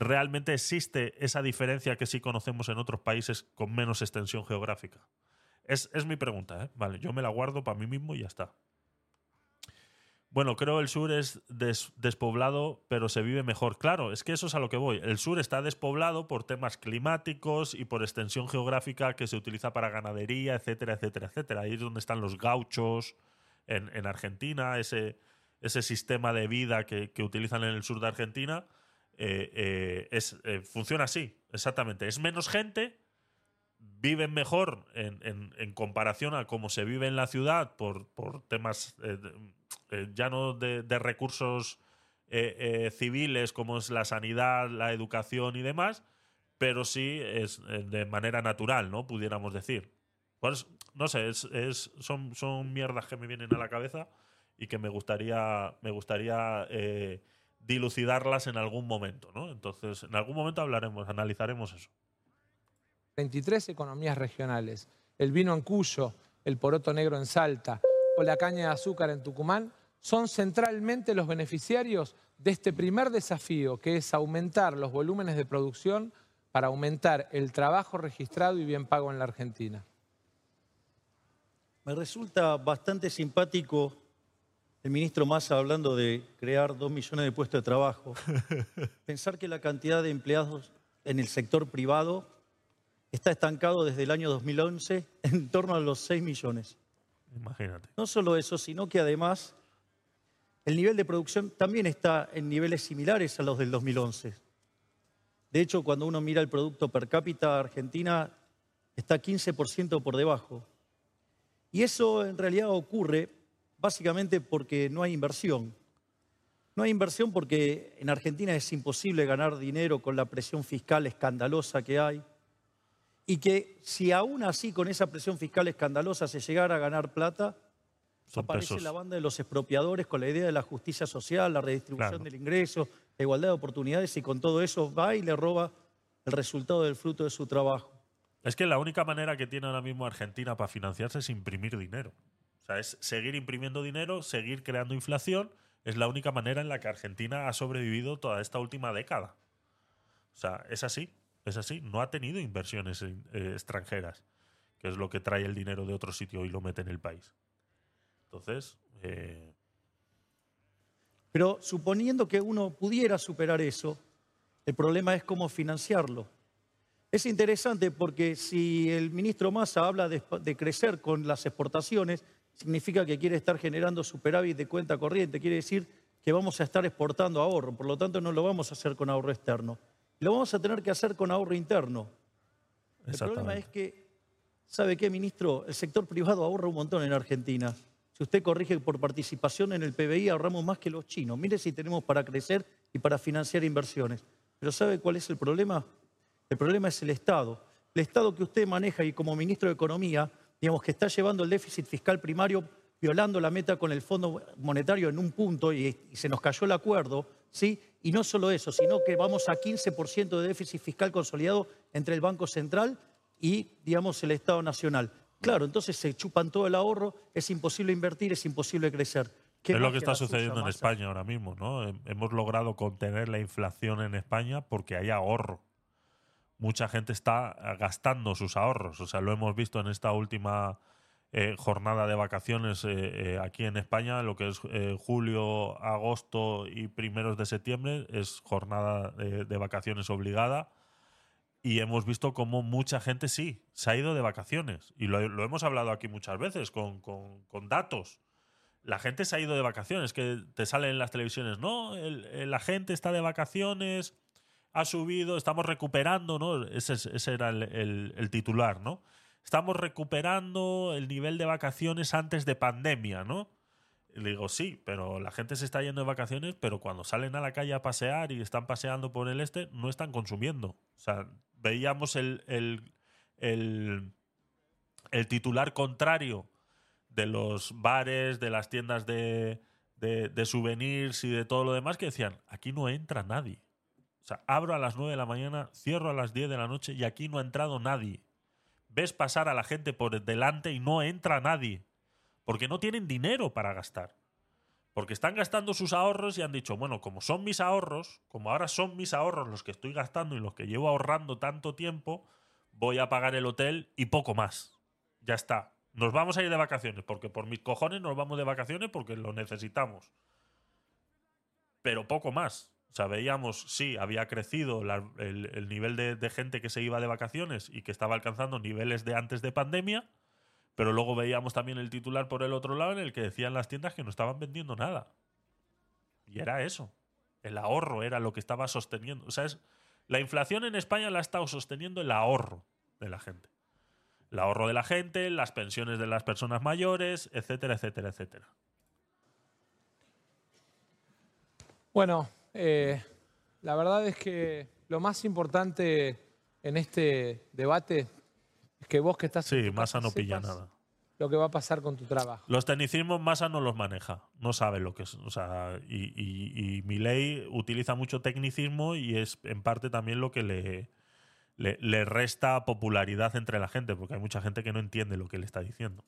Speaker 1: realmente existe esa diferencia que sí conocemos en otros países con menos extensión geográfica. Es, mi pregunta, ¿eh? Vale, yo me la guardo para mí mismo y ya está. Bueno, creo el sur es despoblado, pero se vive mejor. Claro, es que eso es a lo que voy. El sur está despoblado por temas climáticos y por extensión geográfica que se utiliza para ganadería, etcétera, etcétera, etcétera. Ahí es donde están los gauchos en, Argentina, ese, ese sistema de vida que, utilizan en el sur de Argentina. Eh, eh, es, eh, funciona así, exactamente. Es menos gente, viven mejor en, comparación a cómo se vive en la ciudad por, por temas eh, ya no de, recursos eh, eh, civiles como es la sanidad, la educación y demás, pero sí es de manera natural, ¿no? Pudiéramos decir. Pues, no sé, es, son, son mierdas que me vienen a la cabeza y que me gustaría, me gustaría dilucidarlas en algún momento, ¿no? Entonces, en algún momento hablaremos, analizaremos eso.
Speaker 5: 23 economías regionales, el vino en Cuyo, el poroto negro en Salta o la caña de azúcar en Tucumán, son centralmente los beneficiarios de este primer desafío, que es aumentar los volúmenes de producción para aumentar el trabajo registrado y bien pago en la Argentina.
Speaker 6: Me resulta bastante simpático el ministro Massa hablando de crear dos millones de puestos de trabajo. Pensar que la cantidad de empleados en el sector privado está estancado desde el año 2011 en torno a los 6 millones.
Speaker 1: Imagínate.
Speaker 6: No solo eso, sino que además el nivel de producción también está en niveles similares a los del 2011. De hecho, cuando uno mira el producto per cápita, Argentina está 15% por debajo. Y eso en realidad ocurre básicamente porque no hay inversión. No hay inversión porque en Argentina es imposible ganar dinero con la presión fiscal escandalosa que hay. Y que si aún así con esa presión fiscal escandalosa se llegara a ganar plata, Aparece la banda de los expropiadores con la idea de la justicia social, la redistribución del ingreso, la igualdad de oportunidades y con todo eso va y le roba el resultado del fruto de su trabajo.
Speaker 1: Es que la única manera que tiene ahora mismo Argentina para financiarse es imprimir dinero. Es seguir imprimiendo dinero, seguir creando inflación. Es la única manera en la que Argentina ha sobrevivido toda esta última década. O sea, es así, es así. No ha tenido inversiones eh, extranjeras, que es lo que trae el dinero de otro sitio y lo mete en el país. Entonces. Eh,
Speaker 6: Pero suponiendo que uno pudiera superar eso, el problema es cómo financiarlo. Es interesante porque si el ministro Massa habla de, crecer con las exportaciones, significa que quiere estar generando superávit de cuenta corriente, quiere decir que vamos a estar exportando ahorro, por lo tanto no lo vamos a hacer con ahorro externo. Lo vamos a tener que hacer con ahorro interno. El problema es que, ¿sabe qué, ministro? El sector privado ahorra un montón en Argentina. Si usted corrige por participación en el PBI, ahorramos más que los chinos. Mire si tenemos para crecer y para financiar inversiones. Pero ¿sabe cuál es el problema? El problema es el Estado. El Estado que usted maneja y como ministro de Economía, digamos que está llevando el déficit fiscal primario violando la meta con el Fondo Monetario en un punto y, se nos cayó el acuerdo, ¿sí? Y no solo eso, sino que vamos a 15% de déficit fiscal consolidado entre el Banco Central y, digamos, el Estado Nacional. Claro, entonces se chupan todo el ahorro, es imposible invertir, es imposible crecer.
Speaker 1: Es lo que está sucediendo en España ahora mismo, ¿no? Hemos logrado contener la inflación en España porque hay ahorro. Mucha gente está gastando sus ahorros. O sea, lo hemos visto en esta última eh, jornada de vacaciones eh, eh, aquí en España, lo que es julio, agosto y primeros de septiembre, es jornada de vacaciones obligada y hemos visto cómo mucha gente sí se ha ido de vacaciones. Y lo, hemos hablado aquí muchas veces con, datos. La gente se ha ido de vacaciones, que te salen en las televisiones, ¿no? la gente está de vacaciones, ha subido, estamos recuperando, ¿no? Ese, ese era el, el, titular, ¿no? Estamos recuperando el nivel de vacaciones antes de pandemia, ¿no? le digo, sí, pero la gente se está yendo de vacaciones, pero cuando salen a la calle a pasear y están paseando por el este, no están consumiendo. O sea, veíamos el, el, titular contrario de los bares, de las tiendas de, de souvenirs y de todo lo demás que decían, aquí no entra nadie. Abro a las 9 de la mañana, cierro a las 10 de la noche y aquí no ha entrado nadie. Ves pasar a la gente por delante y no entra nadie. Porque no tienen dinero para gastar. Porque están gastando sus ahorros y han dicho, bueno, como son mis ahorros, como ahora son mis ahorros los que estoy gastando y los que llevo ahorrando tanto tiempo, voy a pagar el hotel y poco más. Ya está. Nos vamos a ir de vacaciones, porque por mis cojones nos vamos de vacaciones porque lo necesitamos. Pero poco más. O sea, veíamos, sí, había crecido el, nivel de, gente que se iba de vacaciones y que estaba alcanzando niveles de antes de pandemia, pero luego veíamos también el titular por el otro lado en el que decían las tiendas que no estaban vendiendo nada. Y era eso. El ahorro era lo que estaba sosteniendo. O sea, es, la inflación en España la ha estado sosteniendo el ahorro de la gente. El ahorro de la gente, las pensiones de las personas mayores, etcétera, etcétera, etcétera.
Speaker 5: Bueno, eh, la verdad es que lo más importante en este debate es que vos que estás...
Speaker 1: Sí, Massa no pilla nada.
Speaker 5: Lo que va a pasar con tu trabajo.
Speaker 1: Los tecnicismos Massa no los maneja, no sabe lo que es. O sea, y, y, mi ley utiliza mucho tecnicismo y es en parte también lo que le, le, resta popularidad entre la gente, porque hay mucha gente que no entiende lo que le está diciendo.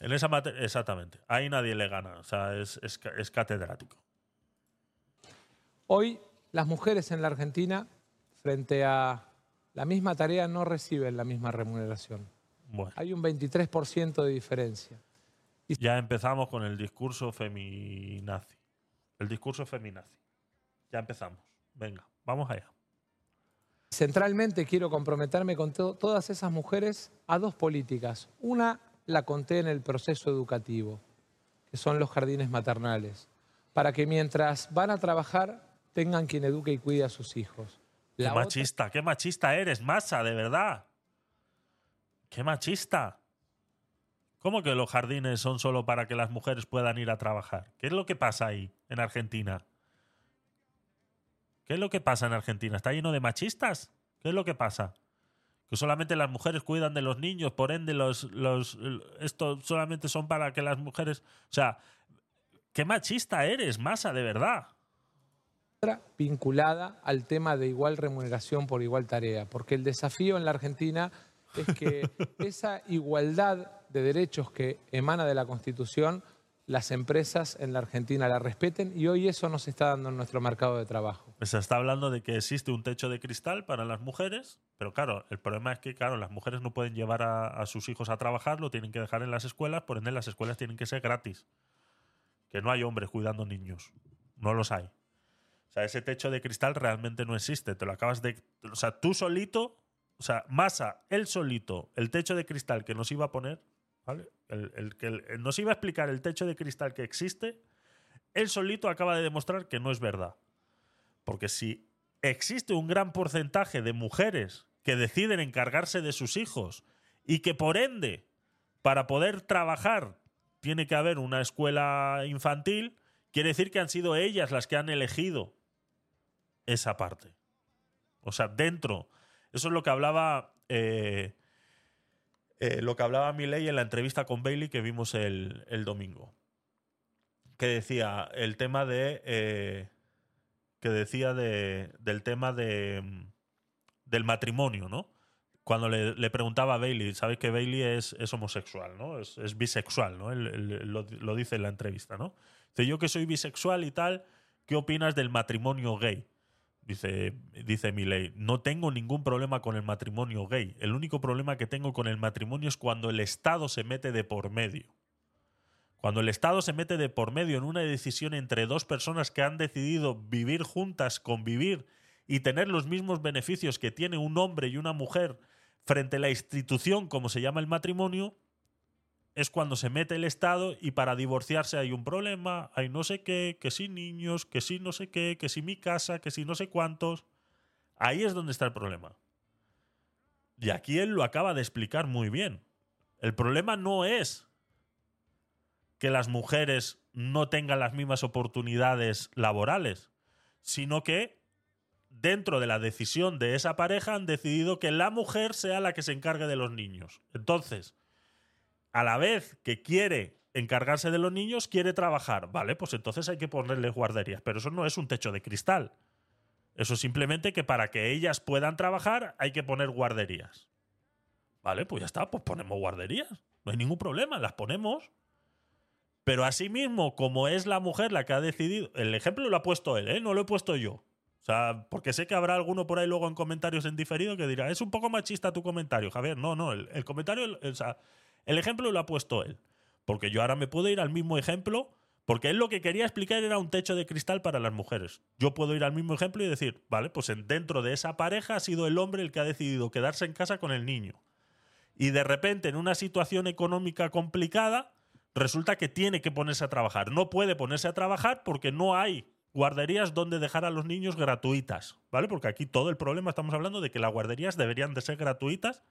Speaker 1: En esa materia, exactamente. Ahí nadie le gana. O sea, es, es catedrático.
Speaker 5: Hoy las mujeres en la Argentina, frente a la misma tarea, no reciben la misma remuneración. Hay un 23% de diferencia.
Speaker 1: Ya empezamos con el discurso feminazi. El discurso feminazi. Ya empezamos. Venga, vamos allá.
Speaker 5: Centralmente quiero comprometerme con todas esas mujeres a dos políticas. Una la conté en el proceso educativo, que son los jardines maternales, para que mientras van a trabajar tengan quien eduque y cuide a sus hijos.
Speaker 1: qué machista, qué machista eres, masa, de verdad. Qué machista. ¿Cómo que los jardines son solo para que las mujeres puedan ir a trabajar? ¿Qué es lo que pasa ahí, en Argentina? ¿Qué es lo que pasa en Argentina? ¿Está lleno de machistas? ¿Qué es lo que pasa? Que solamente las mujeres cuidan de los niños, por ende los, los esto solamente son para que las mujeres, o sea, qué machista eres, masa, de verdad
Speaker 5: vinculada al tema de igual remuneración por igual tarea, porque el desafío en la Argentina es que esa igualdad de derechos que emana de la Constitución, las empresas en la Argentina la respeten y hoy eso no se está dando en nuestro mercado de trabajo.
Speaker 1: Se está hablando de que existe un techo de cristal para las mujeres, pero claro, el problema es que claro, las mujeres no pueden llevar a, a sus hijos a trabajar, lo tienen que dejar en las escuelas, por ende las escuelas tienen que ser gratis. Que no hay hombres cuidando niños, no los hay. O sea, ese techo de cristal realmente no existe. Te lo acabas de. O sea, tú solito, o sea, Massa, él solito, el techo de cristal que nos iba a poner, ¿vale? El, que nos iba a explicar el techo de cristal que existe, él solito acaba de demostrar que no es verdad. Porque si existe un gran porcentaje de mujeres que deciden encargarse de sus hijos y que por ende, para poder trabajar, tiene que haber una escuela infantil, quiere decir que han sido ellas las que han elegido esa parte. O sea, dentro. Eso es lo que hablaba. Eh, eh, lo que hablaba Milei en la entrevista con Bailey que vimos el, domingo. Que decía el tema de. Eh, que decía de, del tema de. del matrimonio, ¿no? Cuando le, preguntaba a Bailey, sabes que Bailey es, es homosexual, ¿no? Es, bisexual, ¿no? lo, lo, dice en la entrevista, ¿no? Dice, yo que soy bisexual y tal, ¿qué opinas del matrimonio gay? Dice, dice no tengo ningún problema con el matrimonio gay. El único problema que tengo con el matrimonio es cuando el Estado se mete de por medio. Cuando el Estado se mete de por medio en una decisión entre dos personas que han decidido vivir juntas, convivir y tener los mismos beneficios que tiene un hombre y una mujer frente a la institución como se llama el matrimonio, es cuando se mete el Estado y para divorciarse hay un problema, hay no sé qué, que si niños, que si no sé qué, que si mi casa, que si no sé cuántos. Ahí es donde está el problema. Y aquí él lo acaba de explicar muy bien. El problema no es que las mujeres no tengan las mismas oportunidades laborales, sino que dentro de la decisión de esa pareja han decidido que la mujer sea la que se encargue de los niños. Entonces, a la vez que quiere encargarse de los niños, quiere trabajar. Vale, pues entonces hay que ponerles guarderías. Pero eso no es un techo de cristal. Eso es simplemente que para que ellas puedan trabajar hay que poner guarderías. Vale, pues ya está, pues ponemos guarderías. No hay ningún problema, las ponemos. Pero asimismo, como es la mujer la que ha decidido, el ejemplo lo ha puesto él, ¿eh? no lo he puesto yo. O sea, porque sé que habrá alguno por ahí luego en comentarios en diferido que dirá, es un poco machista tu comentario, Javier. No, no, el, comentario, o sea, el ejemplo lo ha puesto él. Porque yo ahora me puedo ir al mismo ejemplo, porque él lo que quería explicar era un techo de cristal para las mujeres. Yo puedo ir al mismo ejemplo y decir, vale, pues dentro de esa pareja ha sido el hombre el que ha decidido quedarse en casa con el niño. Y de repente, en una situación económica complicada, resulta que tiene que ponerse a trabajar. No puede ponerse a trabajar porque no hay guarderías donde dejar a los niños gratuitas, ¿vale? Porque aquí todo el problema estamos hablando de que las guarderías deberían de ser gratuitas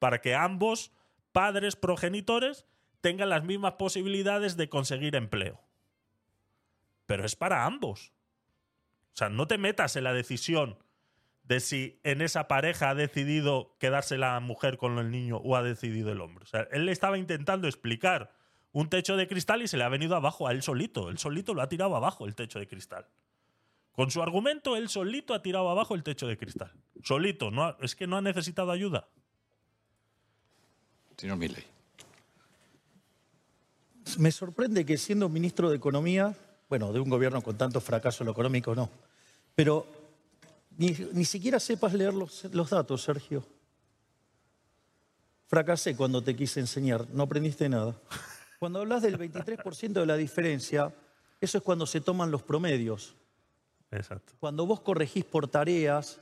Speaker 1: para que ambos padres progenitores tengan las mismas posibilidades de conseguir empleo. Pero es para ambos. O sea, no te metas en la decisión de si en esa pareja ha decidido quedarse la mujer con el niño o ha decidido el hombre. O sea, él le estaba intentando explicar un techo de cristal y se le ha venido abajo a él solito. Él solito lo ha tirado abajo el techo de cristal. Con su argumento, él solito ha tirado abajo el techo de cristal. Solito, no es que no ha necesitado ayuda.
Speaker 7: Señor Milley.
Speaker 6: Me sorprende que siendo ministro de Economía, bueno, de un gobierno con tanto fracaso en lo económico, no, pero ni, siquiera sepas leer los, los datos, Sergio. Fracasé cuando te quise enseñar, no aprendiste nada. Cuando hablas del 23% de la diferencia, eso es cuando se toman los promedios.
Speaker 1: Exacto.
Speaker 6: Cuando vos corregís por tareas,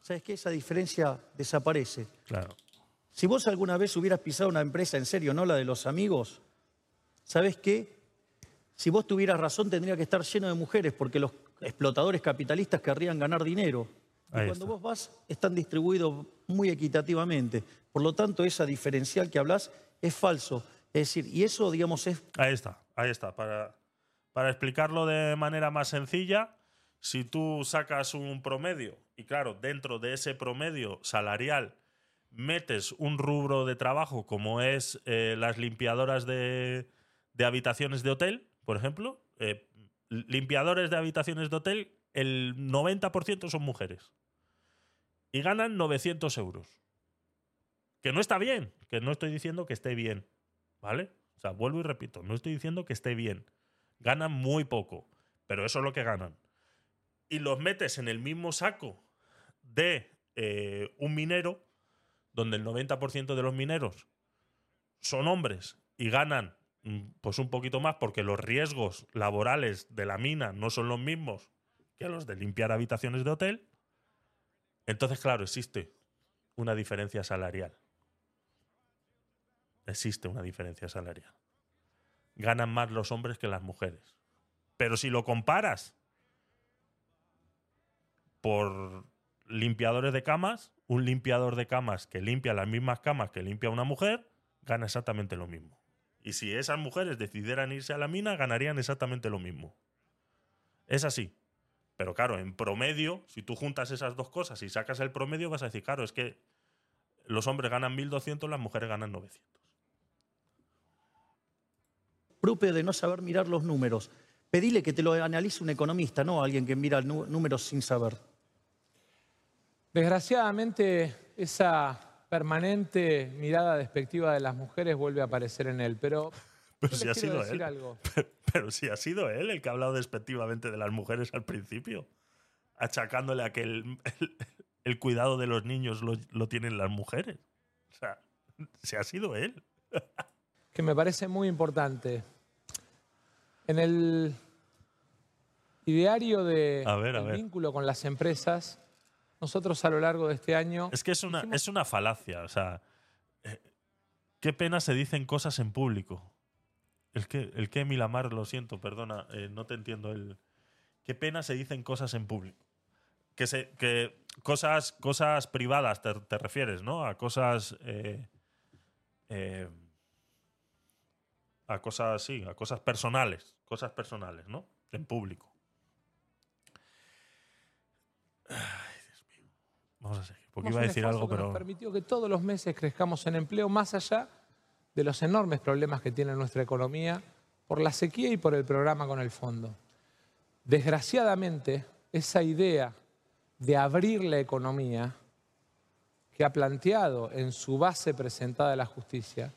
Speaker 6: ¿sabes qué? Esa diferencia desaparece.
Speaker 1: Claro.
Speaker 6: Si vos alguna vez hubieras pisado una empresa en serio, no la de los amigos, ¿sabes qué? Si vos tuvieras razón, tendría que estar lleno de mujeres, porque los explotadores capitalistas querrían ganar dinero. Y cuando vos vas, están distribuidos muy equitativamente. Por lo tanto, esa diferencial que hablas es falso. Es decir, y eso, digamos, es...
Speaker 1: Ahí está, ahí está. Para, para explicarlo de manera más sencilla, si tú sacas un promedio y claro, dentro de ese promedio salarial metes un rubro de trabajo como es eh, las limpiadoras de, de, habitaciones de hotel, por ejemplo, eh, limpiadores de habitaciones de hotel, el 90% son mujeres. Y ganan 900 euros. Que no está bien, que no estoy diciendo que esté bien. ¿Vale? O sea, vuelvo y repito, no estoy diciendo que esté bien. Ganan muy poco, pero eso es lo que ganan. Y los metes en el mismo saco de eh, un minero, donde el 90% de los mineros son hombres y ganan mm, pues un poquito más porque los riesgos laborales de la mina no son los mismos que los de limpiar habitaciones de hotel, entonces claro, existe una diferencia salarial existe una diferencia salarial. Ganan más los hombres que las mujeres. Pero si lo comparas por limpiadores de camas, un limpiador de camas que limpia las mismas camas que limpia una mujer, gana exactamente lo mismo. Y si esas mujeres decidieran irse a la mina, ganarían exactamente lo mismo. Es así. Pero claro, en promedio, si tú juntas esas dos cosas y sacas el promedio, vas a decir, claro, es que los hombres ganan 1.200, las mujeres ganan 900
Speaker 6: propio de no saber mirar los números. Pedile que te lo analice un economista, no alguien que mira números sin saber.
Speaker 5: Desgraciadamente, esa permanente mirada despectiva de las mujeres vuelve a aparecer en él, pero...
Speaker 1: Pero si ha sido él. Pero, si ha sido él el que ha hablado despectivamente de las mujeres al principio, achacándole a que el, cuidado de los niños lo, lo tienen las mujeres. O sea, si ha sido él.
Speaker 5: que me parece muy importante. En el ideario de vínculo con las empresas, nosotros a lo largo de este año...
Speaker 1: Es que es una, es una falacia, o sea, eh, qué pena se dicen cosas en público. El que, el que Milamar, lo siento, perdona, eh, no te entiendo. El, qué pena se dicen cosas en público. Que, se, que cosas, cosas privadas te, refieres, ¿no? A cosas... Eh, a cosas así, a cosas personales, cosas personales, ¿no? En público. Vamos a seguir, porque iba a decir algo, pero...
Speaker 5: Nos permitió que todos los meses crezcamos en empleo más allá de los enormes problemas que tiene nuestra economía por la sequía y por el programa con el fondo. Desgraciadamente, esa idea de abrir la economía que ha planteado en su base presentada de la justicia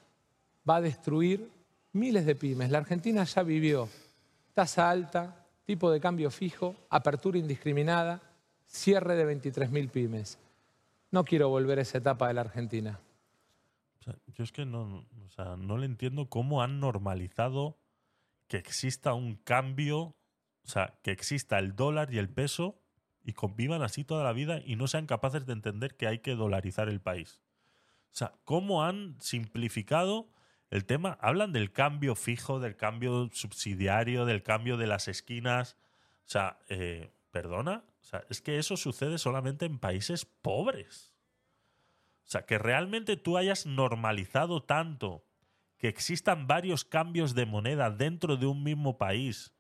Speaker 5: va a destruir miles de pymes. La Argentina ya vivió tasa alta, tipo de cambio fijo, apertura indiscriminada, cierre de 23.000 pymes. No quiero volver a esa etapa de la Argentina.
Speaker 1: yo es que no, no le entiendo cómo han normalizado que exista un cambio, o sea, que exista el dólar y el peso y convivan así toda la vida y no sean capaces de entender que hay que dolarizar el país. O sea, cómo han simplificado el tema. Hablan del cambio fijo, del cambio subsidiario, del cambio de las esquinas. O sea, eh, perdona. O sea, es que eso sucede solamente en países pobres. O sea, que realmente tú hayas normalizado tanto que existan varios cambios de moneda dentro de un mismo país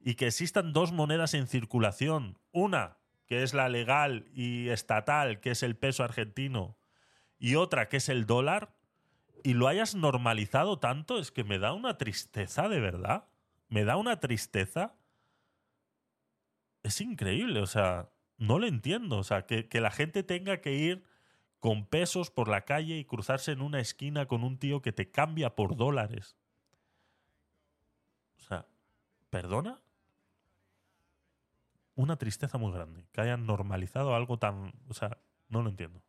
Speaker 1: y que existan dos monedas en circulación, una que es la legal y estatal, que es el peso argentino, y otra que es el dólar, y lo hayas normalizado tanto, es que me da una tristeza de verdad. Me da una tristeza. Es increíble, o sea, no lo entiendo. O sea, que, que la gente tenga que ir con pesos por la calle y cruzarse en una esquina con un tío que te cambia por dólares. O sea, ¿perdona? Una tristeza muy grande. Que hayan normalizado algo tan... O sea, no lo entiendo.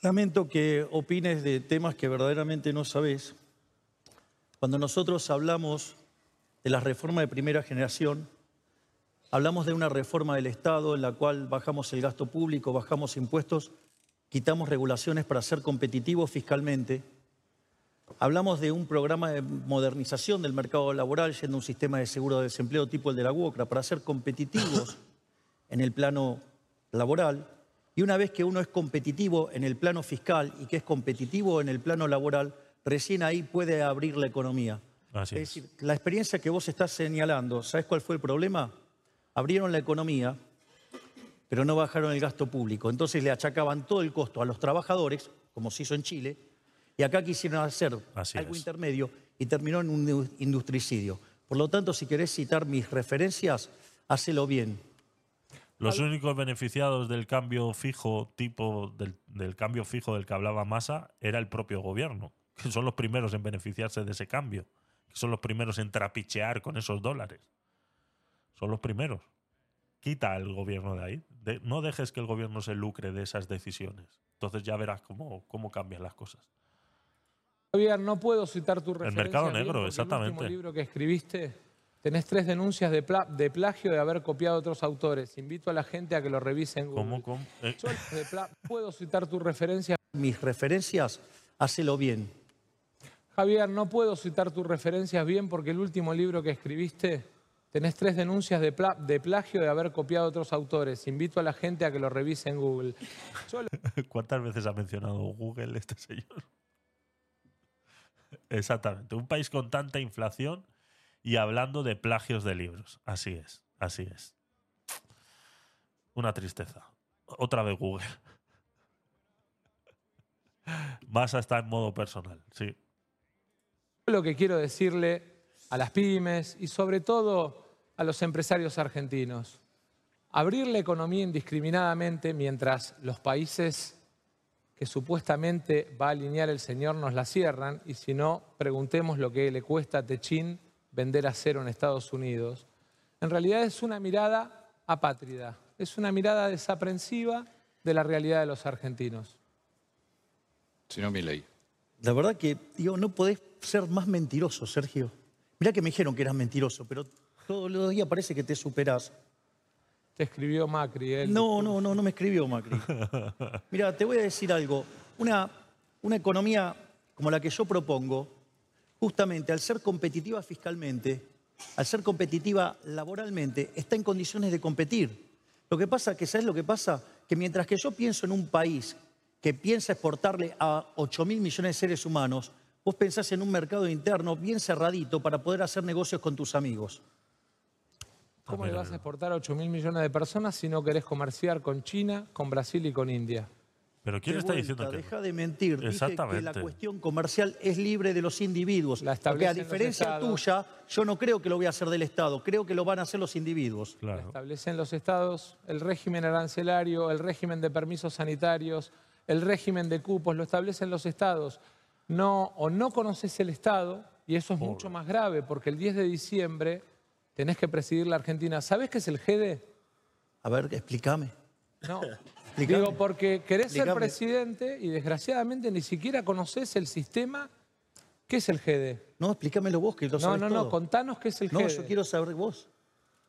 Speaker 6: Lamento que opines de temas que verdaderamente no sabes. Cuando nosotros hablamos de la reforma de primera generación, Hablamos de una reforma del Estado en la cual bajamos el gasto público, bajamos impuestos, quitamos regulaciones para ser competitivos fiscalmente. Hablamos de un programa de modernización del mercado laboral, yendo a un sistema de seguro de desempleo tipo el de la UOCRA, para ser competitivos en el plano laboral. Y una vez que uno es competitivo en el plano fiscal y que es competitivo en el plano laboral, recién ahí puede abrir la economía. Es decir, la experiencia que vos estás señalando, ¿sabes cuál fue el problema? abrieron la economía, pero no bajaron el gasto público. Entonces le achacaban todo el costo a los trabajadores, como se hizo en Chile, y acá quisieron hacer algo intermedio y terminó en un industricidio. Por lo tanto, si querés citar mis referencias, hacelo bien.
Speaker 1: Los únicos beneficiados del cambio fijo, tipo del, del, cambio fijo del que hablaba Massa, era el propio gobierno, que son los primeros en beneficiarse de ese cambio, que son los primeros en trapichear con esos dólares. Son los primeros. Quita al gobierno de ahí. no dejes que el gobierno se lucre de esas decisiones. Entonces ya verás cómo, cómo cambian las cosas.
Speaker 5: Javier, no puedo citar tu referencia.
Speaker 1: El mercado negro, exactamente.
Speaker 5: El libro que escribiste, tenés tres denuncias de, de, plagio de haber copiado a otros autores. Invito a la gente a que lo revisen.
Speaker 1: ¿Cómo? cómo?
Speaker 5: Eh. puedo citar tu referencia.
Speaker 6: Mis referencias, hacelo bien.
Speaker 5: Javier, no puedo citar tus referencias bien porque el último libro que escribiste Tenés tres denuncias de, plagio de haber copiado a otros autores. Invito a la gente a que lo revise en Google.
Speaker 1: ¿Cuántas veces ha mencionado Google este señor? Exactamente. Un país con tanta inflación y hablando de plagios de libros. Así es, así es. Una tristeza. Otra vez Google. Más está en modo personal, sí.
Speaker 5: Lo que quiero decirle a las pymes y sobre todo a los empresarios argentinos. Abrir la economía indiscriminadamente mientras los países que supuestamente va a alinear el Señor nos la cierran y si no, preguntemos lo que le cuesta a Techín vender acero en Estados Unidos. En realidad es una mirada apátrida, es una mirada desaprensiva de la realidad de los argentinos.
Speaker 7: Señor Milei.
Speaker 6: La verdad que, digo, no podés ser más mentiroso, Sergio. Mirá que me dijeron que eras mentiroso, pero todos los días parece que te superás.
Speaker 5: Te escribió Macri, él.
Speaker 6: No, no, no, no me escribió Macri. Mira, te voy a decir algo. Una, una economía como la que yo propongo, justamente al ser competitiva fiscalmente, al ser competitiva laboralmente, está en condiciones de competir. Lo que pasa, que ¿sabes lo que pasa? Que mientras que yo pienso en un país que piensa exportarle a 8 mil millones de seres humanos, vos pensás en un mercado interno bien cerradito para poder hacer negocios con tus amigos.
Speaker 5: ¿Cómo le vas a exportar a 8 mil millones de personas si no querés comerciar con China, con Brasil y con India?
Speaker 1: Pero ¿quién está diciendo que
Speaker 6: Deja de mentir. Exactamente. Dije que la cuestión comercial es libre de los individuos. porque a diferencia tuya, yo no creo que lo voy a hacer del Estado. Creo que lo van a hacer los individuos.
Speaker 5: Claro. Establecen los Estados el régimen arancelario, el régimen de permisos sanitarios, el régimen de cupos, lo establecen los Estados. No, o no conoces el Estado, y eso es mucho más grave, porque el 10 de diciembre tenés que presidir la Argentina. ¿Sabes qué es el GEDE?
Speaker 6: A ver, explícame.
Speaker 5: No, Digo, porque querés ser presidente y desgraciadamente ni siquiera conoces el sistema. ¿Qué es el GD?
Speaker 6: No, explícamelo vos, que lo
Speaker 5: No, no, no, contanos qué es el GD.
Speaker 6: No, yo quiero saber vos.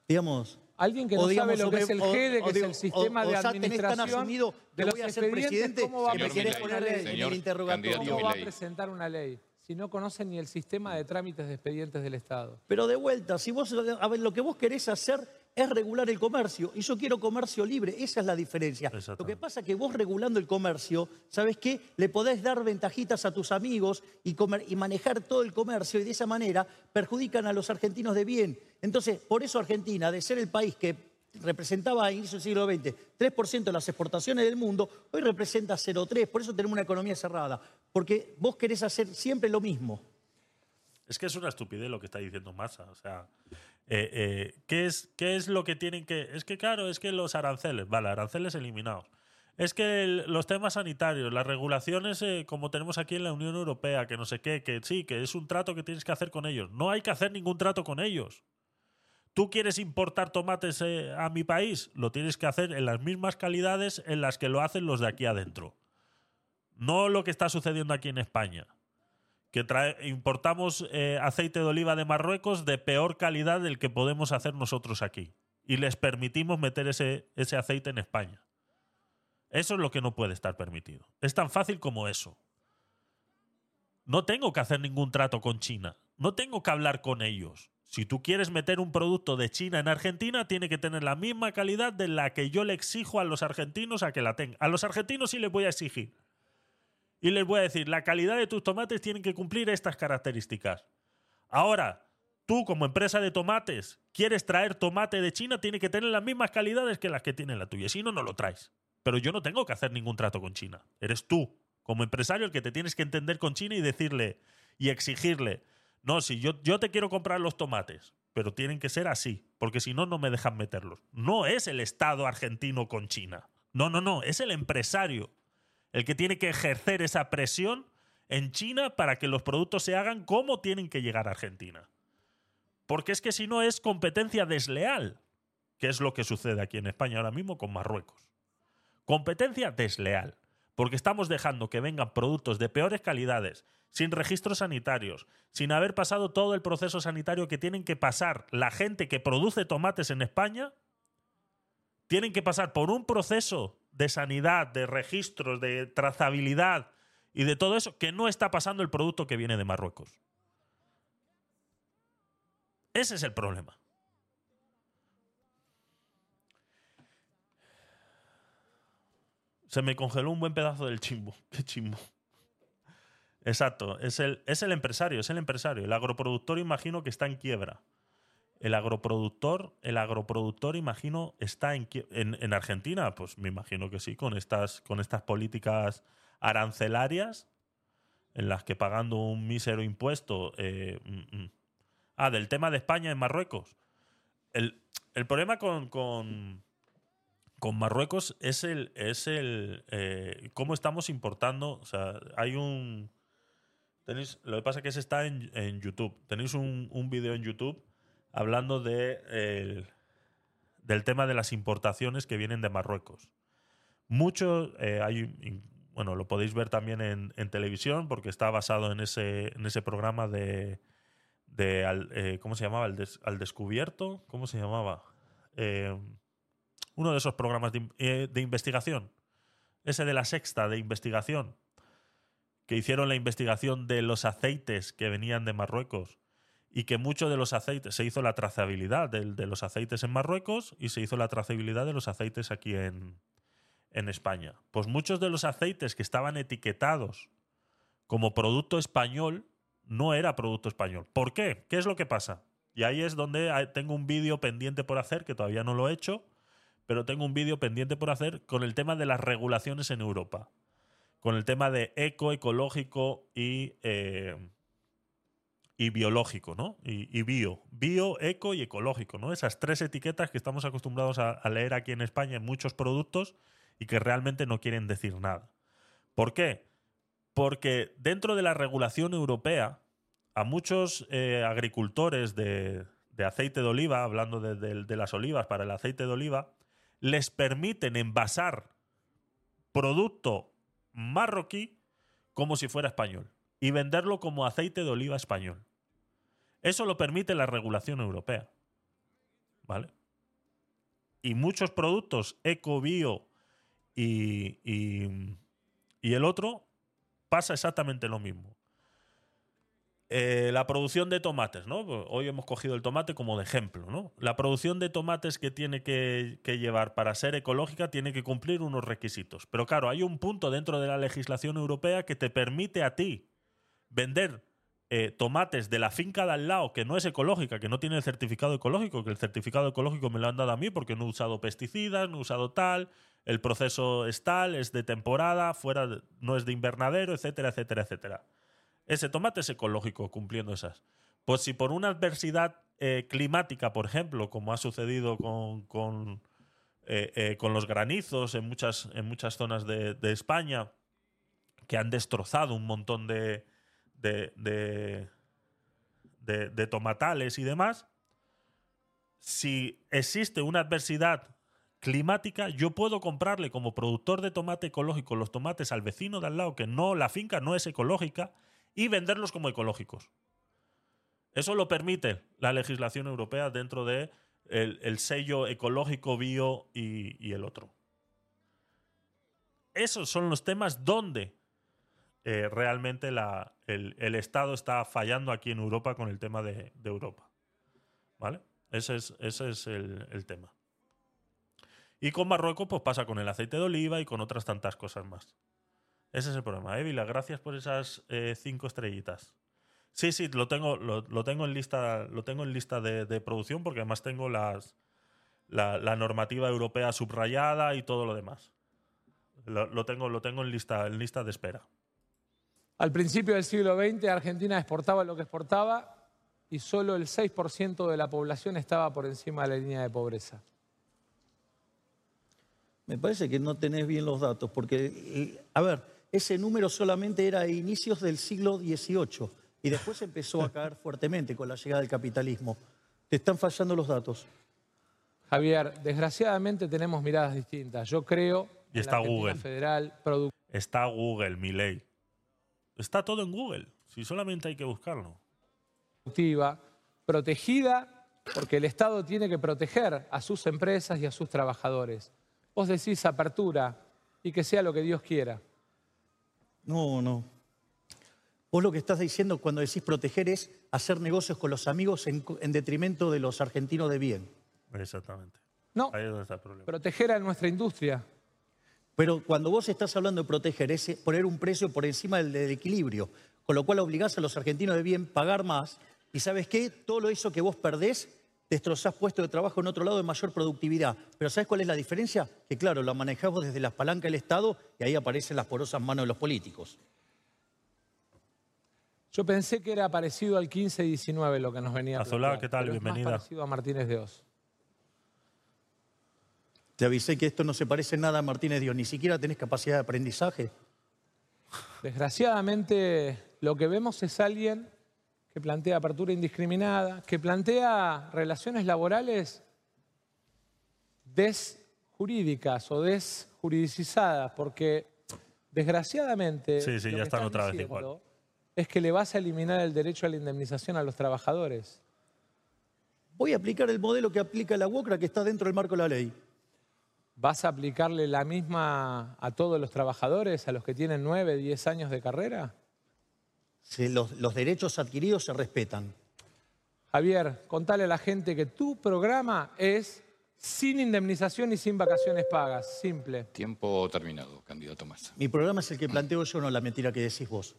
Speaker 6: Digamos...
Speaker 5: Alguien que no sabe lo que es el GD, que es el sistema de administración tan asumido
Speaker 6: que voy a ser presidente
Speaker 5: ¿cómo va a en el interrogatorio? ¿Cómo va a presentar una ley? si no conocen ni el sistema de trámites de expedientes del Estado.
Speaker 6: Pero de vuelta, si vos, a ver, lo que vos querés hacer es regular el comercio y yo quiero comercio libre, esa es la diferencia. Lo que pasa es que vos regulando el comercio, ¿sabes qué? Le podés dar ventajitas a tus amigos y, y manejar todo el comercio y de esa manera perjudican a los argentinos de bien. Entonces, por eso Argentina, de ser el país que representaba a inicio del siglo XX 3% de las exportaciones del mundo, hoy representa 0,3%, por eso tenemos una economía cerrada, porque vos querés hacer siempre lo mismo.
Speaker 1: Es que es una estupidez lo que está diciendo Massa. O sea, eh, eh, ¿qué, es, ¿qué es lo que tienen que...? Es que claro, es que los aranceles, vale, aranceles eliminados. Es que los temas sanitarios, las regulaciones eh, como tenemos aquí en la Unión Europea, que no sé qué, que sí, que es un trato que tienes que hacer con ellos. No hay que hacer ningún trato con ellos. ¿Tú quieres importar tomates a mi país? Lo tienes que hacer en las mismas calidades en las que lo hacen los de aquí adentro. No lo que está sucediendo aquí en España que importamos eh, aceite de oliva de Marruecos de peor calidad del que podemos hacer nosotros aquí. Y les permitimos meter ese, ese aceite en España. Eso es lo que no puede estar permitido. Es tan fácil como eso. No tengo que hacer ningún trato con China. No tengo que hablar con ellos. Si tú quieres meter un producto de China en Argentina, tiene que tener la misma calidad de la que yo le exijo a los argentinos a que la tengan. A los argentinos sí les voy a exigir y les voy a decir, la calidad de tus tomates tienen que cumplir estas características. Ahora, tú como empresa de tomates quieres traer tomate de China, tiene que tener las mismas calidades que las que tiene la tuya. Si no, no lo traes. Pero yo no tengo que hacer ningún trato con China. Eres tú, como empresario, el que te tienes que entender con China y decirle y exigirle, no, si yo, yo te quiero comprar los tomates, pero tienen que ser así, porque si no, no me dejan meterlos. No es el Estado argentino con China. No, no, no, es el empresario el que tiene que ejercer esa presión en China para que los productos se hagan como tienen que llegar a Argentina. Porque es que si no es competencia desleal, que es lo que sucede aquí en España ahora mismo con Marruecos. Competencia desleal, porque estamos dejando que vengan productos de peores calidades, sin registros sanitarios, sin haber pasado todo el proceso sanitario que tienen que pasar la gente que produce tomates en España, tienen que pasar por un proceso de sanidad, de registros, de trazabilidad y de todo eso que no está pasando el producto que viene de Marruecos. Ese es el problema. Se me congeló un buen pedazo del chimbo. Qué chimbo. Exacto, es el, es el empresario, es el empresario. El agroproductor imagino que está en quiebra. El agroproductor, el agroproductor, imagino, está en, en, Argentina, pues me imagino que sí, con estas, con estas políticas arancelarias, en las que pagando un mísero impuesto. Eh, mm, mm. Ah, del tema de España en Marruecos. El, problema con, con, Marruecos es el, es el eh, cómo estamos importando. O sea, hay un. Tenéis, lo que pasa es que se está en, en YouTube. Tenéis un, un video en YouTube hablando de, del tema de las importaciones que vienen de Marruecos. Mucho, eh, hay, bueno, lo podéis ver también en, televisión porque está basado en ese, en ese programa de, de eh, ¿cómo se llamaba? Al, descubierto, ¿cómo se llamaba? Eh, uno de esos programas de, de, investigación, ese de la sexta de investigación, que hicieron la investigación de los aceites que venían de Marruecos y que muchos de los aceites, se hizo la trazabilidad de, de, los aceites en Marruecos y se hizo la trazabilidad de los aceites aquí en, en España. Pues muchos de los aceites que estaban etiquetados como producto español no era producto español. ¿Por qué? ¿Qué es lo que pasa? Y ahí es donde tengo un vídeo pendiente por hacer, que todavía no lo he hecho, pero tengo un vídeo pendiente por hacer con el tema de las regulaciones en Europa. con el tema de eco, ecológico y, eh, y biológico, ¿no? Y, bio. Bio, eco y ecológico, ¿no? Esas tres etiquetas que estamos acostumbrados a, leer aquí en España en muchos productos y que realmente no quieren decir nada. ¿Por qué? Porque dentro de la regulación europea, a muchos eh, agricultores de, aceite de oliva, hablando de las olivas para el aceite de oliva, les permiten envasar producto marroquí como si fuera español y venderlo como aceite de oliva español. Eso lo permite la regulación europea. ¿Vale? Y muchos productos eco, bio y, y el otro pasa exactamente lo mismo. Eh, la producción de tomates, ¿no? Hoy hemos cogido el tomate como de ejemplo, ¿no? La producción de tomates que tiene que, llevar para ser ecológica tiene que cumplir unos requisitos. Pero claro, hay un punto dentro de la legislación europea que te permite a ti vender eh, tomates de la finca de al lado que no es ecológica, que no tiene el certificado ecológico, que el certificado ecológico me lo han dado a mí porque no he usado pesticidas, no he usado tal, el proceso es tal, es de temporada, fuera no es de invernadero, etcétera, etcétera, etcétera. Ese tomate es ecológico cumpliendo esas. Pues si por una adversidad eh, climática, por ejemplo, como ha sucedido con, eh, eh, con, los granizos en muchas, en muchas zonas de, España, que han destrozado un montón de, de, de, tomatales y demás, si existe una adversidad climática, yo puedo comprarle como productor de tomate ecológico los tomates al vecino de al lado, que no, la finca no es ecológica, y venderlos como ecológicos. Eso lo permite la legislación europea dentro de el, sello ecológico, bio y, el otro. Esos son los temas donde eh, realmente el, Estado está fallando aquí en Europa con el tema de, Europa. ¿Vale? Ese es, ese es el, tema. Y con Marruecos, pues pasa con el aceite de oliva y con otras tantas cosas más. Ese es el problema. Évila, gracias por esas eh, cinco estrellitas. Sí, sí, lo tengo, lo, tengo en lista, lo tengo en lista de, producción porque además tengo las, la, normativa europea subrayada y todo lo demás. Lo, tengo, lo tengo en lista, en lista de espera.
Speaker 5: Al principio del siglo XX Argentina exportaba lo que exportaba y solo el 6% de la población estaba por encima de la línea de pobreza.
Speaker 6: Me parece que no tenés bien los datos, porque, eh, a ver, ese número solamente era a inicios del siglo XVIII y después empezó a caer fuertemente con la llegada del capitalismo. Te están fallando los datos.
Speaker 5: Javier, desgraciadamente tenemos miradas distintas. Yo creo
Speaker 1: y está Google.
Speaker 5: Federal
Speaker 1: Está Google, mi ley. Está todo en Google. Si solamente hay que buscarlo.
Speaker 5: Productiva, protegida, porque el Estado tiene que proteger a sus empresas y a sus trabajadores. Vos decís apertura y que sea lo que Dios quiera.
Speaker 6: No, no. Vos lo que estás diciendo cuando decís proteger es hacer negocios con los amigos en, detrimento de los argentinos de bien.
Speaker 1: Exactamente.
Speaker 5: No, Ahí es donde está el problema. proteger a nuestra industria.
Speaker 6: Pero cuando vos estás hablando de proteger, es poner un precio por encima del, del equilibrio, con lo cual obligás a los argentinos de bien a pagar más. Y sabes qué, todo eso que vos perdés destrozás puestos de trabajo en otro lado de mayor productividad. Pero ¿sabes cuál es la diferencia? Que claro, lo manejamos desde las palancas del Estado y ahí aparecen las porosas manos de los políticos.
Speaker 5: Yo pensé que era parecido al 15-19 lo que nos venía
Speaker 1: Azulá, ¿qué tal? Bienvenida. Es
Speaker 5: parecido a Martínez de Oz.
Speaker 6: Te avisé que esto no se parece nada a Martínez Dios, ni siquiera tenés capacidad de aprendizaje.
Speaker 5: Desgraciadamente, lo que vemos es alguien que plantea apertura indiscriminada, que plantea relaciones laborales desjurídicas o desjuridicizadas, porque desgraciadamente
Speaker 1: sí, sí, ya están otra vez
Speaker 5: es que le vas a eliminar el derecho a la indemnización a los trabajadores.
Speaker 6: Voy a aplicar el modelo que aplica la UOCRA que está dentro del marco de la ley.
Speaker 5: ¿Vas a aplicarle la misma a todos los trabajadores, a los que tienen nueve, diez años de carrera?
Speaker 6: los, derechos adquiridos se respetan.
Speaker 5: Javier, contale a la gente que tu programa es sin indemnización y sin vacaciones pagas. Simple.
Speaker 7: Tiempo terminado, candidato Massa.
Speaker 6: Mi programa es el que planteo yo, no la mentira que decís vos.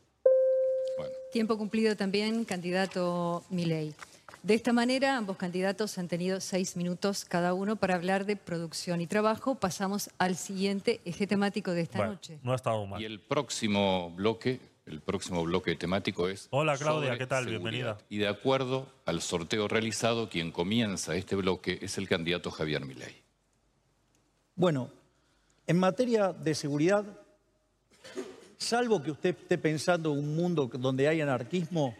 Speaker 8: Tiempo cumplido también, candidato Milei. De esta manera, ambos candidatos han tenido seis minutos cada uno para hablar de producción y trabajo. Pasamos al siguiente eje temático de esta noche.
Speaker 1: No ha estado mal.
Speaker 7: Y el próximo bloque, el próximo bloque temático es...
Speaker 1: Hola Claudia, ¿qué tal? Bienvenida.
Speaker 7: Y de acuerdo al sorteo realizado, quien comienza este bloque es el candidato Javier Milei.
Speaker 6: Bueno, en materia de seguridad, salvo que usted esté pensando en un mundo donde hay anarquismo...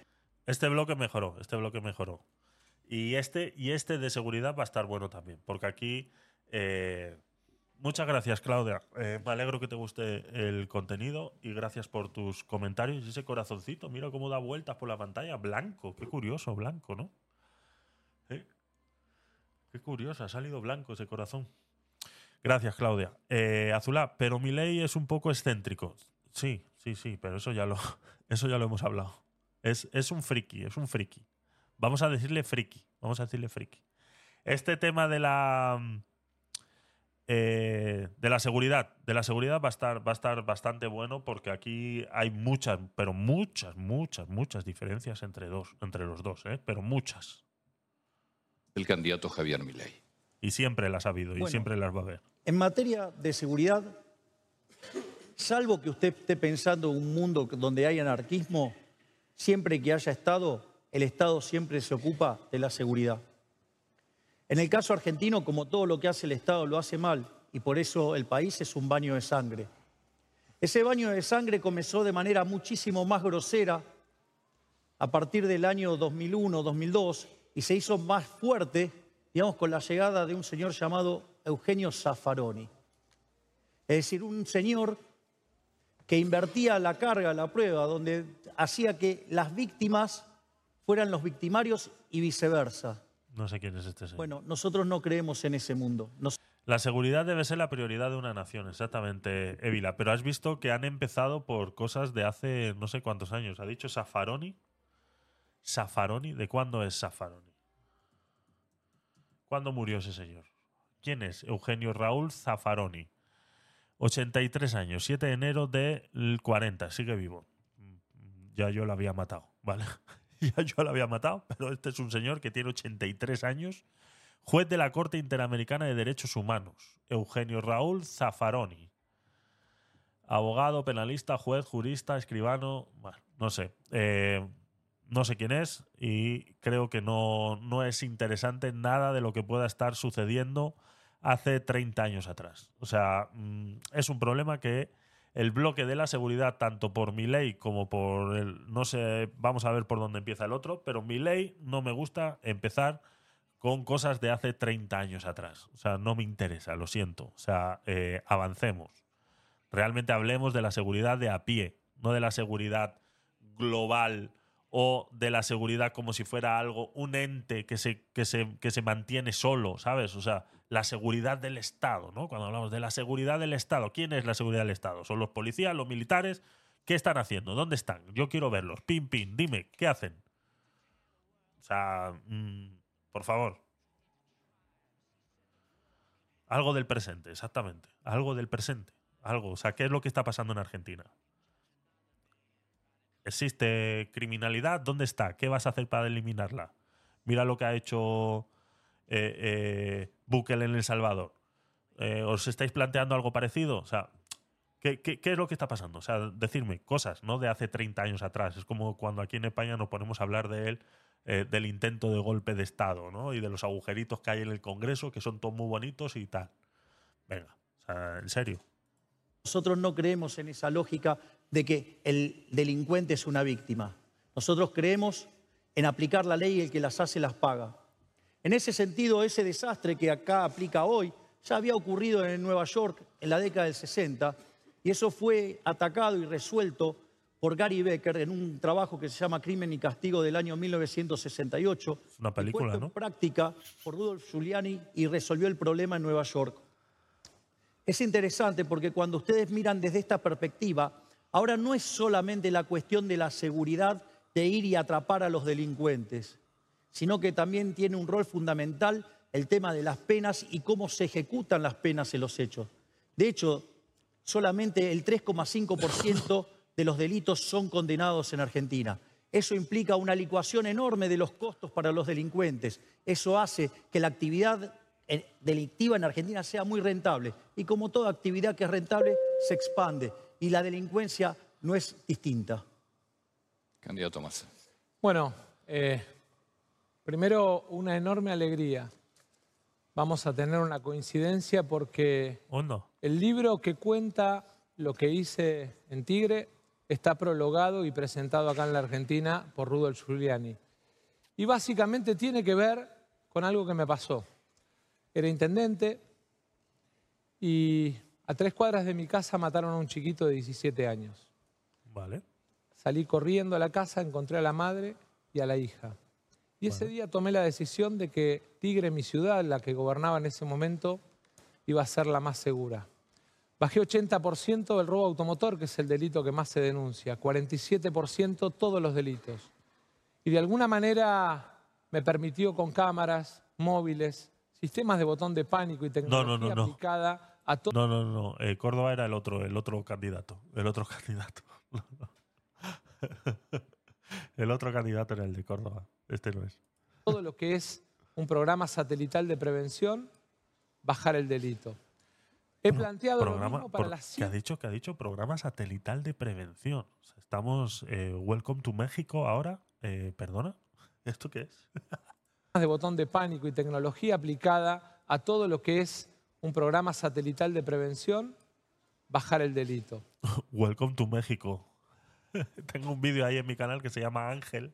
Speaker 1: Este bloque mejoró, este bloque mejoró. Y este, y este de seguridad va a estar bueno también, porque aquí... Eh, muchas gracias, Claudia. Eh, me alegro que te guste el contenido y gracias por tus comentarios. Ese corazoncito, mira cómo da vueltas por la pantalla. Blanco, qué curioso, blanco, ¿no? ¿Eh? Qué curioso, ha salido blanco ese corazón. Gracias, Claudia. Azulá, pero mi ley es un poco excéntrico. Sí, sí, sí, pero eso ya lo, eso ya lo hemos hablado. Es, es un friki, es un friki. Vamos a decirle friki, vamos a decirle friki. Este tema de la eh, de la seguridad, de la seguridad va a estar va a estar bastante bueno porque aquí hay muchas, pero muchas, muchas, muchas diferencias entre dos, entre los dos, ¿eh? pero muchas.
Speaker 7: El candidato Javier Milei.
Speaker 1: Y siempre las ha habido y siempre las va a haber.
Speaker 6: En materia de seguridad, salvo que usted esté pensando en un mundo donde hay anarquismo, siempre que haya Estado, el Estado siempre se ocupa de la seguridad. En el caso argentino, como todo lo que hace el Estado lo hace mal, y por eso el país es un baño de sangre. Ese baño de sangre comenzó de manera muchísimo más grosera a partir del año 2001-2002 y se hizo más fuerte digamos, con la llegada de un señor llamado Eugenio Zaffaroni. Es decir, un señor que invertía la carga, la prueba, donde hacía que las víctimas fueran los victimarios y viceversa.
Speaker 1: No sé quién es este señor.
Speaker 6: Bueno, nosotros no creemos en ese mundo.
Speaker 1: La seguridad debe ser la prioridad de una nación, exactamente, Évila. Pero has visto que han empezado por cosas de hace no sé cuántos años. ¿Ha dicho Zaffaroni? ¿Zaffaroni? ¿De cuándo es Zaffaroni? ¿Cuándo murió ese señor? ¿Quién es? Eugenio Raúl Zaffaroni. 83 años, 7 de enero del 40, sigue vivo. Ya yo lo había matado, ¿vale? ya yo lo había matado, pero este es un señor que tiene 83 años, juez de la Corte Interamericana de Derechos Humanos, Eugenio Raúl Zaffaroni. Abogado, penalista, juez, jurista, escribano, bueno, no sé. Eh, no sé quién es y creo que no, no es interesante nada de lo que pueda estar sucediendo hace 30 años atrás. O sea, mm, es un problema que el bloque de la seguridad, tanto por mi ley como por el. No sé, vamos a ver por dónde empieza el otro, pero mi ley no me gusta empezar con cosas de hace 30 años atrás. O sea, no me interesa, lo siento. O sea, eh, avancemos. Realmente hablemos de la seguridad de a pie, no de la seguridad global o de la seguridad como si fuera algo, un ente que se, que se, que se mantiene solo, ¿sabes? O sea, la seguridad del Estado, ¿no? Cuando hablamos de la seguridad del Estado, ¿quién es la seguridad del Estado? ¿Son los policías, los militares? ¿Qué están haciendo? ¿Dónde están? Yo quiero verlos. Pim, pim, dime, ¿qué hacen? O sea, mm, por favor. Algo del presente, exactamente. Algo del presente. Algo. O sea, ¿qué es lo que está pasando en Argentina? ¿Existe criminalidad? ¿Dónde está? ¿Qué vas a hacer para eliminarla? Mira lo que ha hecho eh, eh, Bukele en El Salvador. Eh, ¿Os estáis planteando algo parecido? O sea, ¿qué, es lo que está pasando? O sea, decirme cosas, ¿no? De hace 30 años atrás. Es como cuando aquí en España nos ponemos a hablar de él, del intento de golpe de Estado, ¿no? Y de los agujeritos que hay en el Congreso, que son todos muy bonitos y tal. Venga, en serio.
Speaker 6: Nosotros no creemos en esa lógica de que el delincuente es una víctima. Nosotros creemos en aplicar la ley y el que las hace las paga. En ese sentido, ese desastre que acá aplica hoy ya había ocurrido en Nueva York en la década del 60 y eso fue atacado y resuelto por Gary Becker en un trabajo que se llama Crimen y Castigo del año 1968.
Speaker 1: una película, ¿no? En
Speaker 6: práctica por Rudolf Giuliani y resolvió el problema en Nueva York. Es interesante porque cuando ustedes miran desde esta perspectiva, ahora no es solamente la cuestión de la seguridad de ir y atrapar a los delincuentes, sino que también tiene un rol fundamental el tema de las penas y cómo se ejecutan las penas en los hechos. De hecho, solamente el 3,5% de los delitos son condenados en Argentina. Eso implica una licuación enorme de los costos para los delincuentes. Eso hace que la actividad eh, delictiva en Argentina sea muy rentable. Y como toda actividad que es rentable, se expande. Y la delincuencia no es distinta.
Speaker 7: Candidato Massa.
Speaker 5: Bueno, eh, primero una enorme alegría. Vamos a tener una coincidencia porque el libro que cuenta lo que hice en Tigre está prologado y presentado acá en la Argentina por Rudolf Giuliani. Y básicamente tiene que ver con algo que me pasó. Era intendente y a tres cuadras de mi casa mataron a un chiquito de 17 años.
Speaker 1: Vale.
Speaker 5: Salí corriendo a la casa, encontré a la madre y a la hija. Y ese día tomé la decisión de que Tigre, mi ciudad, la que gobernaba en ese momento, iba a ser la más segura. Bajé 80% del robo automotor, que es el delito que más se denuncia, 47% todos los delitos. Y de alguna manera me permitió con cámaras, móviles, sistemas de botón de pánico y tecnología aplicada a.
Speaker 1: No, no, no. Eh, Córdoba era el otro, el otro candidato. El otro candidato. el otro candidato era el de Córdoba. Este no es.
Speaker 5: Todo lo que es un programa satelital de prevención, bajar el delito. He planteado programa, para las...
Speaker 1: ¿Qué ha dicho? ¿Qué ha dicho? Programa satelital de prevención. estamos eh, Welcome to México ahora. Eh, ¿Perdona? ¿Esto qué es?
Speaker 5: de botón de pánico y tecnología aplicada a todo lo que es un programa satelital de prevención, bajar el delito.
Speaker 1: Welcome to México. Tengo un vídeo ahí en mi canal que se llama Ángel,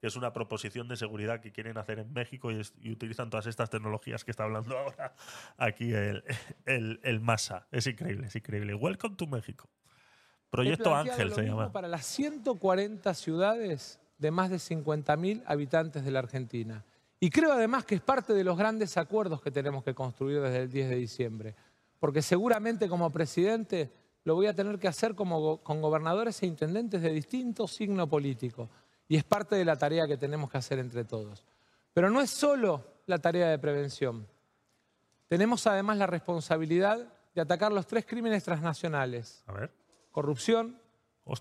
Speaker 1: que es una proposición de seguridad que quieren hacer en México y, utilizan todas estas tecnologías que está hablando ahora aquí el, el, MASA. Es increíble, es increíble. Welcome to México. Proyecto Ángel se llama.
Speaker 5: Para las 140 ciudades de más de 50.000 habitantes de la Argentina. Y creo además que es parte de los grandes acuerdos que tenemos que construir desde el 10 de diciembre. Porque seguramente como presidente lo voy a tener que hacer como, con gobernadores e intendentes de distinto signo político y es parte de la tarea que tenemos que hacer entre todos. Pero no es solo la tarea de prevención. Tenemos además la responsabilidad de atacar los tres crímenes transnacionales.
Speaker 1: A ver.
Speaker 5: Corrupción,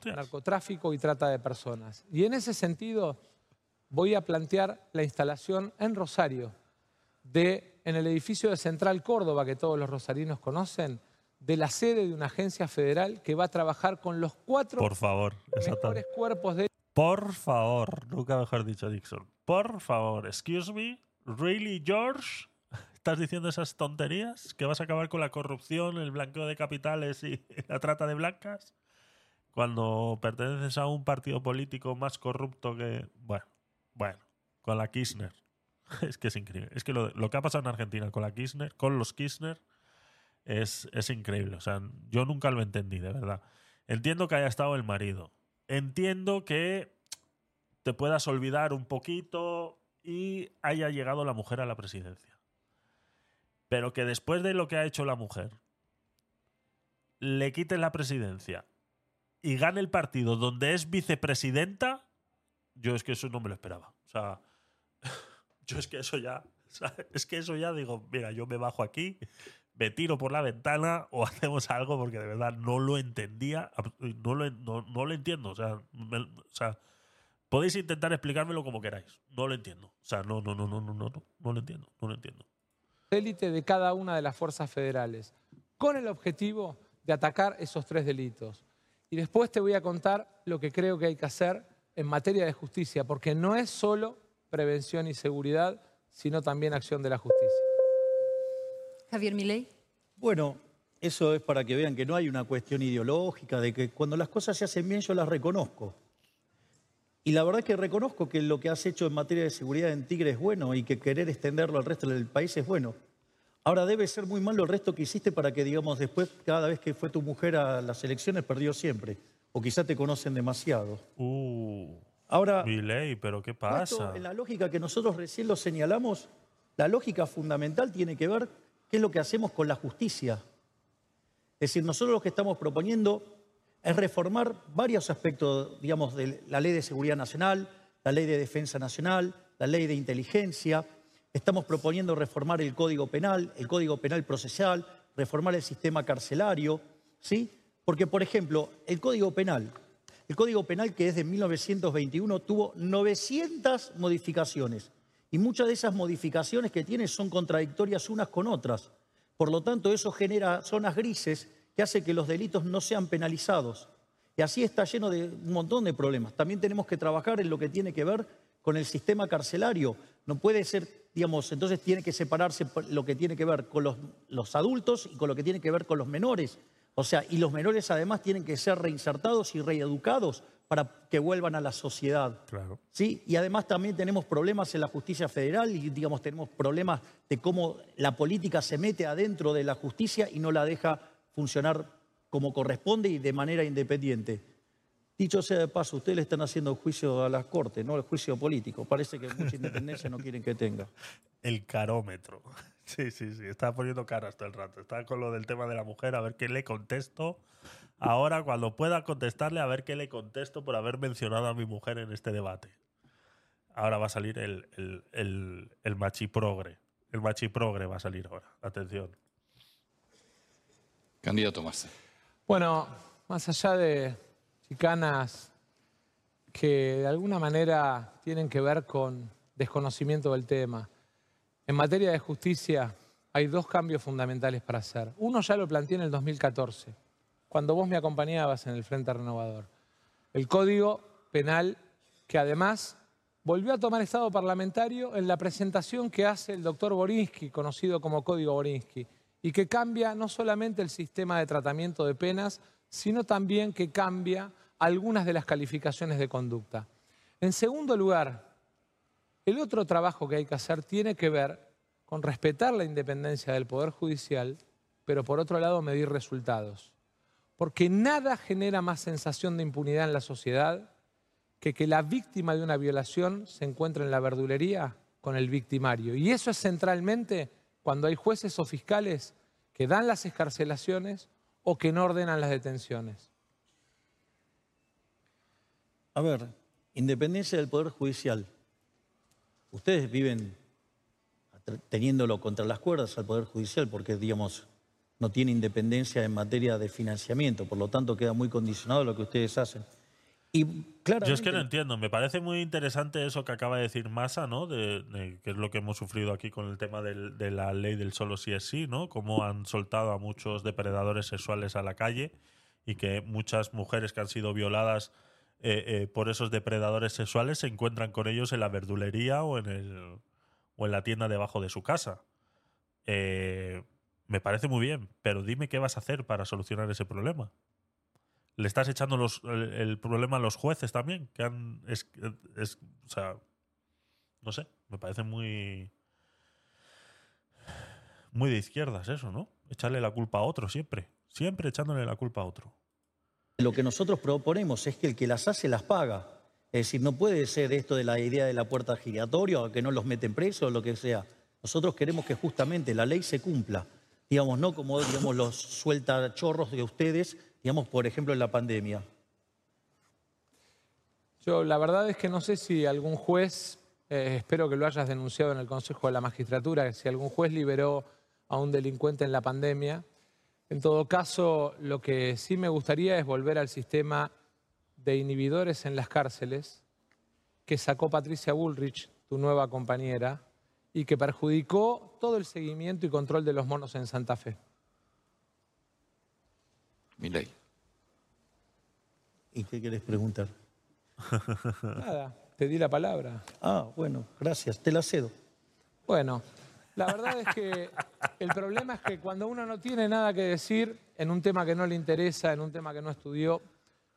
Speaker 5: narcotráfico y trata de personas. Y en ese sentido voy a plantear la instalación en Rosario de, en el edificio de Central Córdoba, que todos los rosarinos conocen, de la sede de una agencia federal que va a trabajar con los cuatro
Speaker 1: Por favor,
Speaker 5: mejores cuerpos de
Speaker 1: por favor, nunca mejor dicho Dixon. Por favor, excuse me, really George, ¿estás diciendo esas tonterías? ¿Que vas a acabar con la corrupción, el blanqueo de capitales y la trata de blancas? Cuando perteneces a un partido político más corrupto que... Bueno, bueno, con la Kirchner. Es que es increíble. Es que lo, que ha pasado en Argentina con la Kirchner, con los Kirchner, es, es increíble. O sea, yo nunca lo entendí, de verdad. Entiendo que haya estado el marido entiendo que te puedas olvidar un poquito y haya llegado la mujer a la presidencia. Pero que después de lo que ha hecho la mujer, le quiten la presidencia y gane el partido donde es vicepresidenta, yo es que eso no me lo esperaba. O sea, yo es que eso ya, es que eso ya digo, mira, yo me bajo aquí, me tiro por la ventana o hacemos algo porque de verdad no lo entendía, no lo, no, lo entiendo. O sea, o sea, podéis intentar explicármelo como queráis. No lo entiendo. O sea, no, no, no, no, no, no, no, no lo entiendo, no lo entiendo.
Speaker 5: Élite de cada una de las fuerzas federales, con el objetivo de atacar esos tres delitos. Y después te voy a contar lo que creo que hay que hacer en materia de justicia, porque no es solo prevención y seguridad, sino también acción de la justicia.
Speaker 8: Javier Milei.
Speaker 6: Bueno, eso es para que vean que no hay una cuestión ideológica, de que cuando las cosas se hacen bien yo las reconozco. Y la verdad es que reconozco que lo que has hecho en materia de seguridad en Tigre es bueno y que querer extenderlo al resto del país es bueno. Ahora debe ser muy malo el resto que hiciste para que, digamos, después, cada vez que fue tu mujer a las elecciones, perdió siempre. O quizá te conocen demasiado.
Speaker 1: Uh, Ahora, Milei, pero ¿qué pasa?
Speaker 6: En la lógica que nosotros recién lo señalamos, la lógica fundamental tiene que ver ¿Qué es lo que hacemos con la justicia? Es decir, nosotros lo que estamos proponiendo es reformar varios aspectos, digamos, de la ley de seguridad nacional, la ley de defensa nacional, la ley de inteligencia. Estamos proponiendo reformar el código penal, el código penal procesal, reformar el sistema carcelario, ¿sí? Porque, por ejemplo, el código penal El Código Penal, que es de 1921, tuvo 900 modificaciones. Y muchas de esas modificaciones que tiene son contradictorias unas con otras. Por lo tanto, eso genera zonas grises que hace que los delitos no sean penalizados. Y así está lleno de un montón de problemas. También tenemos que trabajar en lo que tiene que ver con el sistema carcelario. No puede ser, digamos, entonces tiene que separarse lo que tiene que ver con los, los adultos y con lo que tiene que ver con los menores. O sea, y los menores además tienen que ser reinsertados y reeducados para que vuelvan a la sociedad.
Speaker 1: Claro.
Speaker 6: ¿Sí? Y además también tenemos problemas en la justicia federal y digamos tenemos problemas de cómo la política se mete adentro de la justicia y no la deja funcionar como corresponde y de manera independiente. Dicho sea de paso, ustedes le están haciendo juicio a las cortes, no el juicio político. Parece que mucha independencia no quieren que tenga.
Speaker 1: El carómetro. Sí, sí, sí. Está poniendo caras todo el rato. Está con lo del tema de la mujer, a ver qué le contesto. Ahora, cuando pueda contestarle, a ver qué le contesto por haber mencionado a mi mujer en este debate. Ahora va a salir el, el, el, el machiprogre. El machiprogre va a salir ahora. Atención.
Speaker 7: Candidato Massa.
Speaker 5: Bueno, más allá de chicanas que de alguna manera tienen que ver con desconocimiento del tema, en materia de justicia hay dos cambios fundamentales para hacer. Uno ya lo planteé en el 2014, cuando vos me acompañabas en el Frente Renovador. El Código Penal que además volvió a tomar estado parlamentario en la presentación que hace el doctor Borinsky, conocido como Código Borinsky, y que cambia no solamente el sistema de tratamiento de penas, sino también que cambia algunas de las calificaciones de conducta. En segundo lugar, el otro trabajo que hay que hacer tiene que ver con respetar la independencia del Poder Judicial, pero por otro lado medir resultados. Porque nada genera más sensación de impunidad en la sociedad que que la víctima de una violación se encuentre en la verdulería con el victimario. Y eso es centralmente cuando hay jueces o fiscales que dan las escarcelaciones o que no ordenan las detenciones.
Speaker 6: A ver, independencia del Poder Judicial. Ustedes viven teniéndolo contra las cuerdas al Poder Judicial porque, digamos, no tiene independencia en materia de financiamiento, por lo tanto queda muy condicionado lo que ustedes hacen. Y
Speaker 1: Yo es que no entiendo, me parece muy interesante eso que acaba de decir Massa, ¿no? De, que es lo que hemos sufrido aquí con el tema de la ley del solo sí es sí, ¿no? Cómo han soltado a muchos depredadores sexuales a la calle y que muchas mujeres que han sido violadas eh, eh, por esos depredadores sexuales se encuentran con ellos en la verdulería o en, el, o en la tienda debajo de su casa. Eh, me parece muy bien, pero dime qué vas a hacer para solucionar ese problema. Le estás echando los, el, problema a los jueces también, que han... Es, es, o sea, no sé, me parece muy... Muy de izquierdas eso, ¿no? Echarle la culpa a otro siempre. Siempre echándole la culpa a otro.
Speaker 6: Lo que nosotros proponemos es que el que las hace las paga. Es decir, no puede ser esto de la idea de la puerta giratoria o que no los meten presos o lo que sea. Nosotros queremos que justamente la ley se cumpla. Digamos, no como digamos, los suelta chorros de ustedes, digamos, por ejemplo, en la pandemia.
Speaker 5: Yo la verdad es que no sé si algún juez, eh, espero que lo hayas denunciado en el Consejo de la Magistratura, si algún juez liberó a un delincuente en la pandemia, en todo caso, lo que sí me gustaría es volver al sistema de inhibidores en las cárceles que sacó Patricia Bullrich, tu nueva compañera, y que perjudicó todo el seguimiento y control de los monos en Santa Fe.
Speaker 7: Mi ley.
Speaker 6: ¿Y qué quieres preguntar?
Speaker 5: Nada, te di la palabra.
Speaker 6: Ah, bueno, gracias, te la cedo.
Speaker 5: Bueno, la verdad es que el problema es que cuando uno no tiene nada que decir en un tema que no le interesa, en un tema que no estudió,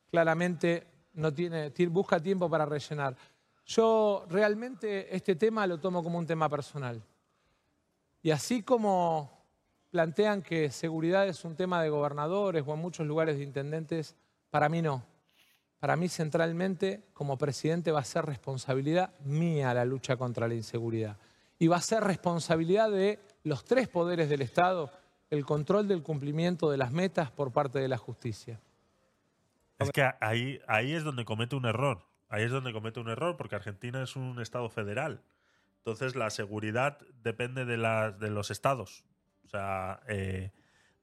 Speaker 5: claramente no tiene, busca tiempo para rellenar. Yo realmente este tema lo tomo como un tema personal. Y así como plantean que seguridad es un tema de gobernadores o en muchos lugares de intendentes, para mí no. Para mí centralmente, como presidente, va a ser responsabilidad mía la lucha contra la inseguridad y va a ser responsabilidad de los tres poderes del Estado el control del cumplimiento de las metas por parte de la justicia.
Speaker 1: Es que ahí, ahí es donde comete un error. Ahí es donde comete un error, porque Argentina es un Estado federal. Entonces la seguridad depende de, de los estados. O sea, eh,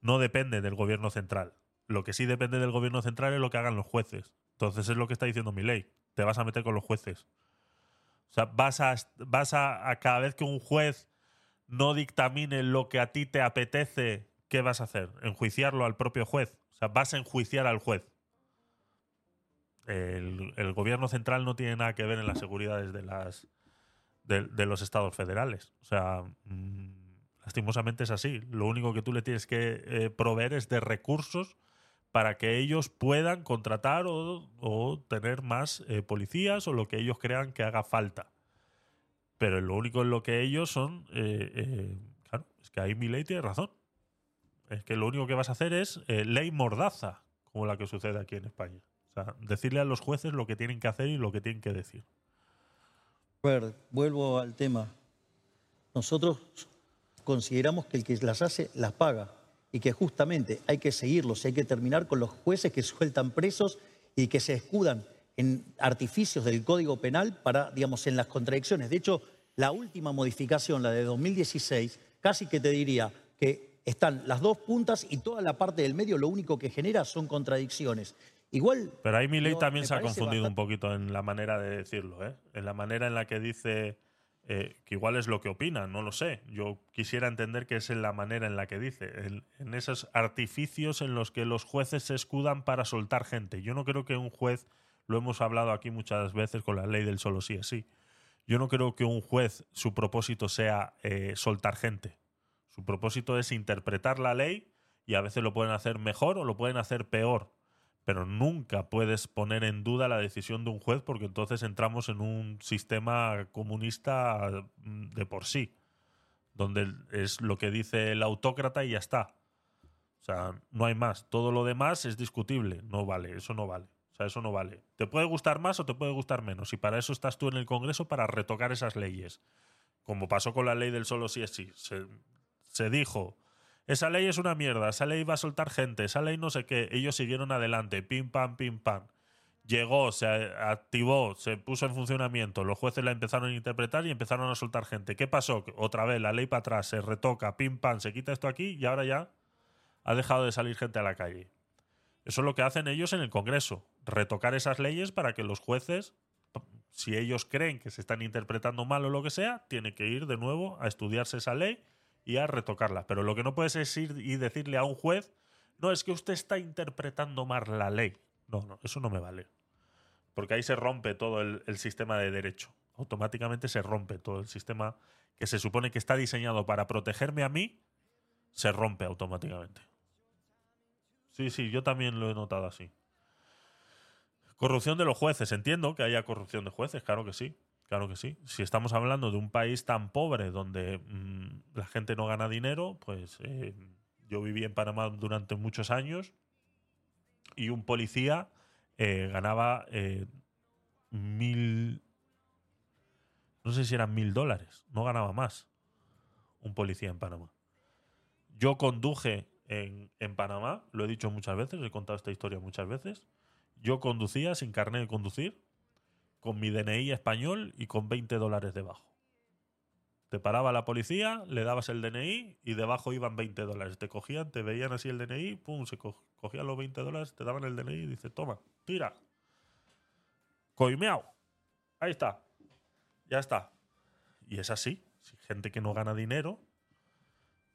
Speaker 1: no depende del gobierno central. Lo que sí depende del gobierno central es lo que hagan los jueces. Entonces es lo que está diciendo mi ley. Te vas a meter con los jueces. O sea, vas a, vas a, a cada vez que un juez no dictamine lo que a ti te apetece, ¿qué vas a hacer? Enjuiciarlo al propio juez. O sea, vas a enjuiciar al juez. El, gobierno central no tiene nada que ver en las seguridades de, las, de, los estados federales. O sea, mm, lastimosamente es así. Lo único que tú le tienes que eh, proveer es de recursos para que ellos puedan contratar o, tener más eh, policías o lo que ellos crean que haga falta. Pero lo único en lo que ellos son... Eh, claro, es que ahí mi ley tiene razón. Es que lo único que vas a hacer es ley mordaza, como la que sucede aquí en España decirle a los jueces lo que tienen que hacer y lo que tienen que decir.
Speaker 6: ver, vuelvo al tema. Nosotros consideramos que el que las hace las paga y que justamente hay que seguirlos, hay que terminar con los jueces que sueltan presos y que se escudan en artificios del Código Penal para, digamos, en las contradicciones. De hecho, la última modificación, la de 2016, casi que te diría que están las dos puntas y toda la parte del medio lo único que genera son contradicciones. Igual.
Speaker 1: Pero ahí mi ley también se ha confundido un poquito en la manera de decirlo, ¿eh? En la manera en la que dice eh, que igual es lo que opina, no lo sé. Yo quisiera entender que es en la manera en la que dice, en, esos artificios en los que los jueces se escudan para soltar gente. Yo no creo que un juez, lo hemos hablado aquí muchas veces con la ley del solo sí es sí. Yo no creo que un juez su propósito sea eh, soltar gente. Su propósito es interpretar la ley y a veces lo pueden hacer mejor o lo pueden hacer peor pero nunca puedes poner en duda la decisión de un juez porque entonces entramos en un sistema comunista mm, de por sí, donde es lo que dice el autócrata y ya está. O sea, no hay más. Todo lo demás es discutible. No vale, eso no vale. O sea, eso no vale. Te puede gustar más o te puede gustar menos. Y para eso estás tú en el Congreso, para retocar esas leyes. Como pasó con la ley del solo sí es sí. Se, se dijo, esa ley es una mierda, esa ley va a soltar gente, esa ley no sé qué. Ellos siguieron adelante, pim, pam, pim, pam. Llegó, se activó, se puso en funcionamiento, los jueces la empezaron a interpretar y empezaron a soltar gente. ¿Qué pasó? Otra vez la ley para atrás, se retoca, pim, pam, se quita esto aquí y ahora ya ha dejado de salir gente a la calle. Eso es lo que hacen ellos en el Congreso, retocar esas leyes para que los jueces, si ellos creen que se están interpretando mal o lo que sea, tienen que ir de nuevo a estudiarse esa ley y a retocarla. Pero lo que no puedes es ir y decirle a un juez, no, es que usted está interpretando mal la ley. No, no, eso no me vale. Porque ahí se rompe todo el, sistema de derecho. Automáticamente se rompe todo el sistema que se supone que está diseñado para protegerme a mí, se rompe automáticamente. Sí, sí, yo también lo he notado así. Corrupción de los jueces. Entiendo que haya corrupción de jueces, claro que sí. Claro que sí. Si estamos hablando de un país tan pobre donde mm, la gente no gana dinero, pues eh, yo viví en Panamá durante muchos años y un policía eh, ganaba eh, mil, no sé si eran mil dólares, no ganaba más un policía en Panamá. Yo conduje en, en Panamá, lo he dicho muchas veces, he contado esta historia muchas veces. Yo conducía sin carnet de conducir con mi DNI español y con 20 dólares debajo. Te paraba la policía, le dabas el DNI y debajo iban 20 dólares. Te cogían, te veían así el DNI, pum, se cogían los 20 dólares, te daban el DNI y dice, toma, tira. Coimeao. Ahí está. Ya está. Y es así. gente que no gana dinero,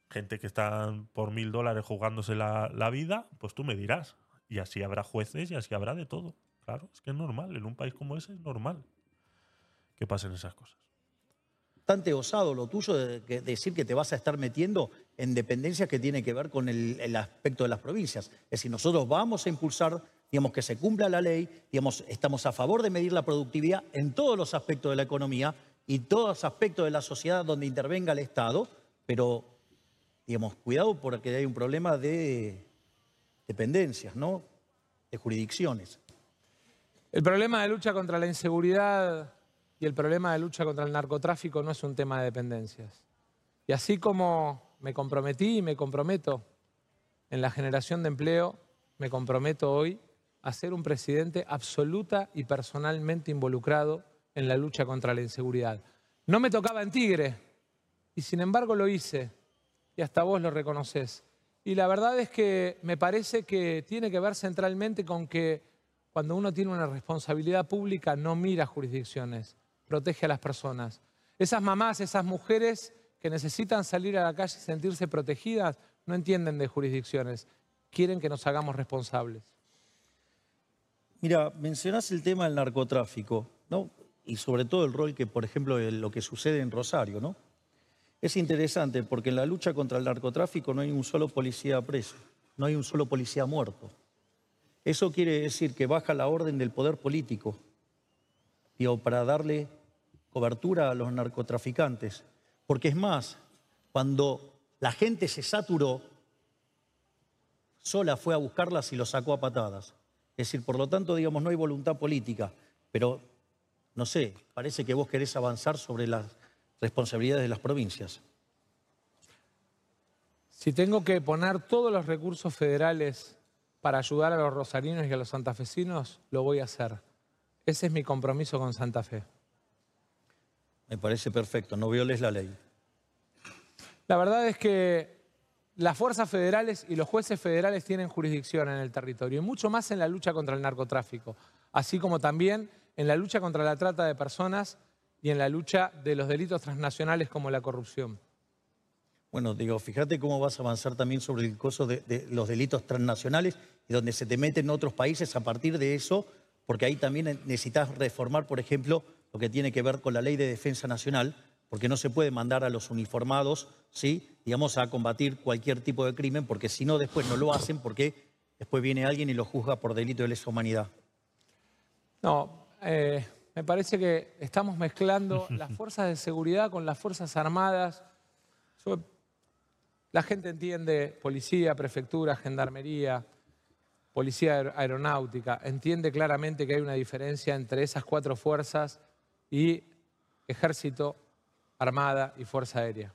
Speaker 1: gente que está por mil dólares jugándose la, la vida, pues tú me dirás. Y así habrá jueces y así habrá de todo. Claro, es que es normal. En un país como ese es normal que pasen esas cosas.
Speaker 6: Bastante osado lo tuyo de, decir que te vas a estar metiendo en dependencias que tiene que ver con el, aspecto de las provincias. Es decir, nosotros vamos a impulsar, digamos, que se cumpla la ley, digamos, estamos a favor de medir la productividad en todos los aspectos de la economía y todos los aspectos de la sociedad donde intervenga el Estado, pero, digamos, cuidado porque hay un problema de dependencias, ¿no? De jurisdicciones.
Speaker 5: El problema de lucha contra la inseguridad y el problema de lucha contra el narcotráfico no es un tema de dependencias. Y así como me comprometí y me comprometo en la generación de empleo, me comprometo hoy a ser un presidente absoluta y personalmente involucrado en la lucha contra la inseguridad. No me tocaba en Tigre y sin embargo lo hice y hasta vos lo reconoces. Y la verdad es que me parece que tiene que ver centralmente con que cuando uno tiene una responsabilidad pública, no mira jurisdicciones, protege a las personas. Esas mamás, esas mujeres que necesitan salir a la calle y sentirse protegidas, no entienden de jurisdicciones, quieren que nos hagamos responsables.
Speaker 6: Mira, mencionás el tema del narcotráfico, ¿no? Y sobre todo el rol que, por ejemplo, lo que sucede en Rosario, ¿no? Es interesante porque en la lucha contra el narcotráfico no hay un solo policía preso, no hay un solo policía muerto. Eso quiere decir que baja la orden del poder político, digo, para darle cobertura a los narcotraficantes. Porque es más, cuando la gente se saturó, sola fue a buscarlas y los sacó a patadas. Es decir, por lo tanto, digamos, no hay voluntad política, pero no sé, parece que vos querés avanzar sobre las responsabilidades de las provincias.
Speaker 5: Si tengo que poner todos los recursos federales para ayudar a los rosarinos y a los santafesinos, lo voy a hacer. Ese es mi compromiso con Santa Fe.
Speaker 6: Me parece perfecto, no violes la ley.
Speaker 5: La verdad es que las fuerzas federales y los jueces federales tienen jurisdicción en el territorio, y mucho más en la lucha contra el narcotráfico, así como también en la lucha contra la trata de personas y en la lucha de los delitos transnacionales como la corrupción.
Speaker 6: Bueno, digo, fíjate cómo vas a avanzar también sobre el coso de, los delitos transnacionales y donde se te meten otros países a partir de eso, porque ahí también necesitas reformar, por ejemplo, lo que tiene que ver con la ley de defensa nacional, porque no se puede mandar a los uniformados, ¿sí? digamos, a combatir cualquier tipo de crimen, porque si no, después no lo hacen, porque después viene alguien y lo juzga por delito de lesa humanidad.
Speaker 5: No, eh, me parece que estamos mezclando las fuerzas de seguridad con las fuerzas armadas. La gente entiende policía, prefectura, gendarmería, policía aeronáutica, entiende claramente que hay una diferencia entre esas cuatro fuerzas y ejército, armada y fuerza aérea.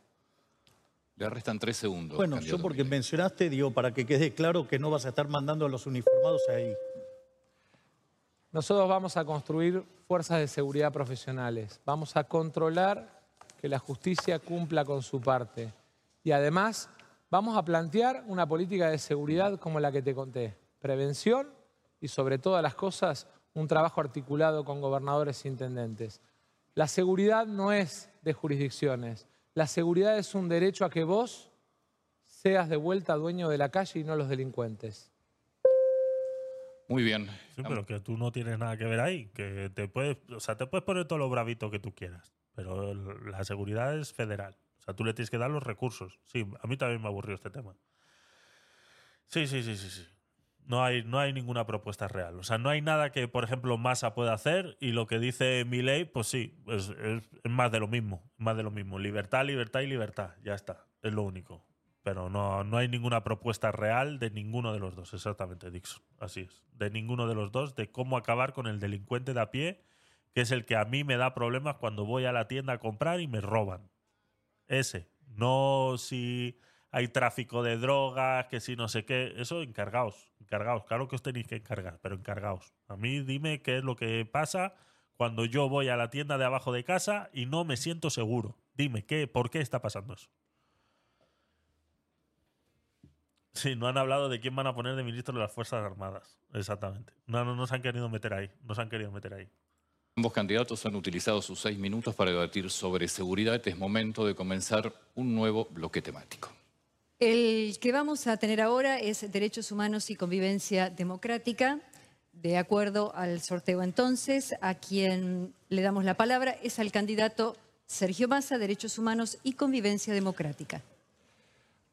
Speaker 7: Le restan tres segundos.
Speaker 6: Bueno, yo porque mencionaste, digo, para que quede claro que no vas a estar mandando a los uniformados ahí.
Speaker 5: Nosotros vamos a construir fuerzas de seguridad profesionales. Vamos a controlar que la justicia cumpla con su parte. Y además vamos a plantear una política de seguridad como la que te conté. Prevención y sobre todas las cosas un trabajo articulado con gobernadores e intendentes. La seguridad no es de jurisdicciones. La seguridad es un derecho a que vos seas de vuelta dueño de la calle y no los delincuentes.
Speaker 7: Muy bien.
Speaker 1: Sí, pero que tú no tienes nada que ver ahí. Que te puedes, o sea, te puedes poner todo lo bravito que tú quieras. Pero la seguridad es federal sea, tú le tienes que dar los recursos. Sí, a mí también me aburrió este tema. Sí, sí, sí, sí, sí. No hay, no hay ninguna propuesta real. O sea, no hay nada que, por ejemplo, Massa pueda hacer y lo que dice ley, pues sí, es, es, más de lo mismo. Más de lo mismo. Libertad, libertad y libertad. Ya está. Es lo único. Pero no, no hay ninguna propuesta real de ninguno de los dos. Exactamente, Dixon. Así es. De ninguno de los dos de cómo acabar con el delincuente de a pie, que es el que a mí me da problemas cuando voy a la tienda a comprar y me roban. Ese. No si hay tráfico de drogas, que si no sé qué. Eso encargaos, encargaos. Claro que os tenéis que encargar, pero encargaos. A mí dime qué es lo que pasa cuando yo voy a la tienda de abajo de casa y no me siento seguro. Dime, ¿qué, ¿por qué está pasando eso? Sí, no han hablado de quién van a poner de ministro de las Fuerzas Armadas. Exactamente. No, no, no se han querido meter ahí. No se han querido meter ahí.
Speaker 7: Ambos candidatos han utilizado sus seis minutos para debatir sobre seguridad. Es momento de comenzar un nuevo bloque temático.
Speaker 8: El que vamos a tener ahora es Derechos Humanos y Convivencia Democrática. De acuerdo al sorteo entonces, a quien le damos la palabra es al candidato Sergio Massa, Derechos Humanos y Convivencia Democrática.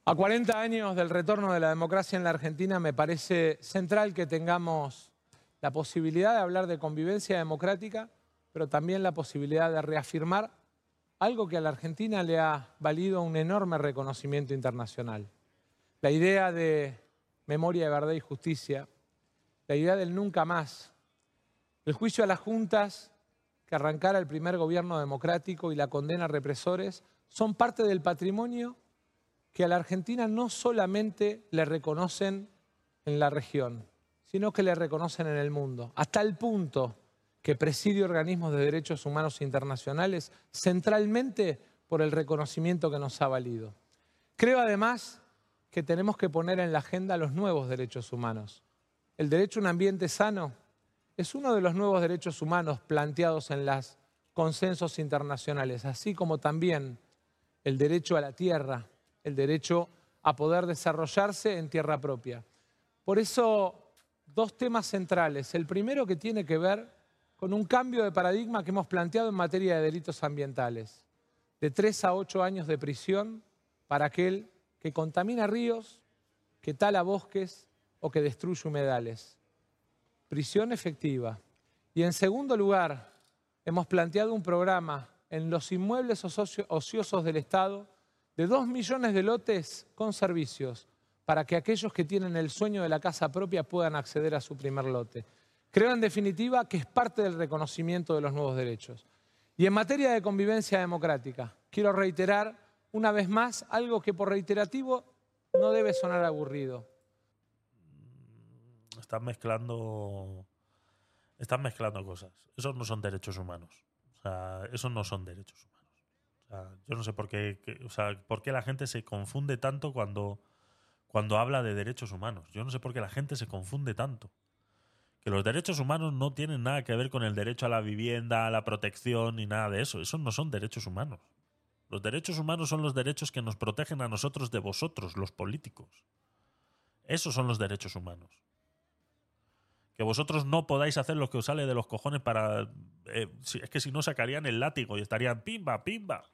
Speaker 5: A 40 años del retorno de la democracia en la Argentina me parece central que tengamos la posibilidad de hablar de convivencia democrática, pero también la posibilidad de reafirmar algo que a la Argentina le ha valido un enorme reconocimiento internacional. La idea de memoria de verdad y justicia, la idea del nunca más, el juicio a las juntas que arrancara el primer gobierno democrático y la condena a represores son parte del patrimonio que a la Argentina no solamente le reconocen en la región, sino que le reconocen en el mundo, hasta el punto que preside organismos de derechos humanos internacionales centralmente por el reconocimiento que nos ha valido. Creo además que tenemos que poner en la agenda los nuevos derechos humanos. El derecho a un ambiente sano, es uno de los nuevos derechos humanos planteados en los consensos internacionales, así como también el derecho a la tierra, el derecho a poder desarrollarse en tierra propia. Por eso, dos temas centrales. El primero que tiene que ver con un cambio de paradigma que hemos planteado en materia de delitos ambientales, de tres a ocho años de prisión para aquel que contamina ríos, que tala bosques o que destruye humedales. Prisión efectiva. Y en segundo lugar, hemos planteado un programa en los inmuebles ociosos del Estado de dos millones de lotes con servicios para que aquellos que tienen el sueño de la casa propia puedan acceder a su primer lote. Creo en definitiva que es parte del reconocimiento de los nuevos derechos. Y en materia de convivencia democrática, quiero reiterar una vez más algo que por reiterativo no debe sonar aburrido.
Speaker 1: Están mezclando. Están mezclando cosas. Esos no son derechos humanos. Esos no son derechos humanos. Yo no sé por qué, o sea, por qué la gente se confunde tanto cuando, cuando habla de derechos humanos. Yo no sé por qué la gente se confunde tanto. Que los derechos humanos no tienen nada que ver con el derecho a la vivienda, a la protección ni nada de eso. Esos no son derechos humanos. Los derechos humanos son los derechos que nos protegen a nosotros de vosotros, los políticos. Esos son los derechos humanos. Que vosotros no podáis hacer lo que os sale de los cojones para... Eh, es que si no sacarían el látigo y estarían pimba, pimba.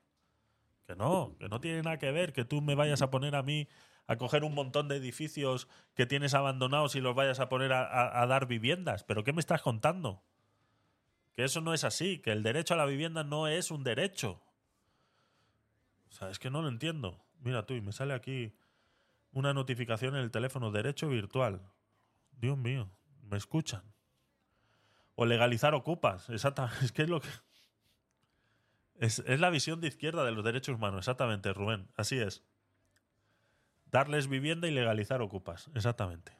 Speaker 1: Que no, que no tiene nada que ver que tú me vayas a poner a mí a coger un montón de edificios que tienes abandonados y los vayas a poner a, dar viviendas. ¿Pero qué me estás contando? Que eso no es así, que el derecho a la vivienda no es un derecho. O sea, es que no lo entiendo. Mira tú, y me sale aquí una notificación en el teléfono, derecho virtual. Dios mío, me escuchan. O legalizar ocupas, exactamente. Es que es lo que... Es, es, la visión de izquierda de los derechos humanos, exactamente, Rubén. Así es. Darles vivienda y legalizar ocupas, exactamente.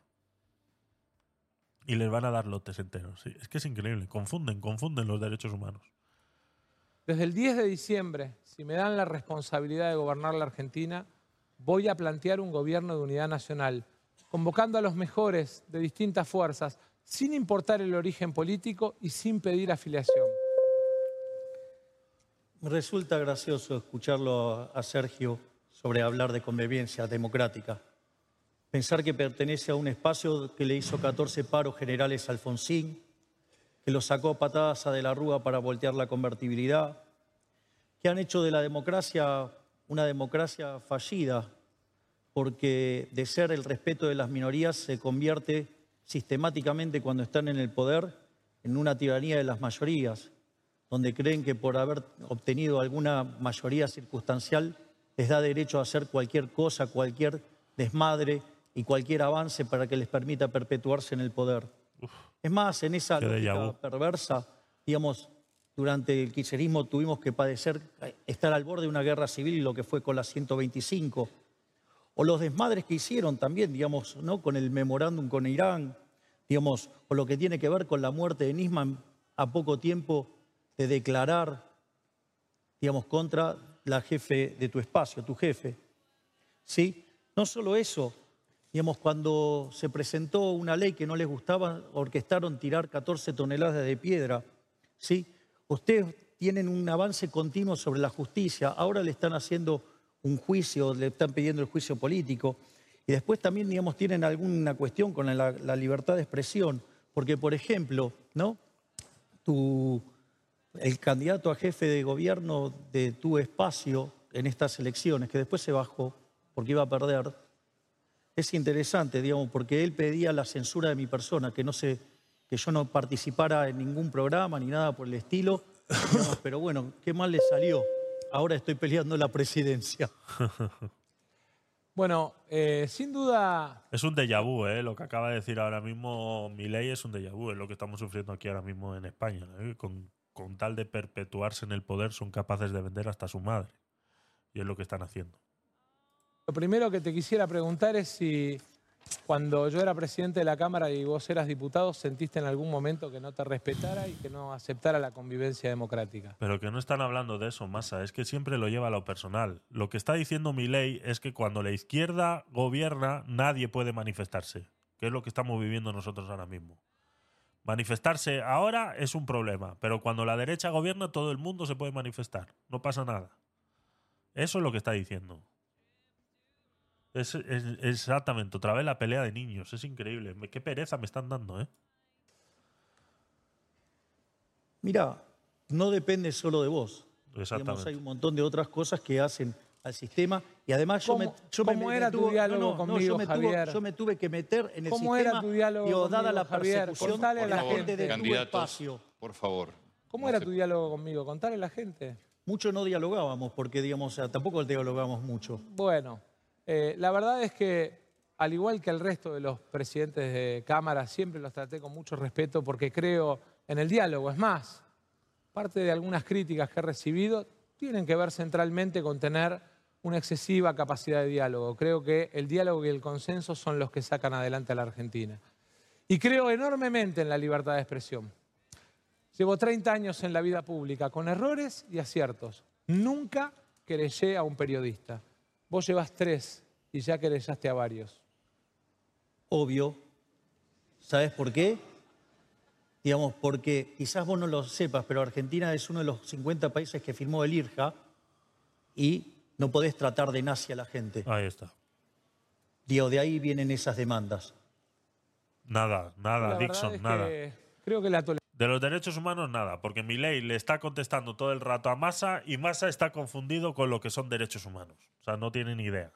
Speaker 1: Y les van a dar lotes enteros. Sí, es que es increíble. Confunden, confunden los derechos humanos.
Speaker 5: Desde el 10 de diciembre, si me dan la responsabilidad de gobernar la Argentina, voy a plantear un gobierno de unidad nacional, convocando a los mejores de distintas fuerzas, sin importar el origen político y sin pedir afiliación.
Speaker 6: Me resulta gracioso escucharlo a Sergio sobre hablar de convivencia democrática. Pensar que pertenece a un espacio que le hizo 14 paros generales a Alfonsín, que lo sacó patadas a de la Rúa para voltear la convertibilidad, que han hecho de la democracia una democracia fallida, porque de ser el respeto de las minorías se convierte sistemáticamente cuando están en el poder en una tiranía de las mayorías, donde creen que por haber obtenido alguna mayoría circunstancial les da derecho a hacer cualquier cosa, cualquier desmadre y cualquier avance para que les permita perpetuarse en el poder. Es más, en esa lógica perversa, digamos, durante el kirchnerismo tuvimos que padecer estar al borde de una guerra civil, lo que fue con la 125, o los desmadres que hicieron también, digamos, ¿no? con el memorándum con Irán, digamos, o lo que tiene que ver con la muerte de Nisman a poco tiempo de declarar, digamos, contra la jefe de tu espacio, tu jefe. ¿Sí? No solo eso, Digamos, cuando se presentó una ley que no les gustaba, orquestaron tirar 14 toneladas de piedra. ¿sí? Ustedes tienen un avance continuo sobre la justicia, ahora le están haciendo un juicio, le están pidiendo el juicio político. Y después también, digamos, tienen alguna cuestión con la, libertad de expresión. Porque, por ejemplo, ¿no? Tu, el candidato a jefe de gobierno de tu espacio en estas elecciones, que después se bajó porque iba a perder, es interesante, digamos, porque él pedía la censura de mi persona, que no sé, que yo no participara en ningún programa ni nada por el estilo. pero bueno, qué mal le salió. Ahora estoy peleando la presidencia.
Speaker 5: Bueno, eh, sin duda...
Speaker 1: Es un déjà vu, ¿eh? Lo que acaba de decir ahora mismo mi ley es un déjà vu, es lo que estamos sufriendo aquí ahora mismo en España. ¿eh? Con, con tal de perpetuarse en el poder son capaces de vender hasta su madre. Y es lo que están haciendo.
Speaker 5: Lo primero que te quisiera preguntar es si cuando yo era presidente de la Cámara y vos eras diputado, ¿sentiste en algún momento que no te respetara y que no aceptara la convivencia democrática?
Speaker 1: Pero que no están hablando de eso, Massa, es que siempre lo lleva a lo personal. Lo que está diciendo mi ley es que cuando la izquierda gobierna, nadie puede manifestarse, que es lo que estamos viviendo nosotros ahora mismo. Manifestarse ahora es un problema, pero cuando la derecha gobierna todo el mundo se puede manifestar, no pasa nada. Eso es lo que está diciendo. Es, exactamente, otra vez la pelea de niños, es increíble. Qué pereza me están dando, ¿eh?
Speaker 6: Mira, no depende solo de vos.
Speaker 1: Exactamente.
Speaker 6: hay un montón de otras cosas que hacen al sistema y además yo me, yo
Speaker 5: ¿cómo era tu diálogo conmigo,
Speaker 6: yo
Speaker 5: Javier?
Speaker 6: yo me tuve que meter en el
Speaker 5: ¿Cómo
Speaker 6: sistema
Speaker 5: era tu diálogo
Speaker 6: digo,
Speaker 5: conmigo,
Speaker 6: dada la persecución
Speaker 5: Contale a la
Speaker 6: gente de tu
Speaker 7: espacio. Por favor.
Speaker 5: ¿Cómo era tu diálogo conmigo? Contale a la gente.
Speaker 6: Mucho no dialogábamos porque digamos, o sea, tampoco dialogábamos mucho.
Speaker 5: Bueno, eh, la verdad es que al igual que el resto de los presidentes de Cámara, siempre los traté con mucho respeto porque creo en el diálogo. Es más, parte de algunas críticas que he recibido tienen que ver centralmente con tener una excesiva capacidad de diálogo. Creo que el diálogo y el consenso son los que sacan adelante a la Argentina. Y creo enormemente en la libertad de expresión. Llevo 30 años en la vida pública, con errores y aciertos. Nunca querellé a un periodista. Vos llevas tres y ya querellaste a varios.
Speaker 6: Obvio. ¿Sabes por qué? Digamos, porque quizás vos no lo sepas, pero Argentina es uno de los 50 países que firmó el IRJA y no podés tratar de nazi a la gente.
Speaker 1: Ahí está.
Speaker 6: Digo, de ahí vienen esas demandas.
Speaker 1: Nada, nada, Dixon, nada.
Speaker 5: creo que la
Speaker 1: de los derechos humanos, nada, porque mi ley le está contestando todo el rato a Massa y Massa está confundido con lo que son derechos humanos. O sea, no tiene ni idea.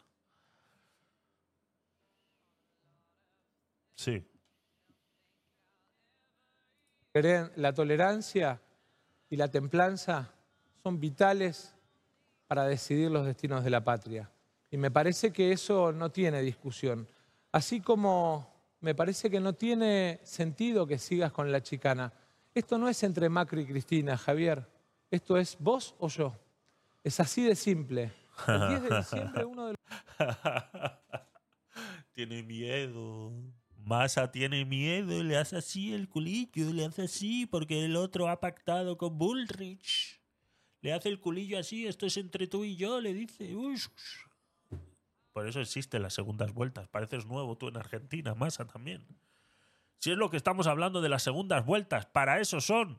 Speaker 1: Sí.
Speaker 5: La tolerancia y la templanza son vitales para decidir los destinos de la patria. Y me parece que eso no tiene discusión. Así como me parece que no tiene sentido que sigas con la chicana. Esto no es entre Macri y Cristina, Javier. Esto es vos o yo. Es así de simple. El 10 de diciembre uno de
Speaker 1: Tiene miedo. Massa tiene miedo, le hace así el culillo, le hace así porque el otro ha pactado con Bullrich le hace el culillo así, esto es entre tú y yo, le dice. Por eso existen las segundas vueltas. Pareces nuevo tú en Argentina, Massa también. Si es lo que estamos hablando de las segundas vueltas, para eso son.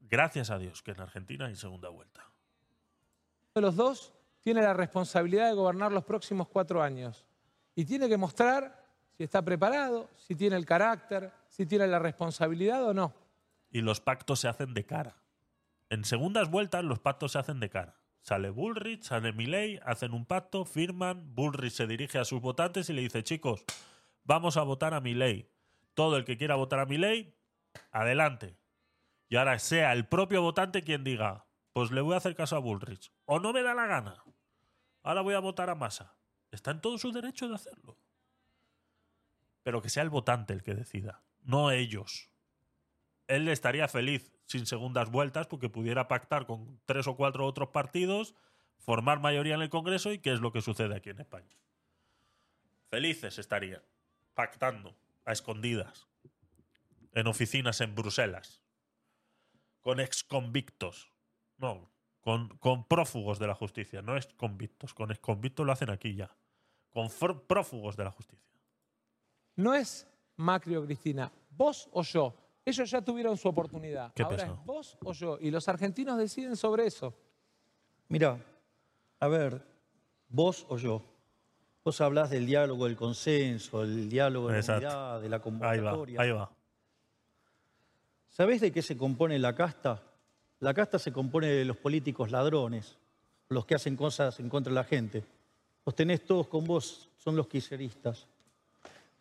Speaker 1: Gracias a Dios que en Argentina hay segunda vuelta.
Speaker 5: De los dos tiene la responsabilidad de gobernar los próximos cuatro años. Y tiene que mostrar si está preparado, si tiene el carácter, si tiene la responsabilidad o no.
Speaker 1: Y los pactos se hacen de cara. En segundas vueltas los pactos se hacen de cara. Sale Bullrich, sale Milley, hacen un pacto, firman, Bullrich se dirige a sus votantes y le dice, chicos, vamos a votar a Milley. Todo el que quiera votar a Milley, adelante. Y ahora sea el propio votante quien diga, pues le voy a hacer caso a Bullrich. O no me da la gana. Ahora voy a votar a Massa. Está en todo su derecho de hacerlo. Pero que sea el votante el que decida, no ellos. Él estaría feliz sin segundas vueltas porque pudiera pactar con tres o cuatro otros partidos, formar mayoría en el Congreso y qué es lo que sucede aquí en España. Felices estarían, pactando a escondidas, en oficinas en Bruselas, con exconvictos, no, con, con prófugos de la justicia, no es convictos, con exconvictos lo hacen aquí ya, con prófugos de la justicia.
Speaker 5: No es Macri o Cristina, vos o yo ellos ya tuvieron su oportunidad. Ahora es vos o yo. Y los argentinos deciden sobre eso.
Speaker 6: Mira, a ver, vos o yo. Vos hablás del diálogo, del consenso, del diálogo de la unidad, de la convocatoria.
Speaker 1: Ahí va, ahí va.
Speaker 6: ¿Sabés de qué se compone la casta? La casta se compone de los políticos ladrones, los que hacen cosas en contra de la gente. Los tenés todos con vos, son los quiseristas.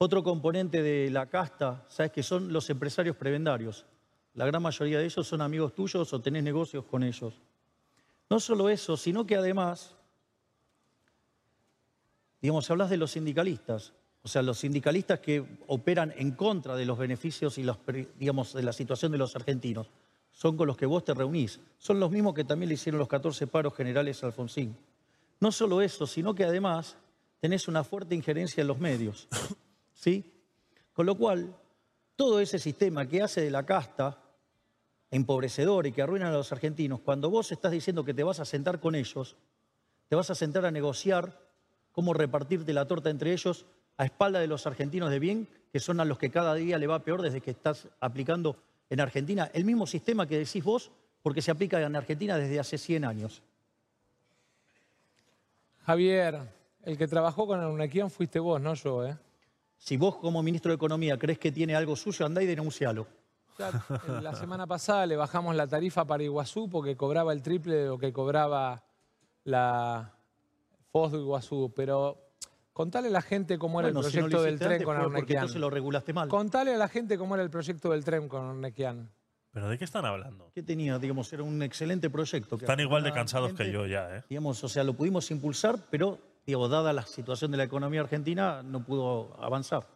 Speaker 6: Otro componente de la casta, sabes que son los empresarios prebendarios. La gran mayoría de ellos son amigos tuyos o tenés negocios con ellos. No solo eso, sino que además, digamos, hablas de los sindicalistas, o sea, los sindicalistas que operan en contra de los beneficios y los, digamos, de la situación de los argentinos, son con los que vos te reunís. Son los mismos que también le hicieron los 14 paros generales a Alfonsín. No solo eso, sino que además tenés una fuerte injerencia en los medios. ¿Sí? Con lo cual, todo ese sistema que hace de la casta empobrecedor y que arruina a los argentinos, cuando vos estás diciendo que te vas a sentar con ellos, te vas a sentar a negociar cómo repartirte la torta entre ellos, a espalda de los argentinos de bien, que son a los que cada día le va peor desde que estás aplicando en Argentina el mismo sistema que decís vos, porque se aplica en Argentina desde hace 100 años.
Speaker 5: Javier, el que trabajó con Unequian fuiste vos, no yo, ¿eh?
Speaker 6: Si vos como ministro de Economía crees que tiene algo suyo, andá y denuncialo.
Speaker 5: la semana pasada le bajamos la tarifa para Iguazú porque cobraba el triple de lo que cobraba la FOS de Iguazú, pero contale a la gente cómo era el proyecto del tren con Arnequian.
Speaker 6: lo regulaste mal.
Speaker 5: Contale a la gente cómo era el proyecto del tren con Arnequian.
Speaker 1: ¿Pero de qué están hablando?
Speaker 6: ¿Qué tenía? Digamos, era un excelente proyecto.
Speaker 1: están igual de cansados que yo ya, ¿eh?
Speaker 6: Digamos, o sea, lo pudimos impulsar, pero, digo, dada la situación de la economía argentina, no pudo avanzar.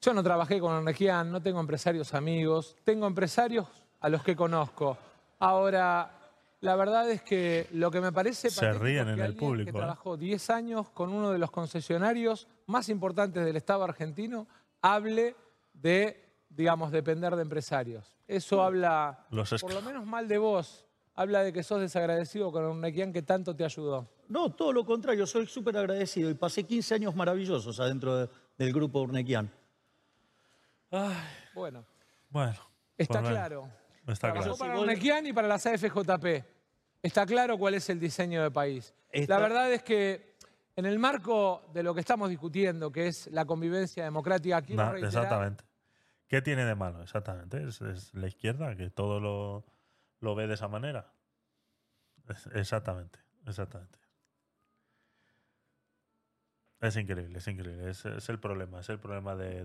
Speaker 5: Yo no trabajé con Arnequian, no tengo empresarios amigos, tengo empresarios a los que conozco. Ahora, la verdad es que lo que me parece...
Speaker 1: Se ríen en el público.
Speaker 5: Que ¿eh? trabajó 10 años con uno de los concesionarios más importantes del Estado argentino, hable de digamos, depender de empresarios. Eso habla, por lo menos mal de vos, habla de que sos desagradecido con Urnequian que tanto te ayudó.
Speaker 6: No, todo lo contrario, soy súper agradecido y pasé 15 años maravillosos adentro del grupo Urnequian.
Speaker 5: bueno.
Speaker 1: Bueno.
Speaker 5: Está claro.
Speaker 1: Está claro.
Speaker 5: Para Urnequian y para las AFJP. Está claro cuál es el diseño de país. La verdad es que en el marco de lo que estamos discutiendo, que es la convivencia democrática, quiero no,
Speaker 1: Exactamente. ¿Qué tiene de malo? Exactamente. Es, la izquierda que todo lo, ve de esa manera. exactamente, exactamente. Es increíble, es increíble. Es, el problema, es el problema de,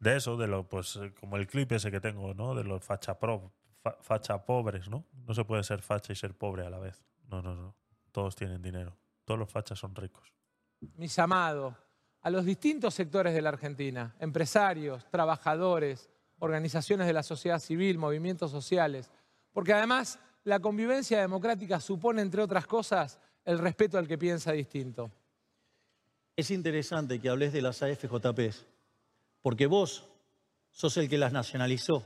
Speaker 1: de, eso, de lo, pues, como el clip ese que tengo, ¿no? De los facha, pro, facha pobres, ¿no? No se puede ser facha y ser pobre a la vez. No, no, no. Todos tienen dinero. Todos los fachas son ricos.
Speaker 5: Mis amados a los distintos sectores de la Argentina, empresarios, trabajadores, organizaciones de la sociedad civil, movimientos sociales, porque además la convivencia democrática supone, entre otras cosas, el respeto al que piensa distinto.
Speaker 6: Es interesante que hables de las AFJPs, porque vos sos el que las nacionalizó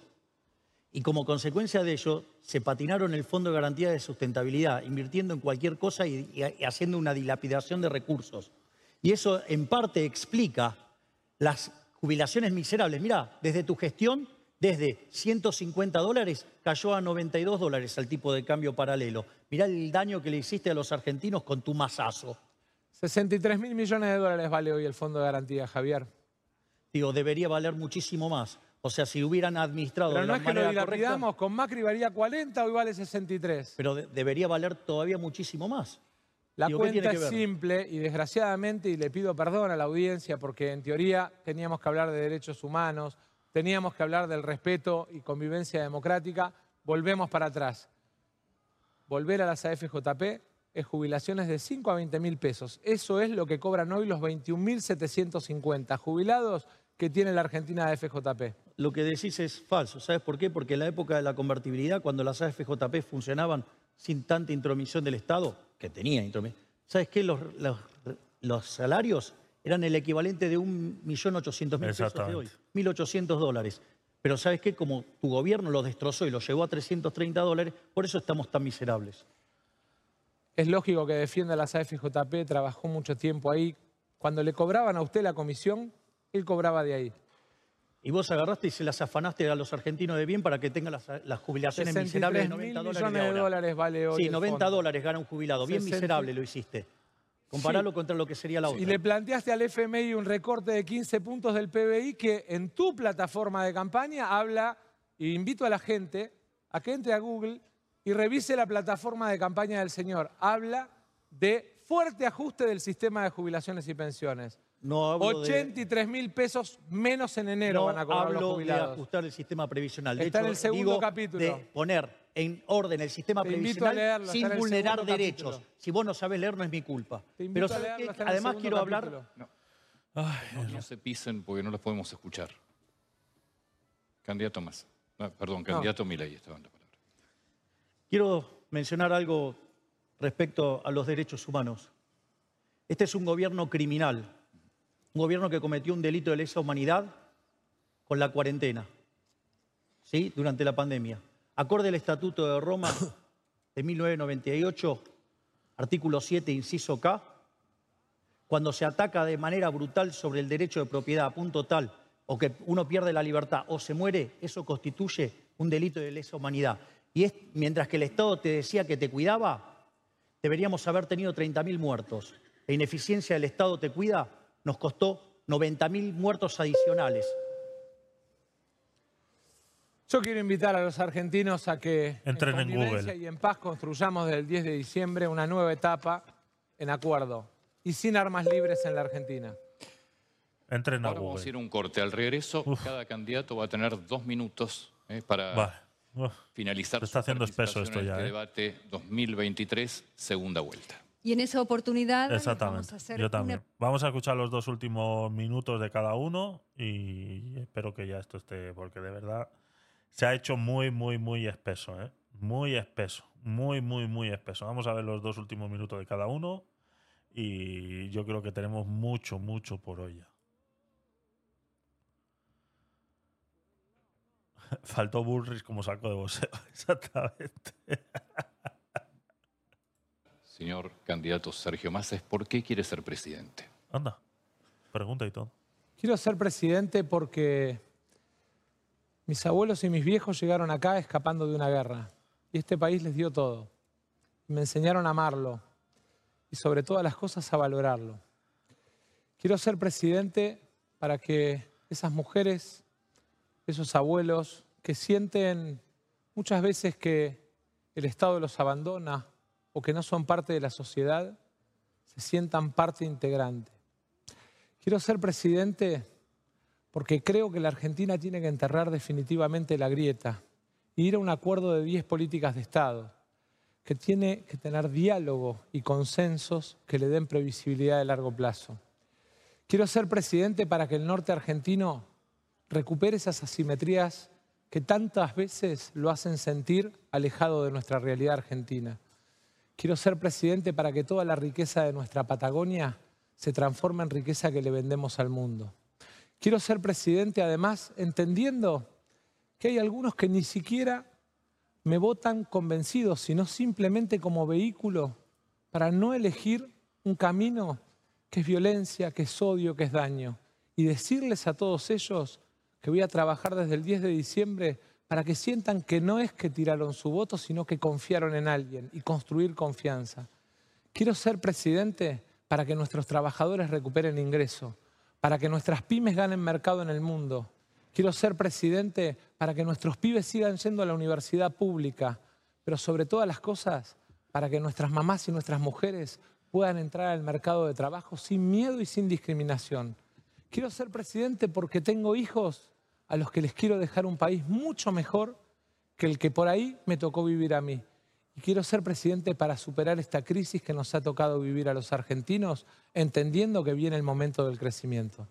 Speaker 6: y como consecuencia de ello se patinaron el Fondo de Garantía de Sustentabilidad, invirtiendo en cualquier cosa y, y haciendo una dilapidación de recursos. Y eso en parte explica las jubilaciones miserables. Mira, desde tu gestión, desde 150 dólares cayó a 92 dólares al tipo de cambio paralelo. Mirá el daño que le hiciste a los argentinos con tu masazo.
Speaker 5: 63 mil millones de dólares vale hoy el Fondo de Garantía, Javier.
Speaker 6: Digo, debería valer muchísimo más. O sea, si hubieran administrado Pero
Speaker 5: no es que lo dilapidamos, con Macri valía 40, hoy vale 63.
Speaker 6: Pero debería valer todavía muchísimo más.
Speaker 5: La cuenta es simple y desgraciadamente, y le pido perdón a la audiencia porque en teoría teníamos que hablar de derechos humanos, teníamos que hablar del respeto y convivencia democrática, volvemos para atrás. Volver a las AFJP es jubilaciones de 5 a 20 mil pesos. Eso es lo que cobran hoy los 21.750 jubilados que tiene la Argentina AFJP.
Speaker 6: Lo que decís es falso. ¿Sabes por qué? Porque en la época de la convertibilidad, cuando las AFJP funcionaban sin tanta intromisión del Estado, que tenía intromisión, ¿sabes qué? Los, salarios eran el equivalente de 1.800.000 pesos de hoy, 1.800 dólares. Pero ¿sabes qué? Como tu gobierno lo destrozó y lo llevó a 330 dólares, por eso estamos tan miserables.
Speaker 5: Es lógico que defienda las AFJP, trabajó mucho tiempo ahí. Cuando le cobraban a usted la comisión, él cobraba de ahí.
Speaker 6: Y vos agarraste y se las afanaste a los argentinos de bien para que tengan las, jubilaciones miserables de 90 dólares.
Speaker 5: de, de dólares vale hoy.
Speaker 6: Sí, 90 dólares gana un jubilado. Bien miserable lo hiciste. Comparalo contra lo que sería la otra.
Speaker 5: Y le planteaste al FMI un recorte de 15 puntos del PBI que en tu plataforma de campaña habla, y invito a la gente a que entre a Google y revise la plataforma de campaña del señor. Habla de fuerte ajuste del sistema de jubilaciones y pensiones. 83 mil pesos menos en enero van a cobrar
Speaker 6: hablo
Speaker 5: los jubilados.
Speaker 6: de ajustar el sistema previsional. De
Speaker 5: Está
Speaker 6: hecho,
Speaker 5: en el segundo capítulo.
Speaker 6: De poner en orden el sistema previsional sin vulnerar derechos. Si vos no sabés leer, no es mi culpa. Pero además quiero hablar...
Speaker 7: No. no, se pisen porque no los podemos escuchar. Candidato más. perdón, candidato Milei estaba en la palabra.
Speaker 6: Quiero mencionar algo respecto a los derechos humanos. Este es un gobierno criminal un gobierno que cometió un delito de lesa humanidad con la cuarentena, ¿sí? Durante la pandemia. Acorde al Estatuto de Roma de 1998, artículo 7, inciso K, cuando se ataca de manera brutal sobre el derecho de propiedad a punto tal o que uno pierde la libertad o se muere, eso constituye un delito de lesa humanidad. Y es, mientras que el Estado te decía que te cuidaba, deberíamos haber tenido 30.000 muertos. La ineficiencia del Estado te cuida nos costó 90.000 muertos adicionales.
Speaker 5: Yo quiero invitar a los argentinos a que
Speaker 1: Entren en, Google.
Speaker 5: y en paz construyamos desde el 10 de diciembre una nueva etapa en acuerdo y sin armas libres en la Argentina.
Speaker 1: Entren a
Speaker 7: Ahora
Speaker 1: Google.
Speaker 7: vamos a ir un corte. Al regreso, cada candidato va a tener dos minutos eh, para finalizar
Speaker 1: está haciendo espeso esto ya.
Speaker 7: este
Speaker 1: ¿eh?
Speaker 7: debate 2023, segunda vuelta.
Speaker 8: Y en esa oportunidad
Speaker 1: Exactamente.
Speaker 8: vamos a hacer
Speaker 1: Yo también.
Speaker 8: una
Speaker 1: Vamos a escuchar los dos últimos minutos de cada uno y espero que ya esto esté, porque de verdad se ha hecho muy, muy, muy espeso, ¿eh? Muy espeso, muy, muy, muy espeso. Vamos a ver los dos últimos minutos de cada uno y yo creo que tenemos mucho, mucho por hoy ya. Faltó Bullrich como saco de boxeo, exactamente.
Speaker 7: Señor candidato Sergio Massa, ¿por qué quiere ser presidente?
Speaker 1: Anda, pregunta y todo.
Speaker 5: Quiero ser presidente porque mis abuelos y mis viejos llegaron acá escapando de una guerra y este país les dio todo. Me enseñaron a amarlo y sobre todas las cosas a valorarlo. Quiero ser presidente para que esas mujeres, esos abuelos que sienten muchas veces que el Estado los abandona o que no son parte de la sociedad, se sientan parte integrante. Quiero ser presidente porque creo que la Argentina tiene que enterrar definitivamente la grieta e ir a un acuerdo de 10 políticas de Estado, que tiene que tener diálogo y consensos que le den previsibilidad de largo plazo. Quiero ser presidente para que el norte argentino recupere esas asimetrías que tantas veces lo hacen sentir alejado de nuestra realidad argentina. Quiero ser presidente para que toda la riqueza de nuestra Patagonia se transforme en riqueza que le vendemos al mundo. Quiero ser presidente además entendiendo que hay algunos que ni siquiera me votan convencidos, sino simplemente como vehículo para no elegir un camino que es violencia, que es odio, que es daño. Y decirles a todos ellos que voy a trabajar desde el 10 de diciembre para que sientan que no es que tiraron su voto, sino que confiaron en alguien y construir confianza. Quiero ser presidente para que nuestros trabajadores recuperen ingreso, para que nuestras pymes ganen mercado en el mundo. Quiero ser presidente para que nuestros pibes sigan yendo a la universidad pública, pero sobre todas las cosas, para que nuestras mamás y nuestras mujeres puedan entrar al mercado de trabajo sin miedo y sin discriminación. Quiero ser presidente porque tengo hijos a los que les quiero dejar un país mucho mejor que el que por ahí me tocó vivir a mí. Y quiero ser presidente para superar esta crisis que nos ha tocado vivir a los argentinos, entendiendo que viene el momento del crecimiento.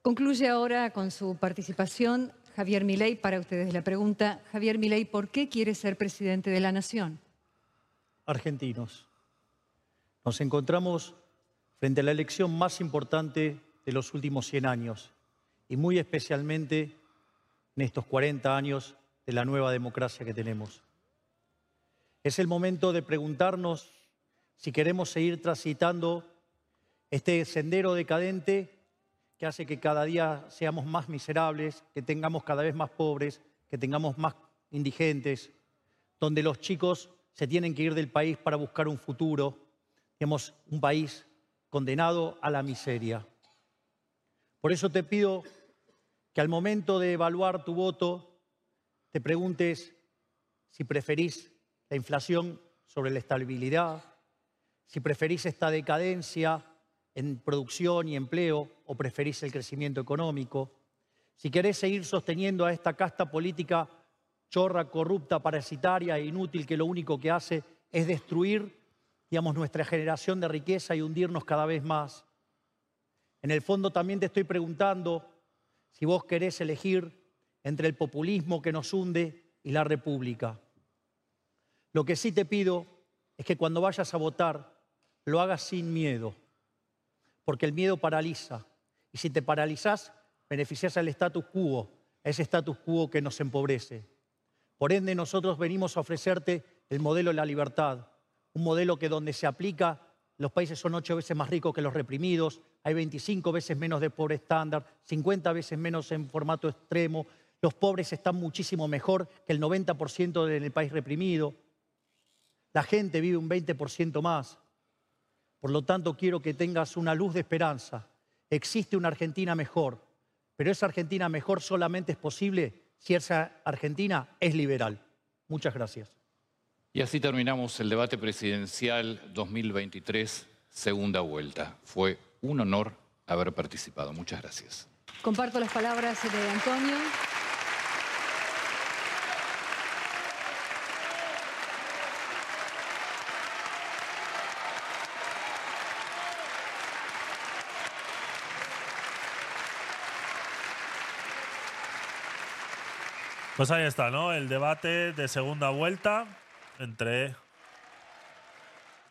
Speaker 8: Concluye ahora con su participación Javier Milei. Para ustedes la pregunta, Javier Milei, ¿por qué quiere ser presidente de la Nación?
Speaker 6: Argentinos, nos encontramos frente a la elección más importante de los últimos 100 años y muy especialmente en estos 40 años de la nueva democracia que tenemos. Es el momento de preguntarnos si queremos seguir transitando este sendero decadente que hace que cada día seamos más miserables, que tengamos cada vez más pobres, que tengamos más indigentes, donde los chicos se tienen que ir del país para buscar un futuro, digamos, un país condenado a la miseria. Por eso te pido que al momento de evaluar tu voto te preguntes si preferís la inflación sobre la estabilidad, si preferís esta decadencia en producción y empleo o preferís el crecimiento económico, si querés seguir sosteniendo a esta casta política chorra, corrupta, parasitaria e inútil que lo único que hace es destruir, digamos, nuestra generación de riqueza y hundirnos cada vez más. En el fondo también te estoy preguntando si vos querés elegir entre el populismo que nos hunde y la república. Lo que sí te pido es que cuando vayas a votar lo hagas sin miedo, porque el miedo paraliza. Y si te paralizás, beneficias al status quo, a ese status quo que nos empobrece. Por ende, nosotros venimos a ofrecerte el modelo de la libertad, un modelo que donde se aplica los países son ocho veces más ricos que los reprimidos, hay 25 veces menos de pobre estándar, 50 veces menos en formato extremo, los pobres están muchísimo mejor que el 90% del país reprimido, la gente vive un 20% más. Por lo tanto, quiero que tengas una luz de esperanza. Existe una Argentina mejor, pero esa Argentina mejor solamente es posible si esa Argentina es liberal. Muchas gracias.
Speaker 7: Y así terminamos el debate presidencial 2023, segunda vuelta. Fue un honor haber participado. Muchas gracias.
Speaker 8: Comparto las palabras de Antonio.
Speaker 1: Pues ahí está, ¿no? El debate de segunda vuelta entre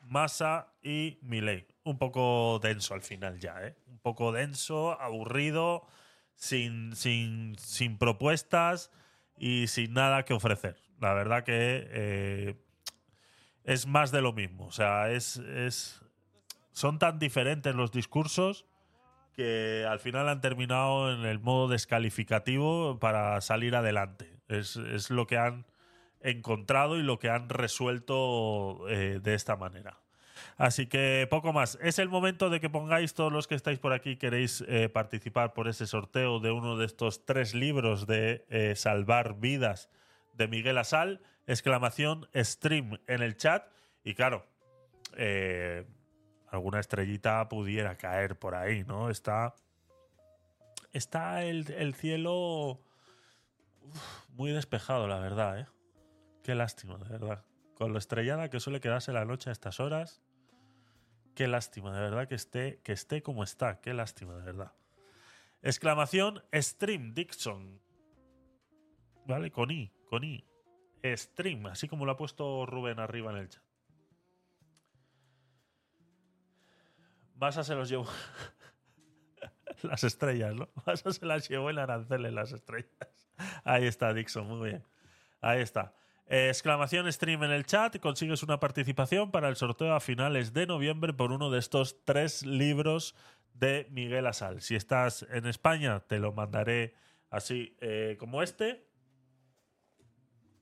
Speaker 1: Massa y Milei. Un poco denso al final ya, ¿eh? Un poco denso, aburrido, sin, sin, sin propuestas y sin nada que ofrecer. La verdad que eh, es más de lo mismo. O sea, es, es, son tan diferentes los discursos que al final han terminado en el modo descalificativo para salir adelante. Es, es lo que han encontrado y lo que han resuelto eh, de esta manera. Así que poco más. Es el momento de que pongáis todos los que estáis por aquí, queréis eh, participar por ese sorteo de uno de estos tres libros de eh, Salvar Vidas de Miguel Asal. Exclamación stream en el chat. Y claro, alguna estrellita pudiera caer por ahí, ¿no? Está. Está el, cielo muy despejado, la verdad, ¿eh? Qué lástima, de verdad. Con lo estrellada que suele quedarse la noche a estas horas. Qué lástima, de verdad, que esté, que esté como está. Qué lástima, de verdad. Exclamación Stream Dixon. ¿Vale? Con I, con I. Stream, así como lo ha puesto Rubén arriba en el chat. Vas a se los llevo. las estrellas, ¿no? Vas a se las llevo en arancel en las estrellas. Ahí está, Dixon, muy bien. Ahí está. Exclamación stream en el chat consigues una participación para el sorteo a finales de noviembre por uno de estos tres libros de Miguel Asal. Si estás en España, te lo mandaré así eh, como este.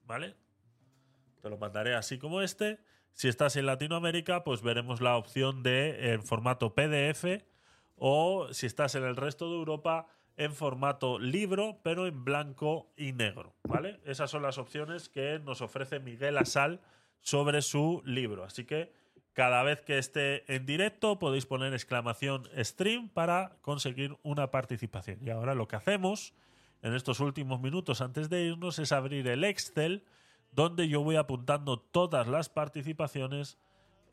Speaker 1: ¿Vale? Te lo mandaré así como este. Si estás en Latinoamérica, pues veremos la opción de en formato PDF. O si estás en el resto de Europa, en formato libro, pero en blanco y negro, ¿vale? Esas son las opciones que nos ofrece Miguel Asal sobre su libro. Así que cada vez que esté en directo podéis poner exclamación stream para conseguir una participación. Y ahora lo que hacemos en estos últimos minutos antes de irnos es abrir el Excel donde yo voy apuntando todas las participaciones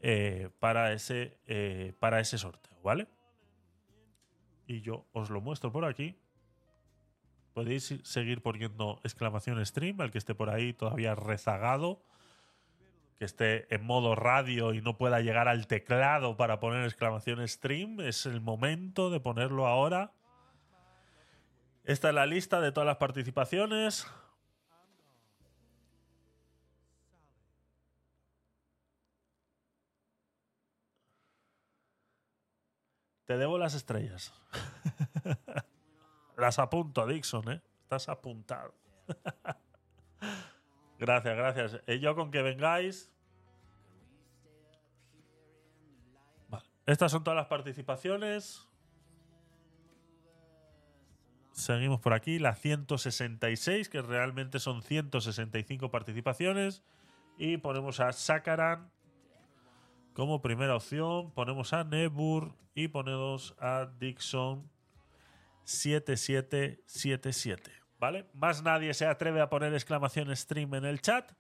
Speaker 1: eh, para, ese, eh, para ese sorteo, ¿vale? Y yo os lo muestro por aquí. Podéis seguir poniendo exclamación stream, al que esté por ahí todavía rezagado, que esté en modo radio y no pueda llegar al teclado para poner exclamación stream. Es el momento de ponerlo ahora. Esta es la lista de todas las participaciones. Te debo las estrellas. las apunto, Dixon, ¿eh? Estás apuntado. gracias, gracias. Y yo con que vengáis. Estas son todas las participaciones. Seguimos por aquí, la 166, que realmente son 165 participaciones. Y ponemos a Sakaran como primera opción ponemos a Nebur y ponemos a Dixon 7777. ¿Vale? Más nadie se atreve a poner exclamación stream en el chat.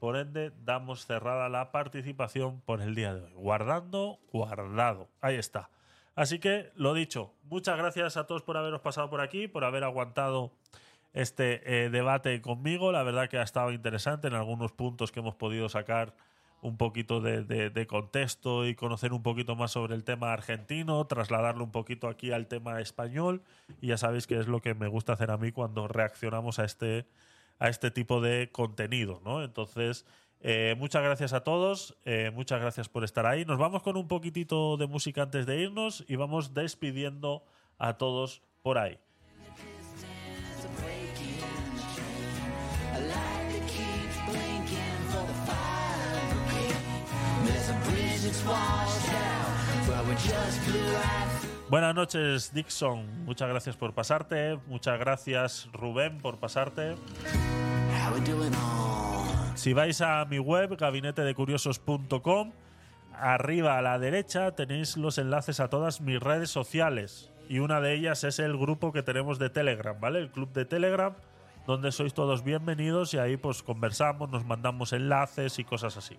Speaker 1: Por ende, damos cerrada la participación por el día de hoy. Guardando, guardado. Ahí está. Así que, lo dicho, muchas gracias a todos por haberos pasado por aquí, por haber aguantado este eh, debate conmigo. La verdad que ha estado interesante en algunos puntos que hemos podido sacar un poquito de, contexto y conocer un poquito más sobre el tema argentino, trasladarlo un poquito aquí al tema español. Y ya sabéis que es lo que me gusta hacer a mí cuando reaccionamos a este, a este tipo de contenido, ¿no? Entonces, Eh, muchas gracias a todos, eh, muchas gracias por estar ahí. Nos vamos con un poquitito de música antes de irnos y vamos despidiendo a todos por ahí. Buenas noches, Dixon. Muchas gracias por pasarte. Muchas gracias, Rubén, por pasarte. Si vais a mi web, gabinetedecuriosos.com, arriba a la derecha tenéis los enlaces a todas mis redes sociales. Y una de ellas es el grupo que tenemos de Telegram, ¿vale? El club de Telegram, donde sois todos bienvenidos y ahí pues conversamos, nos mandamos enlaces y cosas así.